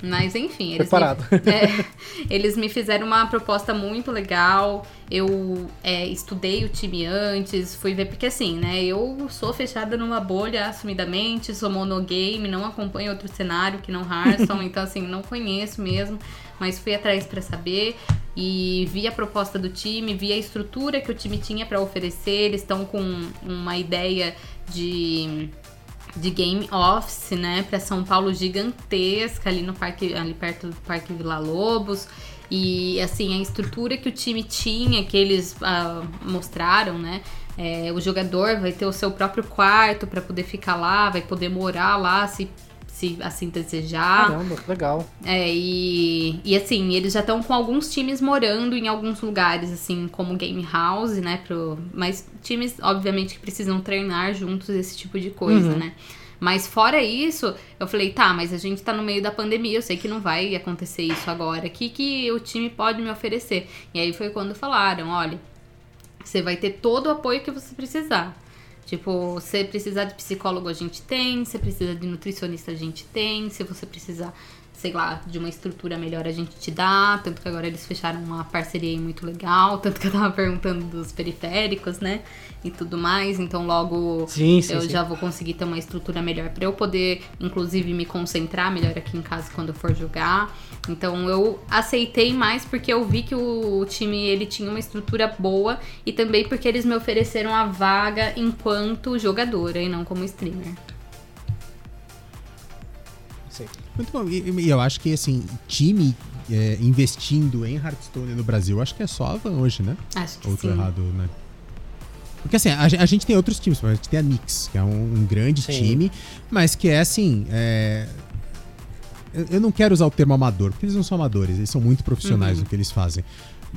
Mas enfim, eles Preparado. Me, (laughs) é, eles me fizeram uma proposta muito legal. Eu é, estudei o time antes, fui ver, porque assim, né? Eu sou fechada numa bolha assumidamente, sou monogame, não acompanho outro cenário que não Hearthstone, (laughs) então assim, não conheço mesmo, mas fui atrás para saber e vi a proposta do time, vi a estrutura que o time tinha para oferecer. Eles estão com uma ideia de de game office, né, para São Paulo gigantesca ali no parque, ali perto do Parque Vila Lobos. E assim, a estrutura que o time tinha, que eles uh, mostraram, né? É, o jogador vai ter o seu próprio quarto para poder ficar lá, vai poder morar lá se se assim desejar. Caramba, legal. É, e, e assim, eles já estão com alguns times morando em alguns lugares, assim, como Game House, né? Pro, mas times, obviamente, que precisam treinar juntos, esse tipo de coisa, Uhum. né? Mas fora isso, eu falei, tá, mas a gente tá no meio da pandemia, eu sei que não vai acontecer isso agora. O que, que o time pode me oferecer? E aí foi quando falaram, olha, você vai ter todo o apoio que você precisar. Tipo, você precisar de psicólogo a gente tem, você precisa de nutricionista a gente tem, se você precisar, sei lá, de uma estrutura melhor a gente te dá, tanto que agora eles fecharam uma parceria aí muito legal, (laughs) tanto que eu tava perguntando dos periféricos, né, e tudo mais, então logo Sim, sim, eu sim. já vou conseguir ter uma estrutura melhor para eu poder, inclusive, me concentrar melhor aqui em casa quando eu for jogar. Então eu aceitei mais porque eu vi que o time ele tinha uma estrutura boa e também porque eles me ofereceram a vaga enquanto jogadora e não como streamer. Muito bom. E, e eu acho que, assim, time é, investindo em Hearthstone no Brasil, acho que é só a Van hoje, né? Acho que Ou sim. errado, né? Porque assim, a, a gente tem outros times, a gente tem a Nix, que é um, um grande Sim. time, mas que é assim. é, Eu, eu não quero usar o termo amador, porque eles não são amadores, eles são muito profissionais Uhum. no que eles fazem.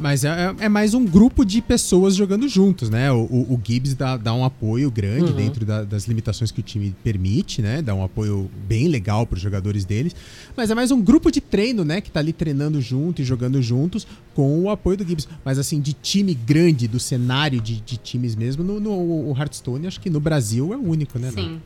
Mas é, é- é mais um grupo de pessoas jogando juntos, né? O, o- o Gibbs dá, dá um apoio grande Uhum. dentro da- das limitações que o time permite, né? Dá um apoio bem legal para os jogadores deles. Mas é mais um grupo de treino, né? Que tá ali treinando junto e jogando juntos com o apoio do Gibbs. Mas assim, de time grande, do cenário de, de times mesmo, no, no o Hearthstone, acho que no Brasil é o único, né? Sim.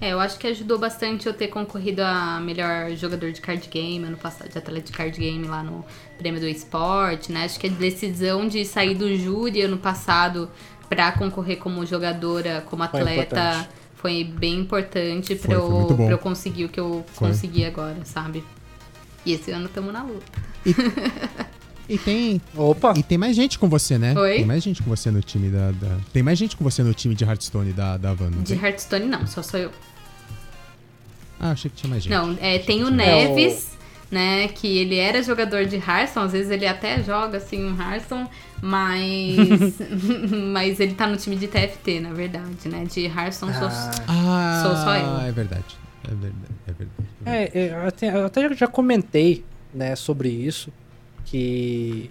É, eu acho que ajudou bastante eu ter concorrido a melhor jogador de card game ano passado, de atleta de card game lá no prêmio do esporte, né? Acho que a decisão de sair do júri ano passado pra concorrer como jogadora, como Foi atleta, importante. foi bem importante Foi, pra foi muito eu, pra eu conseguir o que eu Foi. consegui agora, sabe? E esse ano estamos na luta. E (laughs) tem, Opa! e tem mais gente com você, né? Oi? Tem mais gente com você no time da. da- Tem mais gente com você no time de Hearthstone da, da Van, De tem? Hearthstone não, só sou eu. Ah, achei que tinha mais gente. Não, é, tem o É, Neves, né? Que ele era jogador de Hearthstone, às vezes ele até joga assim um Hearthstone, mas. (laughs) mas ele tá no time de TFT, na verdade, né? De Hearthstone sou. Ah, Ah, Sou só eu. É verdade. É verdade. É verdade. É, é, eu até- eu até já comentei, né, sobre isso, que,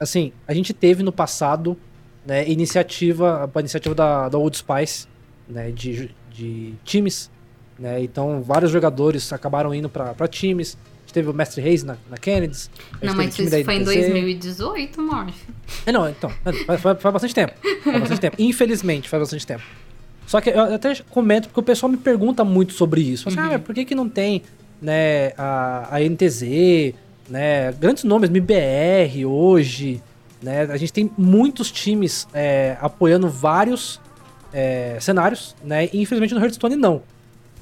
assim, a gente teve no passado, né, iniciativa, a iniciativa da, da Old Spice, né, de, de times, né, então vários jogadores acabaram indo pra pra times, a gente teve o Mestre Reis na, na gente Não, mas isso foi em IDTZ. 2018, Morph. É, não, então, faz, faz- faz bastante tempo, faz bastante tempo, infelizmente faz bastante tempo. Só que eu até comento, porque o pessoal me pergunta muito sobre isso. Assim, Uhum. ah, por que, que não tem né, a, a NTZ, né, grandes nomes, MBR hoje, né? A gente tem muitos times é, apoiando vários é, cenários, né? E infelizmente no Hearthstone não.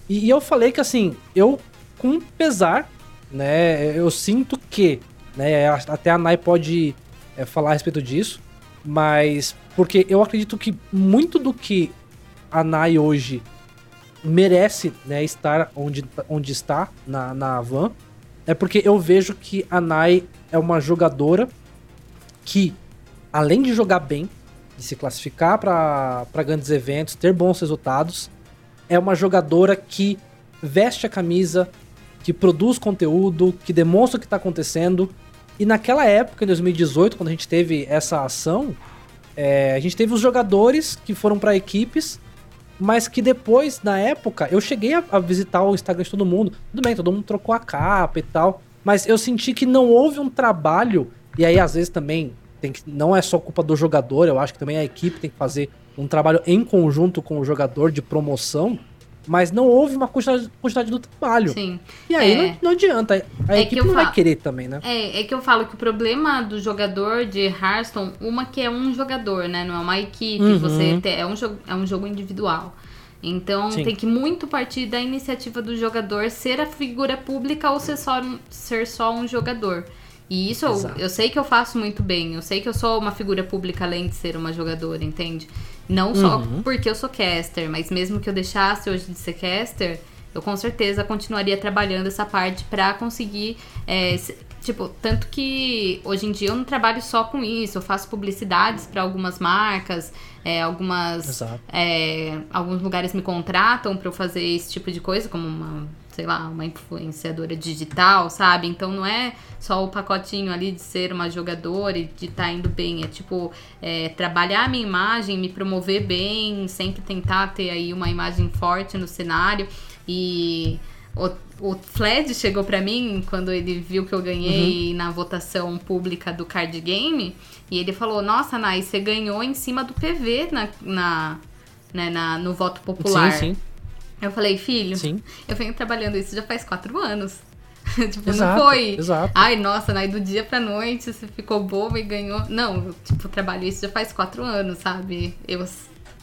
E, e eu falei que assim, eu com pesar, né? Eu sinto que, né? Até a Nai pode é, falar a respeito disso, mas porque eu acredito que muito do que a Nai hoje merece né, estar onde, onde está na, na Van é porque eu vejo que a Nai é uma jogadora que, além de jogar bem, de se classificar para grandes eventos, ter bons resultados, é uma jogadora que veste a camisa, que produz conteúdo, que demonstra o que está acontecendo. E naquela época, em 2018, quando a gente teve essa ação, é, a gente teve os jogadores que foram para equipes, mas que depois, na época, eu cheguei a, a visitar o Instagram de todo mundo. Tudo bem, todo mundo trocou a capa e tal, mas eu senti que não houve um trabalho, e aí às vezes também tem que, não é só culpa do jogador, eu acho que também a equipe tem que fazer um trabalho em conjunto com o jogador de promoção, mas não houve uma quantidade, quantidade do trabalho. Sim. E aí É. não, não adianta. A É equipe que não vai falo- querer também, né? É, é que eu falo que o problema do jogador de Hearthstone, uma que é um jogador, né? Não é uma equipe, Uhum. você te- é, um jogo, é um jogo individual. Então Sim. tem que muito partir da iniciativa do jogador ser a figura pública ou ser só, ser só um jogador. E isso eu, eu sei que eu faço muito bem. Eu sei que eu sou uma figura pública além de ser uma jogadora, entende? Não só Uhum. porque eu sou caster, mas mesmo que eu deixasse hoje de ser caster, eu com certeza continuaria trabalhando essa parte pra conseguir. é, tipo, tanto que hoje em dia eu não trabalho só com isso, eu faço publicidades pra algumas marcas, é, algumas. É, alguns lugares me contratam pra eu fazer esse tipo de coisa, como uma, sei lá, uma influenciadora digital, sabe? Então não é só o pacotinho ali de ser uma jogadora e de estar indo bem. É tipo, é, trabalhar a minha imagem, me promover bem, sempre tentar ter aí uma imagem forte no cenário. E o, o Fled chegou pra mim quando ele viu que eu ganhei na votação pública do card game. E ele falou: Nossa, Nai, você ganhou em cima do PV na, na, né, na- no voto popular. Sim, sim. Eu falei, filho, Sim. eu venho trabalhando isso já faz quatro anos. (laughs) tipo, Exato, não foi. exato. Ai, nossa, Nai, do dia pra noite você ficou boba e ganhou. Não, eu, tipo, trabalho isso já faz quatro anos, sabe? Eu,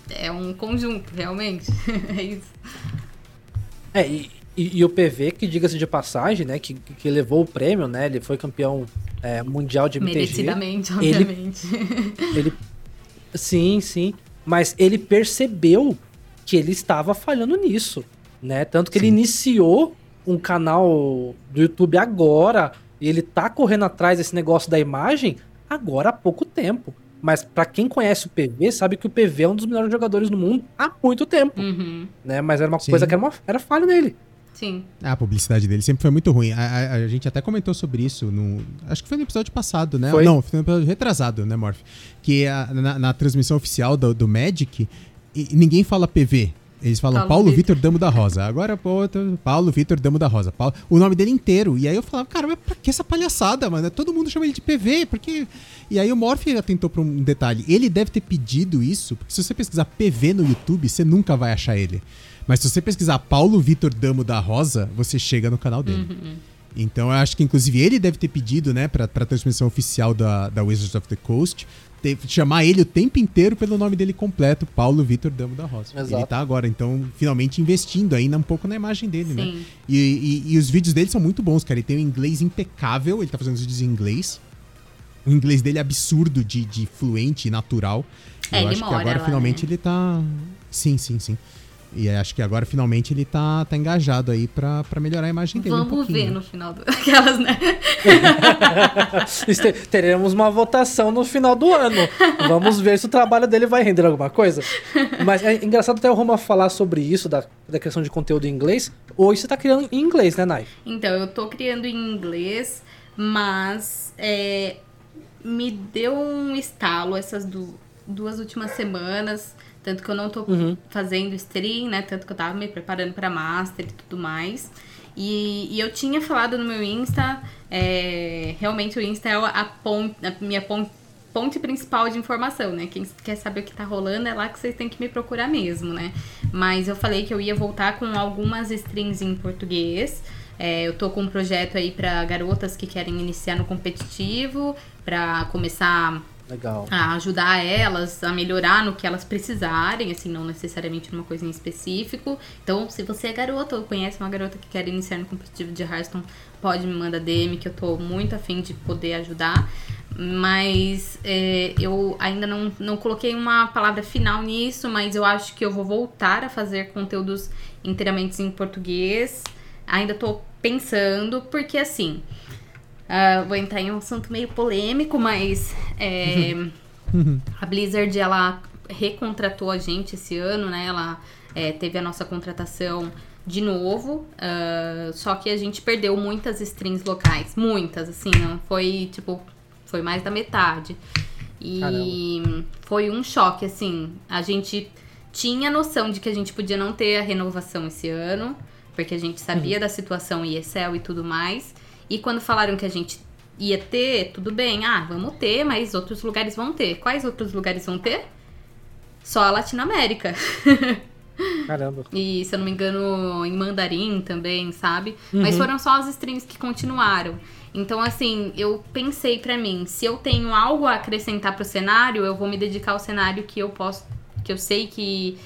é um conjunto, realmente. (laughs) é isso. É, e, e- e o PV, que diga-se de passagem, né, que, que levou o prêmio, né, ele foi campeão é, mundial de MTG. Merecidamente, Ele- obviamente. (laughs) Ele, sim, sim, mas ele percebeu que ele estava falhando nisso, né, tanto que ele Sim. iniciou um canal do YouTube agora, e ele tá correndo atrás desse negócio da imagem agora há pouco tempo. Mas pra quem conhece o PV, sabe que o PV é um dos melhores jogadores do mundo há muito tempo, Uhum, né? Mas era uma Sim. coisa que era, uma, era falho nele. sim. A publicidade dele sempre foi muito ruim. A, a- a gente até comentou sobre isso no. Acho que foi no episódio passado, né? Foi? Não, foi no episódio retrasado, né, Morph? Que a- na, na transmissão oficial do, do Magic, e- ninguém fala PV. Eles falam Paulo Paulo Vitor. Damo da Rosa. Agora, pô, Paulo Vitor Damo da Rosa. Paulo- o nome dele inteiro. E aí eu falava, cara, mas pra que essa palhaçada, mano? Todo mundo chama ele de PV, porque. E aí o Morph atentou pra um detalhe. Ele deve ter pedido isso, porque se você pesquisar PV no YouTube, você nunca vai achar ele. Mas se você pesquisar Paulo Vitor Damo da Rosa, você chega no canal dele. Então eu acho que inclusive ele deve ter pedido, né, pra, pra transmissão oficial da, da Wizards of the Coast, ter- chamar ele o tempo inteiro pelo nome dele completo, Paulo Vitor Damo da Rosa. Exato. Ele tá agora, então, finalmente investindo ainda um pouco na imagem dele, né? Sim. E, e- e os vídeos dele são muito bons, cara. Ele tem um inglês impecável, ele tá fazendo os vídeos em inglês. O inglês dele é absurdo de, de fluente e natural. É, eu ele acho que agora lá, finalmente né? ele tá. Sim, sim, sim. E acho que agora finalmente ele tá, tá engajado aí pra, pra melhorar a imagem dele. um Vamos pouquinho, ver no final do... (laughs) Aquelas, né? Teremos uma votação no final do ano. Vamos ver se o trabalho dele vai render alguma coisa. Mas é engraçado até o Roma falar sobre isso, da, da questão de conteúdo em inglês. Hoje você tá criando em inglês, né, Nai? Então, eu tô criando em inglês, mas é, me deu um estalo essas du- duas últimas semanas. Tanto que eu não tô Uhum. fazendo stream, né? Tanto que eu tava me preparando pra Master e tudo mais. E, e eu tinha falado no meu Insta, é, realmente o Insta é a, pon- a minha pon- ponte principal de informação, né? Quem quer saber o que tá rolando é lá que vocês têm que me procurar mesmo, né? Mas eu falei que eu ia voltar com algumas strings em português. É, eu tô com um projeto aí pra garotas que querem iniciar no competitivo, pra começar Legal. a ajudar elas a melhorar no que elas precisarem, assim, não necessariamente numa coisa em específico. Então, se você é garota ou conhece uma garota que quer iniciar no competitivo de Hearthstone, pode me mandar DM, que eu tô muito afim de poder ajudar. Mas é, eu ainda não, não coloquei uma palavra final nisso, mas eu acho que eu vou voltar a fazer conteúdos inteiramente em português. Ainda tô pensando, porque assim. Ah, vou entrar em um assunto meio polêmico, mas é, (laughs) a Blizzard ela recontratou a gente esse ano, né? Ela é, teve a nossa contratação de novo, ah, só que a gente perdeu muitas strings locais, muitas, assim, não foi tipo, foi mais da metade. E foi um choque, assim. A gente tinha noção de que a gente podia não ter a renovação esse ano, porque a gente sabia da situação ESL e tudo mais. E quando falaram que a gente ia ter, tudo bem, ah, vamos ter, mas outros lugares vão ter. Quais outros lugares vão ter? Só a Latinoamérica. (laughs) Caramba. E, se eu não me engano, em mandarim também, sabe? Mas foram só as streams que continuaram. Então, assim, eu pensei pra mim, se eu tenho algo a acrescentar pro cenário, eu vou me dedicar ao cenário que eu posso, que eu sei que,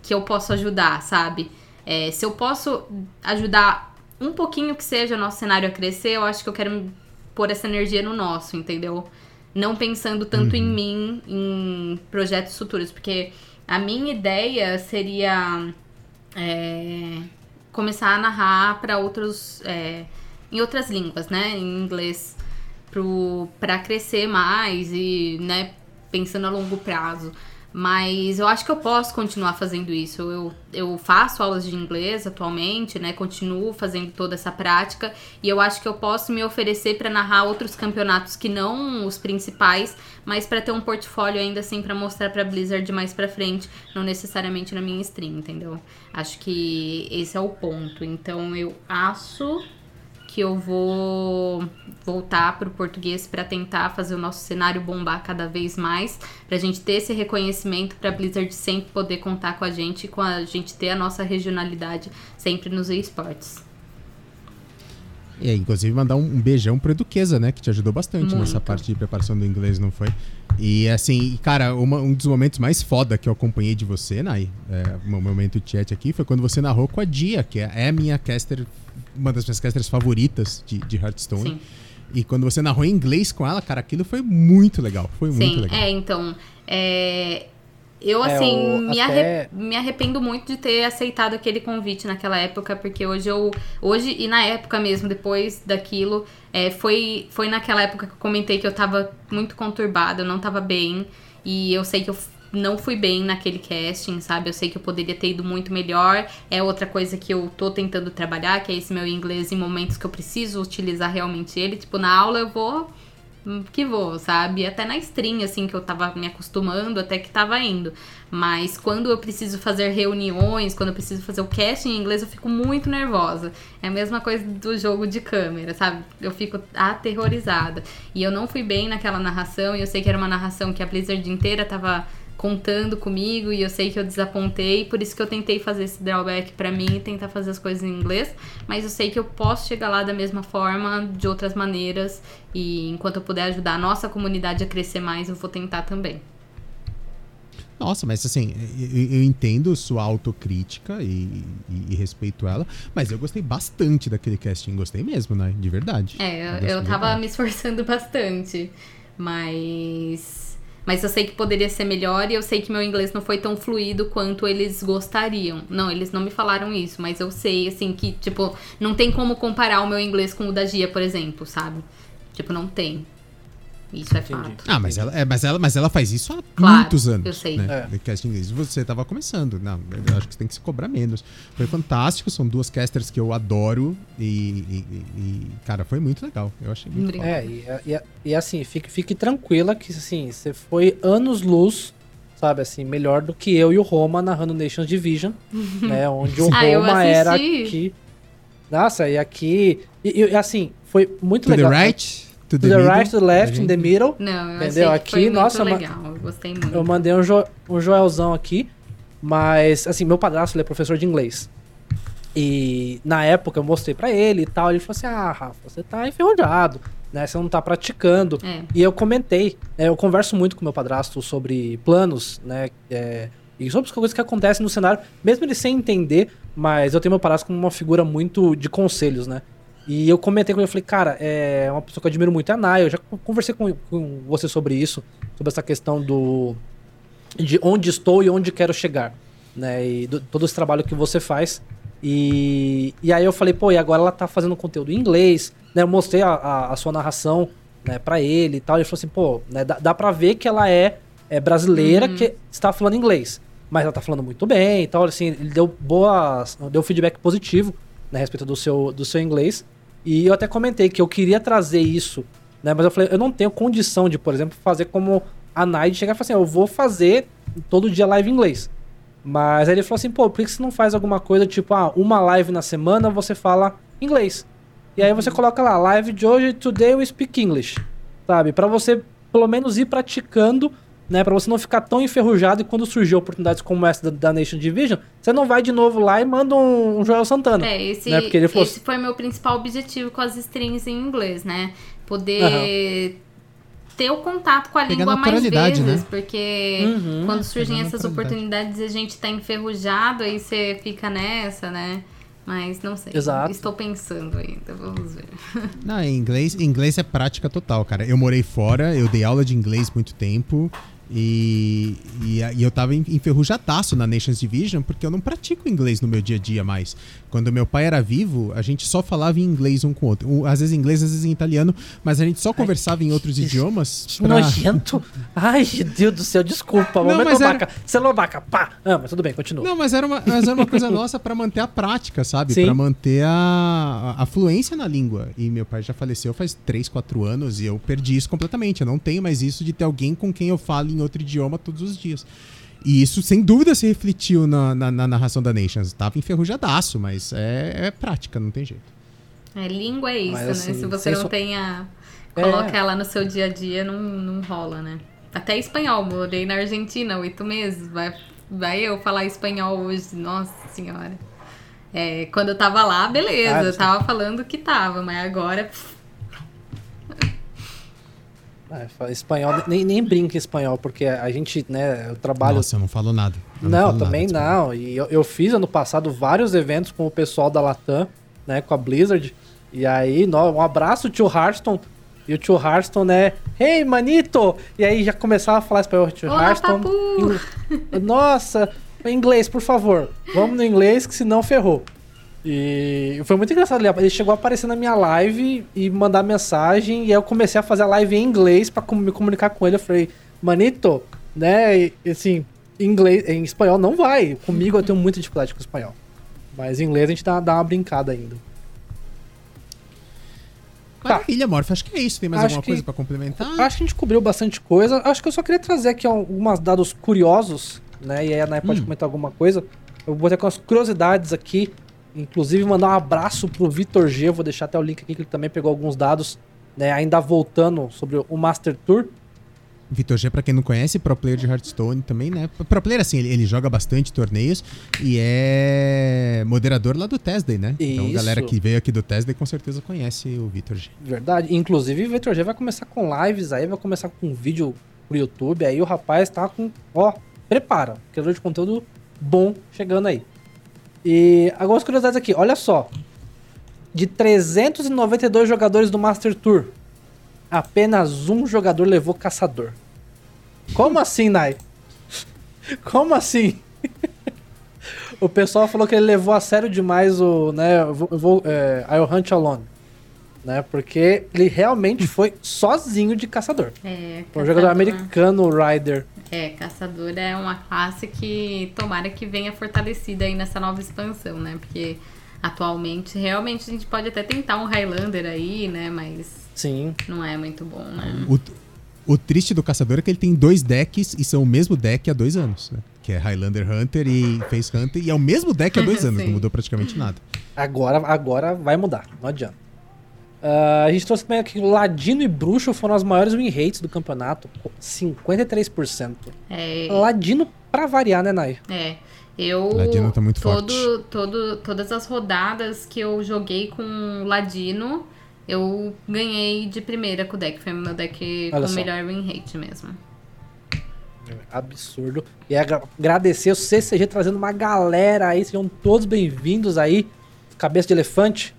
que eu posso ajudar, sabe? É, se eu posso ajudar um pouquinho que seja o nosso cenário a crescer, eu acho que eu quero pôr essa energia no nosso, entendeu? Não pensando tanto em mim, em projetos futuros, porque a minha ideia seria é, começar a narrar para outros é, em outras línguas, né, em inglês, para crescer mais e, né, pensando a longo prazo. Mas eu acho que eu posso continuar fazendo isso. Eu, eu faço aulas de inglês atualmente, né? Continuo fazendo toda essa prática. E eu acho que eu posso me oferecer para narrar outros campeonatos que não os principais, mas para ter um portfólio ainda assim para mostrar para Blizzard mais para frente, não necessariamente na minha stream, entendeu? Acho que esse é o ponto. Então eu acho que eu vou voltar pro português para tentar fazer o nosso cenário bombar cada vez mais, pra gente ter esse reconhecimento, pra Blizzard sempre poder contar com a gente, com a gente ter a nossa regionalidade sempre nos esportes. E aí, inclusive, mandar um, um beijão pro Eduqueza, né? Que te ajudou bastante Muito. nessa parte de preparação do inglês, não foi? E assim, cara, uma- um dos momentos mais foda que eu acompanhei de você, Nai, é, o momento de chat aqui, foi quando você narrou com a Dia, que é, é a minha caster, uma das minhas casters favoritas de, de Hearthstone. Sim. E quando você narrou em inglês com ela, cara, aquilo foi muito legal. Foi muito Sim, legal. é, então. é, eu, É, assim, o- me, até- arre- me arrependo muito de ter aceitado aquele convite naquela época, porque hoje eu. Hoje, e na época mesmo, depois daquilo, é, foi, foi naquela época que eu comentei que eu tava muito conturbada, eu não tava bem. E eu sei que eu não fui bem naquele casting, sabe? Eu sei que eu poderia ter ido muito melhor. É outra coisa que eu tô tentando trabalhar, que é esse meu inglês em momentos que eu preciso utilizar realmente ele. Tipo, na aula eu vou que vou, sabe? Até na stream, assim, que eu tava me acostumando, até que tava indo. Mas quando eu preciso fazer reuniões, quando eu preciso fazer o casting em inglês, eu fico muito nervosa. É a mesma coisa do jogo de câmera, sabe? Eu fico aterrorizada. E eu não fui bem naquela narração, e eu sei que era uma narração que a Blizzard inteira tava contando comigo e eu sei que eu desapontei, por isso que eu tentei fazer esse drawback pra mim e tentar fazer as coisas em inglês, mas eu sei que eu posso chegar lá da mesma forma, de outras maneiras, e enquanto eu puder ajudar a nossa comunidade a crescer mais, eu vou tentar também. Nossa, mas assim, eu, eu entendo sua autocrítica e, e- e respeito ela, mas eu gostei bastante daquele casting, gostei mesmo, né? De verdade. É, eu, eu tava me esforçando (laughs) bastante, mas. Mas eu sei que poderia ser melhor e eu sei que meu inglês não foi tão fluido quanto eles gostariam. Não, eles não me falaram isso, mas eu sei, assim, que, tipo, não tem como comparar o meu inglês com o da Gia, por exemplo, sabe? Tipo, não tem. Isso é Entendi. fato. Ah, mas ela, é, mas, ela, mas ela faz isso há Claro, muitos anos. eu sei. Né? É. De casting inglês. Você tava começando. Não, eu acho que você tem que se cobrar menos. Foi fantástico, são duas casters que eu adoro e, e- e- cara, foi muito legal. Eu achei muito foda. É, e, e, e assim, fique, fique tranquila que assim, você foi anos luz, sabe, assim, melhor do que eu e o Roma narrando Nations Division, (laughs) né? Onde o Ah, Roma era aqui. Nossa, e aqui. E, e, assim, foi muito To legal. the right, to the, the middle, right, to the left, in the middle. Não, eu Entendeu? achei que Aqui, nossa, legal. Eu gostei muito. Eu mandei um, jo um Joelzão aqui, mas, assim, meu padrasto, ele é professor de inglês. E na época eu mostrei pra ele e tal, ele falou assim, ah, Rafa, você tá enferrujado, né, você não tá praticando. É. E eu comentei, né, eu converso muito com meu padrasto sobre planos, né, é, e sobre as coisas que acontecem no cenário, mesmo ele sem entender, mas eu tenho meu padrasto como uma figura muito de conselhos, né. E eu comentei com ele, eu falei, cara, é uma pessoa que eu admiro muito, é a Nai, eu já conversei com, com você sobre isso, sobre essa questão do de onde estou e onde quero chegar, né? E do- todo esse trabalho que você faz. E, e aí eu falei, pô, e agora ela tá fazendo conteúdo em inglês, né? Eu mostrei a, a, a sua narração, né, pra ele e tal. Ele falou assim, pô, né, dá, dá pra ver que ela é, é brasileira que está falando inglês. Mas ela tá falando muito bem e tal. Assim, ele deu boas. deu feedback positivo né, a respeito do seu, do seu inglês. E eu até comentei que eu queria trazer isso, né? Mas eu falei, eu não tenho condição de, por exemplo, fazer como a Naide chegar e falar assim, eu vou fazer todo dia live em inglês. Mas aí ele falou assim, pô, por que você não faz alguma coisa tipo, ah, uma live na semana você fala inglês? E aí você coloca lá, live de hoje, today we speak English. Sabe? Pra você pelo menos ir praticando né? Pra você não ficar tão enferrujado e quando surgir oportunidades como essa da, da Nation Division, você não vai de novo lá e manda um, um Joel Santana. É, esse, né? Porque ele falou esse foi meu principal objetivo com as strings em inglês, né? Poder ter o contato com a Pegar língua mais vezes, né? porque Uhum. quando surgem Pegar essas oportunidades e a gente tá enferrujado, aí você fica nessa, né? Mas não sei. Exato. Estou pensando ainda, vamos ver. Não, em inglês, inglês é prática total, cara. Eu morei fora, eu dei aula de inglês muito tempo. E, e, e eu tava en- enferrujadaço na Nations Division porque eu não pratico inglês no meu dia a dia mais. Quando meu pai era vivo, a gente só falava em inglês um com o outro. Às vezes em inglês, às vezes em italiano, mas a gente só conversava em outros idiomas. Que pra- nojento. Ai, Deus do céu, desculpa. Não, Momento mas era- babaca. Você é babaca, pá. Ah, mas tudo bem, continua. Não, mas era uma, mas era uma coisa nossa pra manter a prática, sabe? Pra manter a, a, a fluência na língua. E meu pai já faleceu faz 3, 4 anos e eu perdi isso completamente. Eu não tenho mais isso de ter alguém com quem eu falo em outro idioma todos os dias. E isso, sem dúvida, se refletiu na, na, na narração da Nations. Tava enferrujadaço, mas é, é prática, não tem jeito. É, língua é isso, Mas, né? assim, Se você não so- tenha. É. Coloca ela no seu dia a dia, não, não rola, né? Até espanhol, morei na Argentina oito meses. Vai, vai eu falar espanhol hoje, nossa senhora. É, quando eu tava lá, beleza, Ah, eu tava falando que tava, mas agora. pff, Fala espanhol, nem, nem brinca em espanhol, porque a gente, né, eu trabalho. Nossa, eu não falo nada. Eu não, falo também nada, não. E eu, eu fiz ano passado vários eventos com o pessoal da Latam, né, com a Blizzard. E aí, um abraço, tio Hearthstone. E o tio Hearthstone é, hey, manito! E aí já começava a falar espanhol, tio Olá, Hearthstone. papu! Nossa, inglês, por favor. Vamos no inglês, que senão ferrou. E foi muito engraçado. Ele chegou a aparecer na minha live e mandar mensagem. E aí eu comecei a fazer a live em inglês pra com- me comunicar com ele. Eu falei, manito, né? E, assim, em inglês, em espanhol não vai. Comigo eu tenho muita dificuldade com espanhol. Mas em inglês a gente dá, dá uma brincada ainda. Maravilha, Morph. Acho que é isso. Tem mais Acho alguma que- coisa pra complementar? Acho que a gente cobriu bastante coisa. Acho que eu só queria trazer aqui alguns dados curiosos, né? E aí a Nai pode Hum. comentar alguma coisa. Eu vou ter com as curiosidades aqui. Inclusive mandar um abraço pro Vitor G. Vou deixar até o link aqui que ele também pegou alguns dados, né? Ainda voltando sobre o Master Tour. Vitor G, pra quem não conhece, pro player de Hearthstone também, né? Pro player, assim, ele, ele joga bastante torneios e é moderador lá do Tesday, né? Então, Isso. galera que veio aqui do Tesday com certeza conhece o Vitor G. Verdade. Inclusive, o Vitor G vai começar com lives aí, vai começar com vídeo pro YouTube. Aí o rapaz tá com. Ó, prepara. Criador de conteúdo bom chegando aí. E algumas curiosidades aqui. Olha só. De 392 jogadores do Master Tour, apenas um jogador levou caçador. Como assim, Nai? (laughs) Como assim? (laughs) o pessoal falou que ele levou a sério demais o, né, eu vou, eu vou, é, I'll Hunt Alone, né, porque ele realmente foi sozinho de caçador. É, um jogador caçador. americano, o Ryder. É, caçador é uma classe que tomara que venha fortalecida aí nessa nova expansão, né? Porque atualmente, realmente, a gente pode até tentar um Highlander aí, né? Mas Sim. não é muito bom, né? O, o triste do caçador é que ele tem dois decks e são o mesmo deck há dois anos, né? Que é Highlander Hunter e Face Hunter, e é o mesmo deck há dois (laughs) anos, não mudou praticamente nada. Agora, agora vai mudar, não adianta. Ah, a gente trouxe também aqui que Ladino e Bruxo foram as maiores win rates do campeonato, com 53%. É, Ladino pra variar, né, Nai? é. Eu. Ladino tá muito todo, forte. Todo, todas as rodadas que eu joguei com Ladino, eu ganhei de primeira com o deck. Foi o meu deck Olha com só. melhor win rate mesmo. Absurdo. E agra- agradecer o CCG trazendo uma galera aí, sejam todos bem-vindos aí. Cabeça de elefante.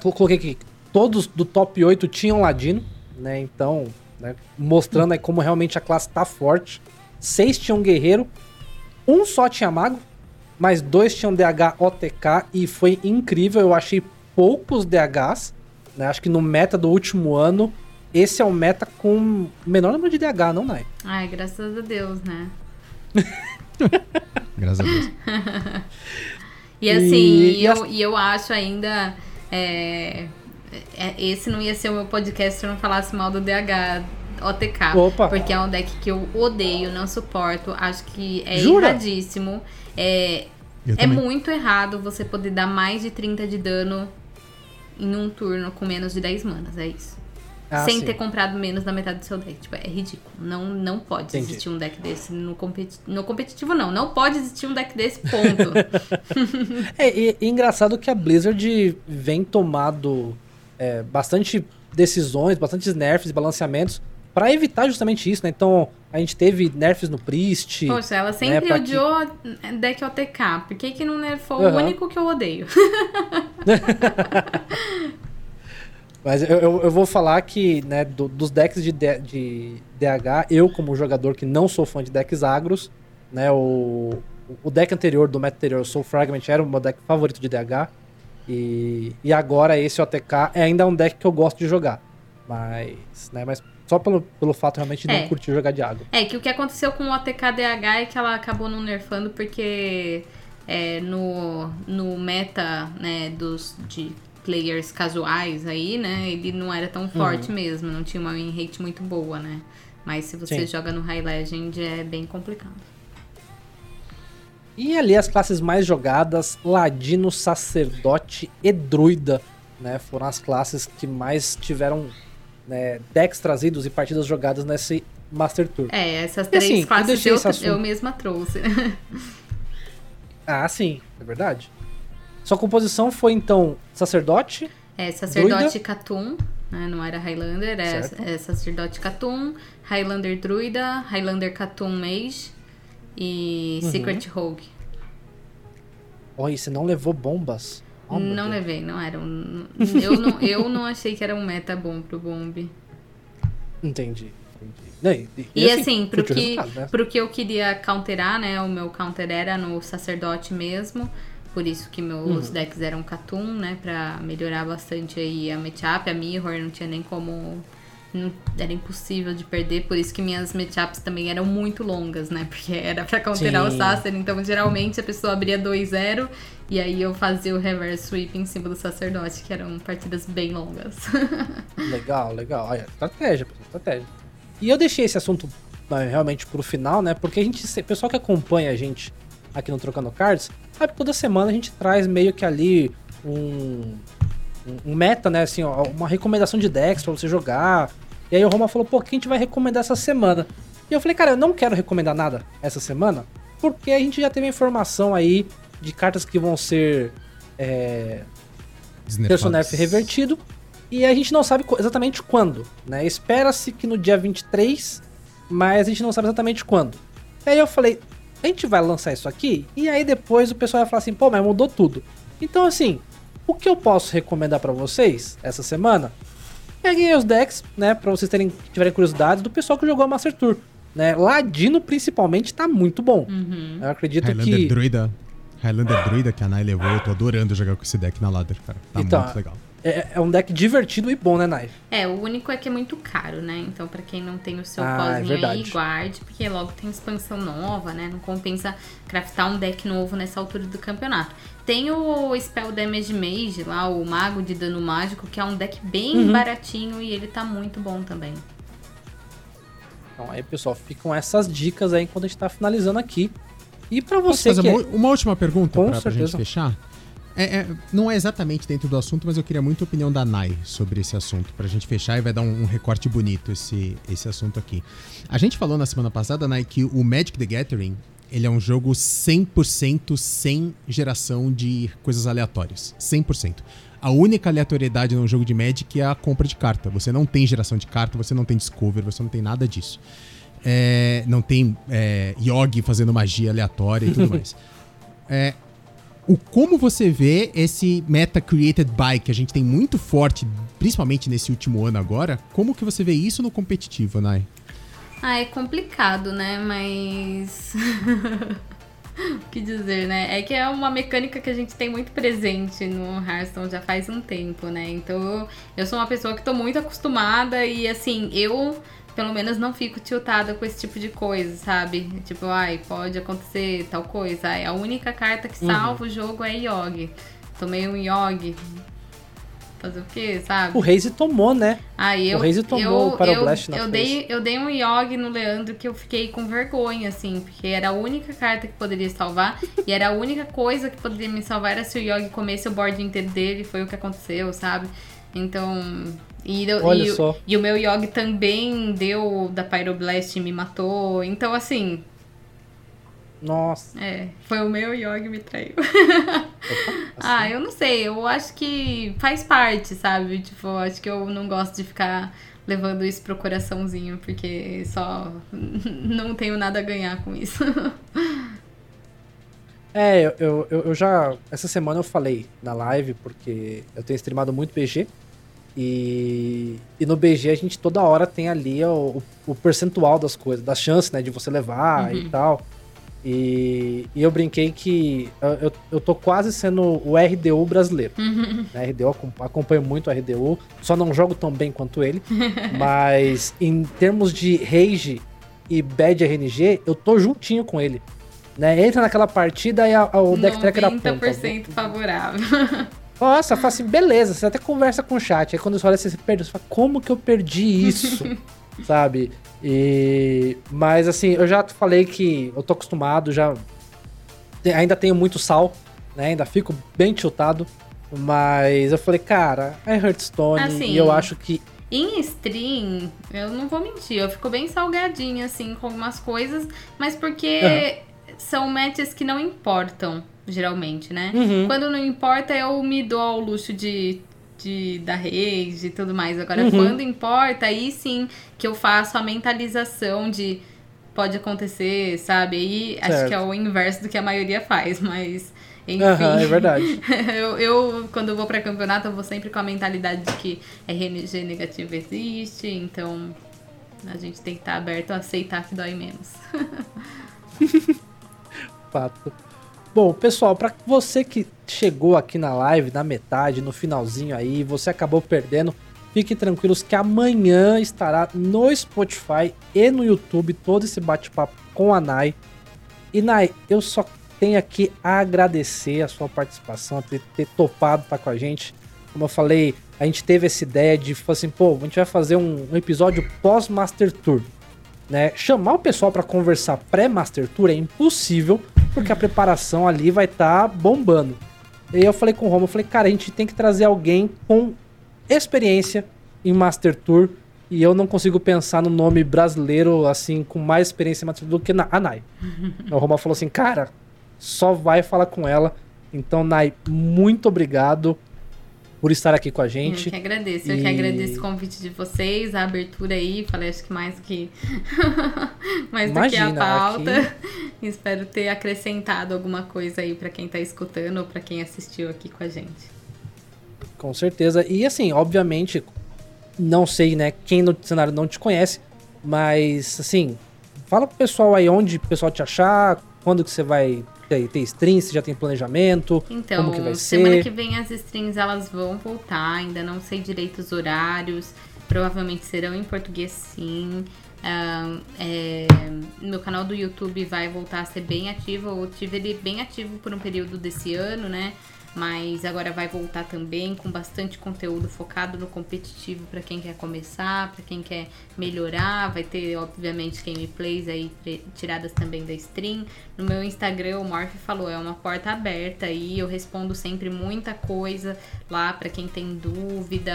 Colo- coloquei aqui, todos do top 8 tinham Ladino, né? Então, né, mostrando aí como realmente a classe tá forte. Seis tinham Guerreiro, um só tinha Mago, mas dois tinham DH OTK e foi incrível. Eu achei poucos DHs, né? Acho que no meta do último ano, esse é o meta com menor número de DH, não, Nai? Ai, graças a Deus, né? (laughs) Graças a Deus. (laughs) E assim, E- e, e eu, as- e eu acho ainda. É, é, esse não ia ser o meu podcast se eu não falasse mal do DH OTK. Opa. Porque é um deck que eu odeio, não suporto. Acho que é Jura? erradíssimo. É, Eu é também. muito errado você poder dar mais de 30 de dano em um turno com menos de 10 manas. É isso. Ah, sem sim. ter comprado menos da metade do seu deck. Tipo, é ridículo. Não, não pode Entendi. existir um deck desse no, competi no competitivo, não. Não pode existir um deck desse, ponto. (laughs) É, e, e engraçado que a Blizzard vem tomado é, bastante decisões, bastantes nerfs e balanceamentos pra evitar justamente isso, né? Então, a gente teve nerfs no Priest. Poxa, ela sempre que- odiou deck OTK. Por que, que não nerfou o Aham. único que eu odeio? (laughs) (laughs) Mas eu, eu, eu vou falar que, né, do- dos decks de, D- de DH, eu, como jogador que não sou fã de decks agros, né, o, o deck anterior, do meta anterior, o Soul Fragment, era o meu deck favorito de DH. E, e agora esse OTK é ainda um deck que eu gosto de jogar. Mas, né, mas só pelo, pelo fato realmente de É. não curtir jogar de agro. É, que o que aconteceu com o OTK-DH é que ela acabou não nerfando porque é, no, no meta, né, dos, de players casuais aí, né, ele não era tão forte mesmo, não tinha uma win rate muito boa, né. Mas se você Sim. joga no High Legend é bem complicado. E ali as classes mais jogadas, Ladino, Sacerdote e Druida, né? Foram as classes que mais tiveram né, decks trazidos e partidas jogadas nesse Master Tour. É, essas E três assim, classes eu, eu mesma trouxe. Ah, sim, é verdade. Sua composição foi então Sacerdote, É, sacerdote Druida? Katum, né? Não era Highlander, é, é sacerdote Katum, Highlander Druida, Highlander Katum Mage e Uhum. Secret Rogue. Olha, você não levou bombas. Oh, não levei, não era um. (laughs) Eu não, eu não achei que era um meta bom pro Bomb. Entendi, E, e- E, e assim, pro que, né? pro que eu queria counterar, né? O meu counter era no sacerdote mesmo. Por isso que meus Uhum. decks eram Katum, né? Pra melhorar bastante aí a matchup. A Mirror não tinha nem como. não- era impossível de perder. Por isso que minhas matchups também eram muito longas, né? Porque era pra counterar Sim. o Sacer. Então, geralmente, a pessoa abria 2-0. E aí eu fazia o reverse sweep em cima do sacerdote, que eram partidas bem longas. (laughs) Legal, legal. Olha, estratégia, estratégia. E eu deixei esse assunto né, realmente pro final, né? Porque a gente, o pessoal que acompanha a gente aqui no Trocando Cards, sabe que toda semana a gente traz meio que ali um, um- meta, né? Assim, ó, uma recomendação de decks pra você jogar. E aí o Roma falou, pô, o que a gente vai recomendar essa semana? E eu falei, cara, eu não quero recomendar nada essa semana, porque a gente já teve a informação aí de cartas que vão ser é, Terço Nerf revertido. E a gente não sabe exatamente quando, né? Espera-se que no dia 23, mas a gente não sabe exatamente quando. E aí eu falei, a gente vai lançar isso aqui, e aí depois o pessoal vai falar assim, pô, mas mudou tudo. Então assim, o que eu posso recomendar pra vocês essa semana? Peguem aí os decks, né, pra vocês terem, tiverem curiosidades do pessoal que jogou a Master Tour. Né? Ladino, principalmente, tá muito bom. Uhum. Eu acredito Highlander que... Druida. Highlander Druida que a Nai levou, eu tô adorando jogar com esse deck na ladder, cara. Tá Então, muito legal. É, é um deck divertido e bom, né, Nai? É, o único é que é muito caro, né? Então, pra quem não tem o seu Ah, é pozinho aí, guarde, porque logo tem expansão nova, né? Não compensa craftar um deck novo nessa altura do campeonato. Tem o Spell Damage Mage lá, o Mago de Dano Mágico, que é um deck bem Uhum. baratinho e ele tá muito bom também. Então aí, pessoal, ficam essas dicas aí enquanto a gente tá finalizando aqui. E pra Posso você fazer que... uma, uma última pergunta Com pra, pra gente certeza. fechar? É, é, não é exatamente dentro do assunto, mas eu queria muito a opinião da Nai sobre esse assunto, pra gente fechar e vai dar um, um recorte bonito esse, esse assunto aqui. A gente falou na semana passada, Nai, que o Magic the Gathering ele é um jogo 100% sem geração de coisas aleatórias. 100%. A única aleatoriedade num jogo de Magic é a compra de carta. Você não tem geração de carta, você não tem Discover, você não tem nada disso. É, não tem é, Yogi fazendo magia aleatória e tudo (laughs) mais. É, o como você vê esse meta created by que a gente tem muito forte, principalmente nesse último ano agora, como que você vê isso no competitivo, Nai? Ah, é complicado, né? Mas. (laughs) o que dizer, né? É que é uma mecânica que a gente tem muito presente no Hearthstone já faz um tempo, né? Então eu sou uma pessoa que tô muito acostumada e assim, eu pelo menos não fico tiltada com esse tipo de coisa, sabe? Tipo, ai, pode acontecer tal coisa. Ai, a única carta que Uhum. salva o jogo é Yogi. Tomei um Yogi. Fazer o quê, sabe? O Reise tomou, né? Aí eu, O Reise tomou eu, o Pyro eu, Blast na eu face. dei, eu dei um Yogi no Leandro que eu fiquei com vergonha, assim, porque era a única carta que poderia salvar, e era a única coisa que poderia me salvar era se o Yogi comesse o board inteiro dele, foi o que aconteceu, sabe? Então, E, Olha e o- só. e o meu Yogi também deu da Pyroblast e me matou. Então, assim, Nossa. é, foi o meu Yogi me traiu. (laughs) ah, eu não sei, eu acho que faz parte, sabe? Tipo, acho que eu não gosto de ficar levando isso pro coraçãozinho, porque só (laughs) não tenho nada a ganhar com isso. (laughs) É, eu, eu, eu- já. Essa semana eu falei na live, porque eu tenho streamado muito BG. E, e no BG a gente toda hora tem ali o, o, percentual das coisas, das chances, né, de você levar e Uhum. tal. E, e eu brinquei que eu, eu, tô quase sendo o RDU brasileiro. né, RDU, acom- acompanho muito o RDU, só não jogo tão bem quanto ele. (laughs) mas em termos de rage e bad RNG, eu tô juntinho com ele. Né? Entra naquela partida e a, a- o deck tracker aponta. 90% favorável. (laughs) Nossa, fala assim, beleza, você até conversa com o chat. Aí quando você olha você perde, você fala, como que eu perdi isso? (laughs) Sabe? E... Mas assim, eu já falei que eu tô acostumado, já. Ainda tenho muito sal, né? Ainda fico bem tiltado. Mas eu falei, cara, é Hearthstone Assim, e eu acho que. Em stream, eu não vou mentir, eu fico bem salgadinha, assim, com algumas coisas, mas porque são matches que não importam, geralmente, né? Uhum. Quando não importa, eu me dou ao luxo de, de dar rage e tudo mais. Agora, Uhum. quando importa, aí sim que eu faço a mentalização de pode acontecer, sabe? Aí acho Certo. que é o inverso do que a maioria faz, mas enfim. Aham, é verdade. (laughs) eu, eu, quando eu vou pra campeonato, eu vou sempre com a mentalidade de que RNG negativo existe, então a gente tem que estar aberto a aceitar que dói menos. (laughs) Fato. Bom, pessoal, pra você que chegou aqui na live, na metade, no finalzinho aí, você acabou perdendo, fiquem tranquilos que amanhã estará no Spotify e no YouTube todo esse bate-papo com a Nai. E Nai, eu só tenho aqui a agradecer a sua participação, ter, ter topado estar com a gente. Como eu falei, a gente teve essa ideia de, falar assim, pô, a gente vai fazer um, um episódio pós-Master Tour né? Chamar o pessoal para conversar pré-Master Tour é impossível, porque a preparação ali vai estar bombando. E aí eu falei com o Romo, eu falei, cara, a gente tem que trazer alguém com experiência em Master Tour, e eu não consigo pensar no nome brasileiro, assim, com mais experiência em Master Tour do que na a Nai. (laughs) o Romo falou assim, cara, só vai falar com ela. Então, Nai, muito obrigado por estar aqui com a Eu gente. que agradeço, eu E- que agradeço o convite de vocês, a abertura aí, falei acho que mais que (laughs) mais do que a Imagina, pauta. (laughs) Espero ter acrescentado alguma coisa aí pra quem tá escutando ou pra quem assistiu aqui com a gente. Com certeza. E assim, obviamente, não sei, né, quem no cenário não te conhece, mas assim, fala pro pessoal aí onde o pessoal te achar, quando que você vai ter, ter stream, se já tem planejamento, Então, como que vai semana ser. que vem as strings elas vão voltar, ainda não sei direito os horários, provavelmente serão em português sim. Ah, é, meu canal do YouTube vai voltar a ser bem ativo, eu tive ele bem ativo por um período desse ano, né? Mas agora vai voltar também com bastante conteúdo focado no competitivo para quem quer começar, para quem quer melhorar. Vai ter, obviamente, gameplays aí tiradas também da stream. No meu Instagram, o Morph falou, é uma porta aberta aí. Eu respondo sempre muita coisa lá para quem tem dúvida.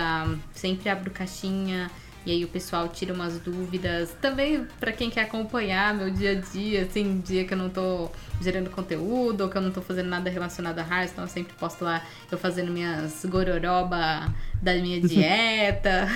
Sempre abro caixinha. E aí o pessoal tira umas dúvidas. Também pra quem quer acompanhar meu dia a dia, assim, dia que eu não tô gerando conteúdo ou que eu não tô fazendo nada relacionado a Hearthstone, eu sempre posto lá eu fazendo minhas gororoba da minha (laughs) dieta.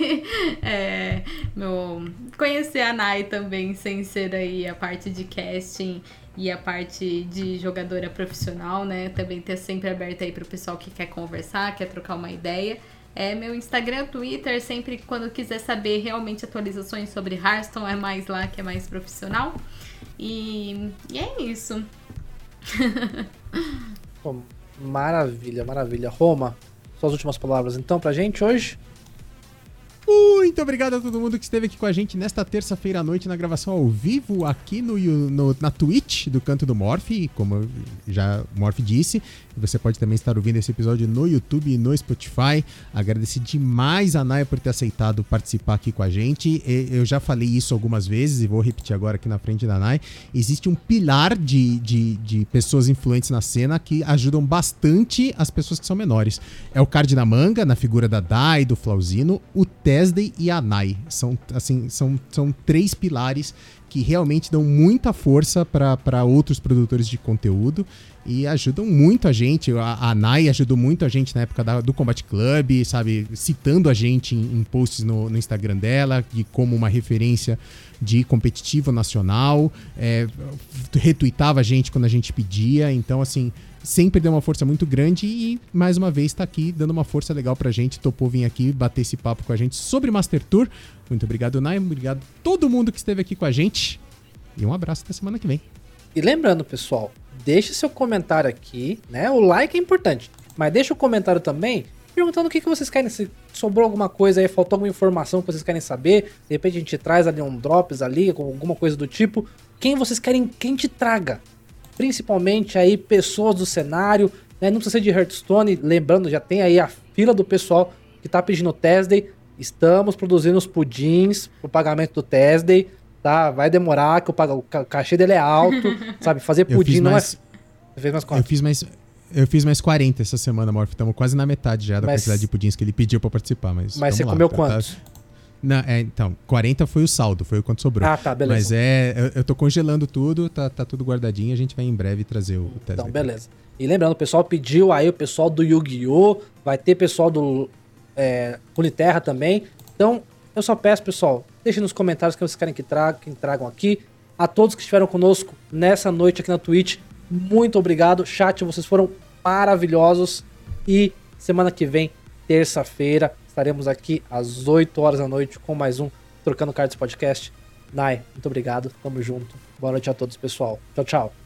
(laughs) é, meu, conhecer a Nai também, sem ser aí a parte de casting e a parte de jogadora profissional, né? Também ter sempre aberta aí pro pessoal que quer conversar, quer trocar uma ideia. É meu Instagram, Twitter, sempre quando quiser saber realmente atualizações sobre Hearthstone, é mais lá que é mais profissional. E, e é isso. (laughs) Pô, maravilha, maravilha. Roma, suas últimas palavras então pra gente hoje? Muito obrigado a todo mundo que esteve aqui com a gente nesta terça-feira à noite na gravação ao vivo aqui no, no, na Twitch do Canto do Morph, como já o Morph disse. Você pode também estar ouvindo esse episódio no YouTube e no Spotify. Agradecer demais a Naya por ter aceitado participar aqui com a gente. Eu já falei isso algumas vezes e vou repetir agora aqui na frente da Naya. Existe um pilar de, de, de pessoas influentes na cena que ajudam bastante as pessoas que são menores. É o Card da Manga, na figura da Dai, do Flauzino, o Tesday e a Nai. São, assim, são, são três pilares que realmente dão muita força para outros produtores de conteúdo e ajudam muito a gente. A, a Nai ajudou muito a gente na época da, do Combat Club, sabe? Citando a gente em, em posts no, no, Instagram dela, de como uma referência de competitivo nacional, é, retuitava a gente quando a gente pedia. Então, assim, sempre deu uma força muito grande e mais uma vez está aqui dando uma força legal pra gente. Topou vir aqui bater esse papo com a gente sobre Master Tour. Muito obrigado, Nai. Obrigado a todo mundo que esteve aqui com a gente. E um abraço até semana que vem. E lembrando, pessoal, deixe seu comentário aqui, né? O like é importante, mas deixa o comentário também perguntando o que, que vocês querem, se sobrou alguma coisa aí, faltou alguma informação que vocês querem saber, de repente a gente traz ali um drops ali, alguma coisa do tipo, quem vocês querem que a gente traga, principalmente aí pessoas do cenário, né? Não precisa ser de Hearthstone, lembrando, já tem aí a fila do pessoal que tá pedindo Thursday, estamos produzindo os pudins pro pagamento do Thursday, tá? Vai demorar, que o, o cachê dele é alto, (laughs) sabe? Fazer pudim não mais, é. Você fez mais? Eu fiz mais. Eu fiz mais 40 essa semana, Morph. Estamos quase na metade já da mas, quantidade de pudins que ele pediu para participar. Mas, mas você lá, comeu tá, tá. quantos? Tá... Não, é, então, 40 foi o saldo, foi o quanto sobrou. Ah, tá, beleza. Mas é, eu, eu tô congelando tudo, tá, tá tudo guardadinho, a gente vai em breve trazer o, o teste. Então, beleza. E lembrando, o pessoal pediu aí, o pessoal do Yu-Gi-Oh! Vai ter pessoal do é, Uniterra também. Então, eu só peço, pessoal, deixem nos comentários que vocês querem que, traga, que tragam aqui. A todos que estiveram conosco nessa noite aqui na Twitch, muito obrigado. Chat, vocês foram maravilhosos. E semana que vem, terça-feira, estaremos aqui às 8 horas da noite com mais um Trocando Cards Podcast. Nai, muito obrigado. Tamo junto. Boa noite a todos, pessoal. Tchau, tchau.